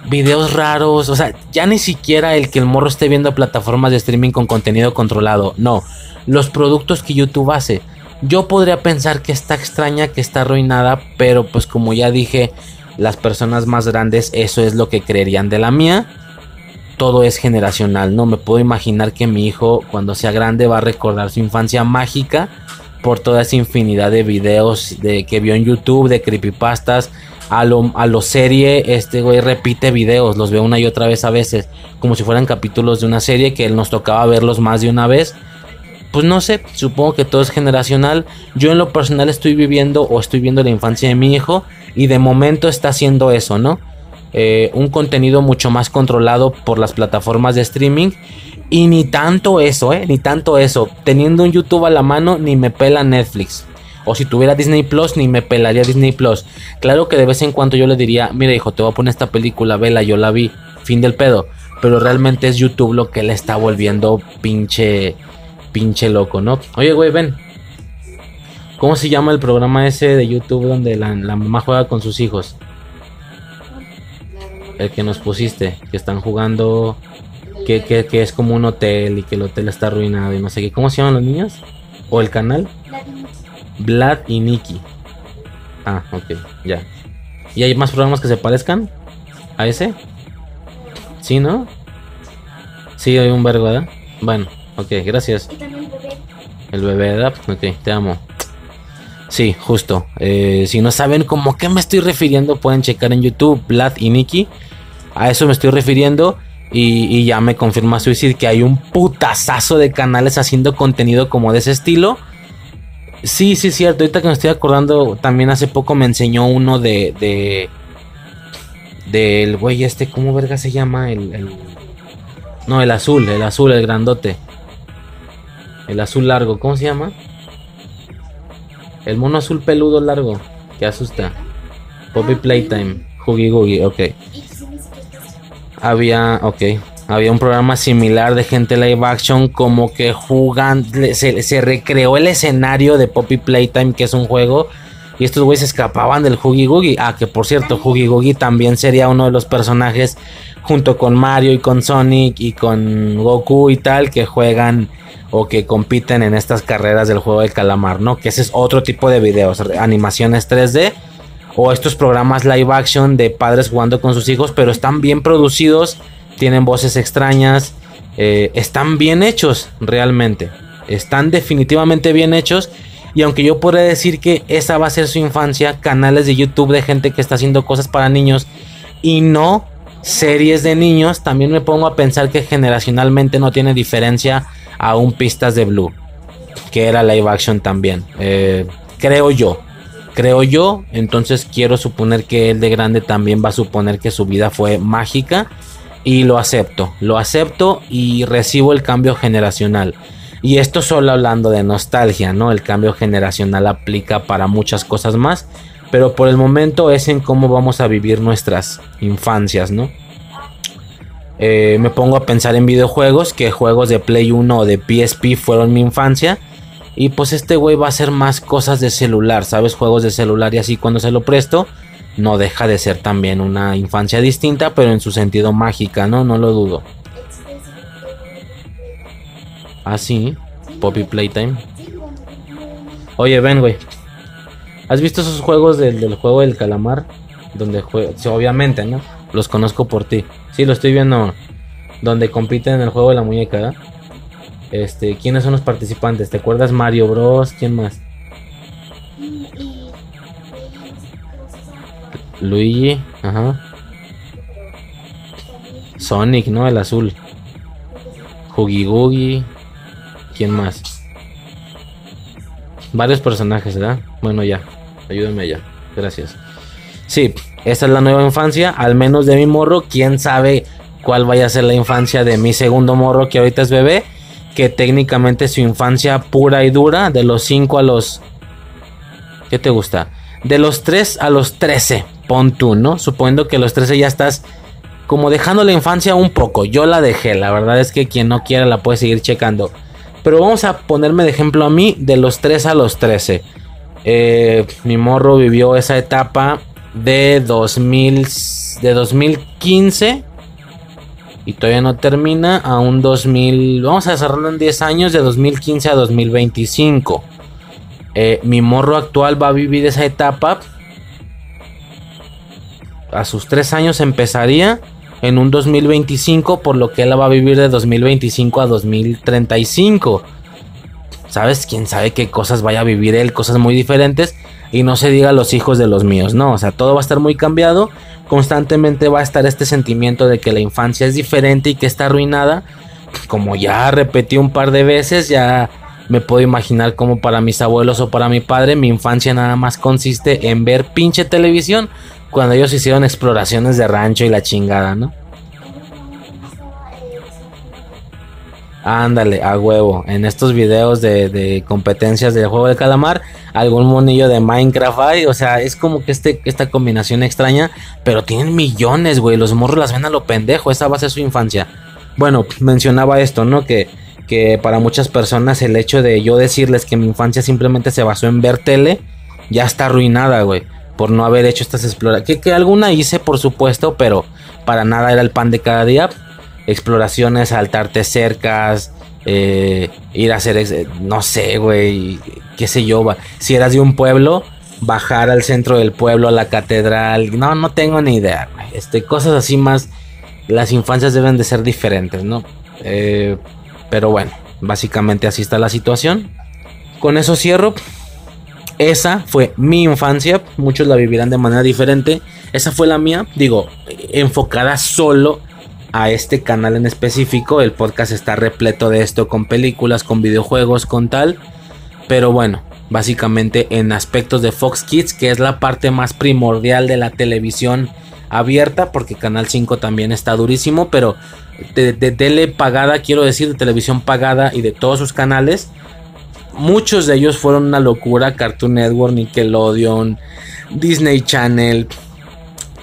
Videos raros, o sea, ya ni siquiera el que el morro esté viendo plataformas de streaming con contenido controlado, no. Los productos que YouTube hace. Yo podría pensar que está extraña, que está arruinada, pero pues como ya dije, las personas más grandes eso es lo que creerían de la mía. Todo es generacional, no me puedo imaginar que mi hijo cuando sea grande va a recordar su infancia mágica por toda esa infinidad de videos de que vio en YouTube, de creepypastas, a lo, a lo serie, este güey repite videos, los veo una y otra vez a veces, como si fueran capítulos de una serie que él nos tocaba verlos más de una vez pues no sé, supongo que todo es generacional. Yo en lo personal estoy viviendo o estoy viendo la infancia de mi hijo y de momento está haciendo eso, ¿no? Eh, un contenido mucho más controlado por las plataformas de streaming. Y ni tanto eso, ¿eh? Ni tanto eso. Teniendo un YouTube a la mano, ni me pela Netflix. O si tuviera Disney Plus, ni me pelaría Disney Plus. Claro que de vez en cuando yo le diría, mira hijo, te voy a poner esta película, vela, yo la vi, fin del pedo. Pero realmente es YouTube lo que le está volviendo pinche pinche loco, ¿no? Oye, güey, ven. ¿Cómo se llama el programa ese de YouTube donde la, mamá juega con sus hijos? El que nos pusiste, que están jugando, que, que, es como un hotel y que el hotel está arruinado y no sé qué. ¿Cómo se llaman los niños? ¿O el canal? Vlad y Nicky. Ah, ok, ya. ¿Y hay más programas que se parezcan a ese? ¿Sí, no? Sí, hay un vergo, ¿verdad? Bueno. Ok, gracias. el bebé. El Ok, te amo. Sí, justo. Eh, si no saben cómo qué me estoy refiriendo, pueden checar en YouTube Vlad y Nicky. A eso me estoy refiriendo. Y, ya me confirma Suicide que hay un putazazo de canales haciendo contenido como de ese estilo. Sí, sí, cierto. Ahorita que me estoy acordando, también hace poco me enseñó uno de. de del güey este, ¿cómo verga se llama? el, no, el azul, el azul, el grandote. El azul largo, ¿cómo se llama? El mono azul peludo largo, que asusta. Poppy Playtime, Huggy Googie, ok. Había, ok. Había un programa similar de gente live action, como que jugan, se, se recreó el escenario de Poppy Playtime, que es un juego. Y estos güeyes escapaban del Huggy Googie. Ah, que por cierto, Huggy Googie también sería uno de los personajes junto con Mario y con Sonic y con Goku y tal que juegan o que compiten en estas carreras del juego del calamar, ¿no? Que ese es otro tipo de videos, animaciones 3D o estos programas live action de padres jugando con sus hijos, pero están bien producidos, tienen voces extrañas, eh, están bien hechos realmente, están definitivamente bien hechos. Y aunque yo podría decir que esa va a ser su infancia, canales de YouTube de gente que está haciendo cosas para niños y no series de niños, también me pongo a pensar que generacionalmente no tiene diferencia aún Pistas de Blue, que era live action también. Eh, creo yo, creo yo, entonces quiero suponer que él de grande también va a suponer que su vida fue mágica y lo acepto, lo acepto y recibo el cambio generacional. Y esto solo hablando de nostalgia, ¿no? El cambio generacional aplica para muchas cosas más, pero por el momento es en cómo vamos a vivir nuestras infancias, ¿no? Eh, me pongo a pensar en videojuegos, que juegos de Play 1 o de PSP fueron mi infancia. Y pues este güey va a hacer más cosas de celular, ¿sabes? Juegos de celular y así cuando se lo presto. No deja de ser también una infancia distinta, pero en su sentido mágica, ¿no? No lo dudo. Ah, sí. Poppy Playtime. Oye, ven, güey. ¿Has visto esos juegos del, del juego del calamar? Donde juega... obviamente, ¿no? Los conozco por ti. Sí, lo estoy viendo. Donde compiten en el juego de la muñeca. Este, ¿quiénes son los participantes? ¿Te acuerdas Mario Bros? ¿Quién más? Luigi, ajá. Sonic, ¿no? El azul. Huggy. ¿Quién más? Varios personajes, ¿verdad? Bueno, ya. Ayúdame allá. Gracias. Sí, esta es la nueva infancia, al menos de mi morro. Quién sabe cuál vaya a ser la infancia de mi segundo morro que ahorita es bebé. Que técnicamente su infancia pura y dura, de los 5 a los. ¿Qué te gusta? De los 3 a los 13, pon tú, ¿no? Suponiendo que a los 13 ya estás como dejando la infancia un poco. Yo la dejé, la verdad es que quien no quiera la puede seguir checando. Pero vamos a ponerme de ejemplo a mí de los 3 a los 13. Eh, mi morro vivió esa etapa de 2000, de 2015 y todavía no termina a un 2000, vamos a desarrollarlo en 10 años de 2015 a 2025. Eh, mi morro actual va a vivir esa etapa. A sus 3 años empezaría en un 2025, por lo que él va a vivir de 2025 a 2035. ¿Sabes? Quién sabe qué cosas vaya a vivir él, cosas muy diferentes. Y no se diga los hijos de los míos, no. O sea, todo va a estar muy cambiado. Constantemente va a estar este sentimiento de que la infancia es diferente y que está arruinada. Como ya repetí un par de veces, ya me puedo imaginar como para mis abuelos o para mi padre, mi infancia nada más consiste en ver pinche televisión cuando ellos hicieron exploraciones de rancho y la chingada, ¿no? Ándale, a huevo. En estos videos de, competencias del juego de calamar, algún monillo de Minecraft hay. O sea, es como que este, esta combinación extraña. Pero tienen millones, güey. Los morros las ven a lo pendejo. Esa va a ser su infancia. Bueno, mencionaba esto, ¿no? Que, que para muchas personas el hecho de yo decirles que mi infancia simplemente se basó en ver tele, ya está arruinada, güey. Por no haber hecho estas exploraciones. Que, que alguna hice, por supuesto, pero para nada era el pan de cada día exploraciones, saltarte cercas, eh, ir a hacer, no sé, güey, qué sé yo, si eras de un pueblo, bajar al centro del pueblo, a la catedral, no, no tengo ni idea, güey. Este, cosas así más, las infancias deben de ser diferentes, ¿no? Eh, pero bueno, básicamente así está la situación. Con eso cierro. Esa fue mi infancia, muchos la vivirán de manera diferente. Esa fue la mía, digo, enfocada solo a este canal en específico. El podcast está repleto de esto con películas, con videojuegos, con tal. Pero bueno, básicamente en aspectos de Fox Kids, que es la parte más primordial de la televisión abierta, porque Canal 5 también está durísimo, pero de, tele pagada, quiero decir, de televisión pagada y de todos sus canales, muchos de ellos fueron una locura, Cartoon Network, Nickelodeon, Disney Channel,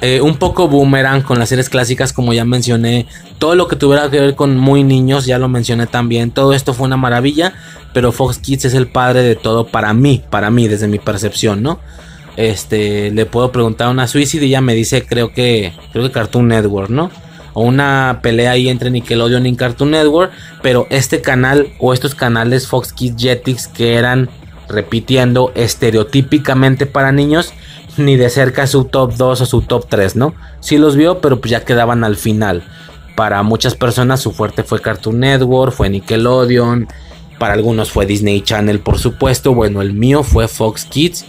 eh, un poco boomerang con las series clásicas, como ya mencioné. Todo lo que tuviera que ver con muy niños, ya lo mencioné también. Todo esto fue una maravilla. Pero Fox Kids es el padre de todo para mí, para mí, desde mi percepción, ¿no? Este, le puedo preguntar a una Suicide y ya me dice, creo que, creo que Cartoon Network, ¿no? O una pelea ahí entre Nickelodeon y Cartoon Network. Pero este canal o estos canales Fox Kids Jetix que eran repitiendo estereotípicamente para niños ni de cerca su top 2 o su top 3, ¿no? Sí los vio, pero pues ya quedaban al final. Para muchas personas su fuerte fue Cartoon Network, fue Nickelodeon, para algunos fue Disney Channel, por supuesto. Bueno, el mío fue Fox Kids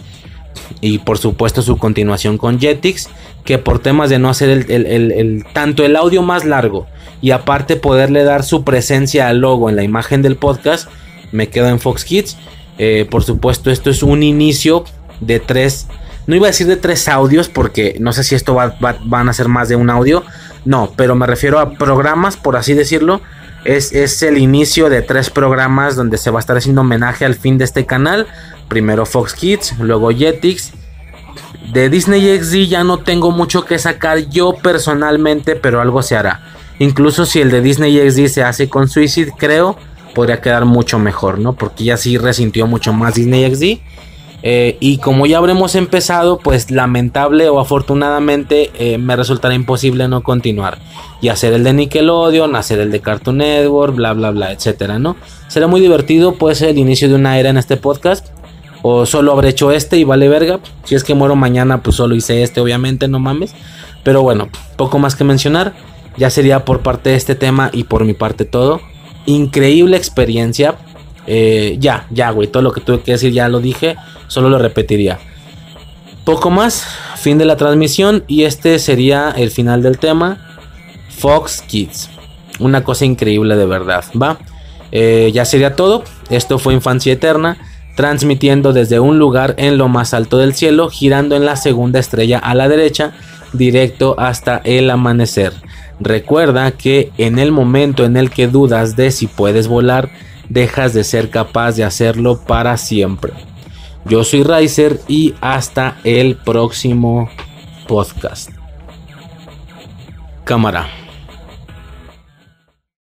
y por supuesto su continuación con Jetix, que por temas de no hacer el, tanto el audio más largo y aparte poderle dar su presencia al logo en la imagen del podcast, me quedo en Fox Kids. Eh, por supuesto, esto es un inicio de tres no iba a decir de tres audios porque no sé si esto va, van a ser más de un audio. No, pero me refiero a programas, por así decirlo. Es, es, el inicio de tres programas donde se va a estar haciendo homenaje al fin de este canal. Primero Fox Kids, luego Jetix. De Disney XD ya no tengo mucho que sacar yo personalmente, pero algo se hará. Incluso si el de Disney XD se hace con Suicide, creo, podría quedar mucho mejor, ¿no? Porque ya sí resintió mucho más Disney XD. Eh, y como ya habremos empezado, pues lamentable o afortunadamente eh, me resultará imposible no continuar. Y hacer el de Nickelodeon, hacer el de Cartoon Network, bla, bla, bla, etcétera, ¿no? Será muy divertido, puede ser el inicio de una era en este podcast. O solo habré hecho este y vale verga. Si es que muero mañana, pues solo hice este, obviamente, no mames. Pero bueno, poco más que mencionar. Ya sería por parte de este tema y por mi parte todo. Increíble experiencia eh, ya, ya, güey. Todo lo que tuve que decir ya lo dije. Solo lo repetiría. Poco más. Fin de la transmisión. Y este sería el final del tema. Fox Kids. Una cosa increíble de verdad. Va. Eh, ya sería todo. Esto fue Infancia Eterna. Transmitiendo desde un lugar en lo más alto del cielo. Girando en la segunda estrella a la derecha. Directo hasta el amanecer. Recuerda que en el momento en el que dudas de si puedes volar dejas de ser capaz de hacerlo para siempre. Yo soy Riser y hasta el próximo podcast. Cámara.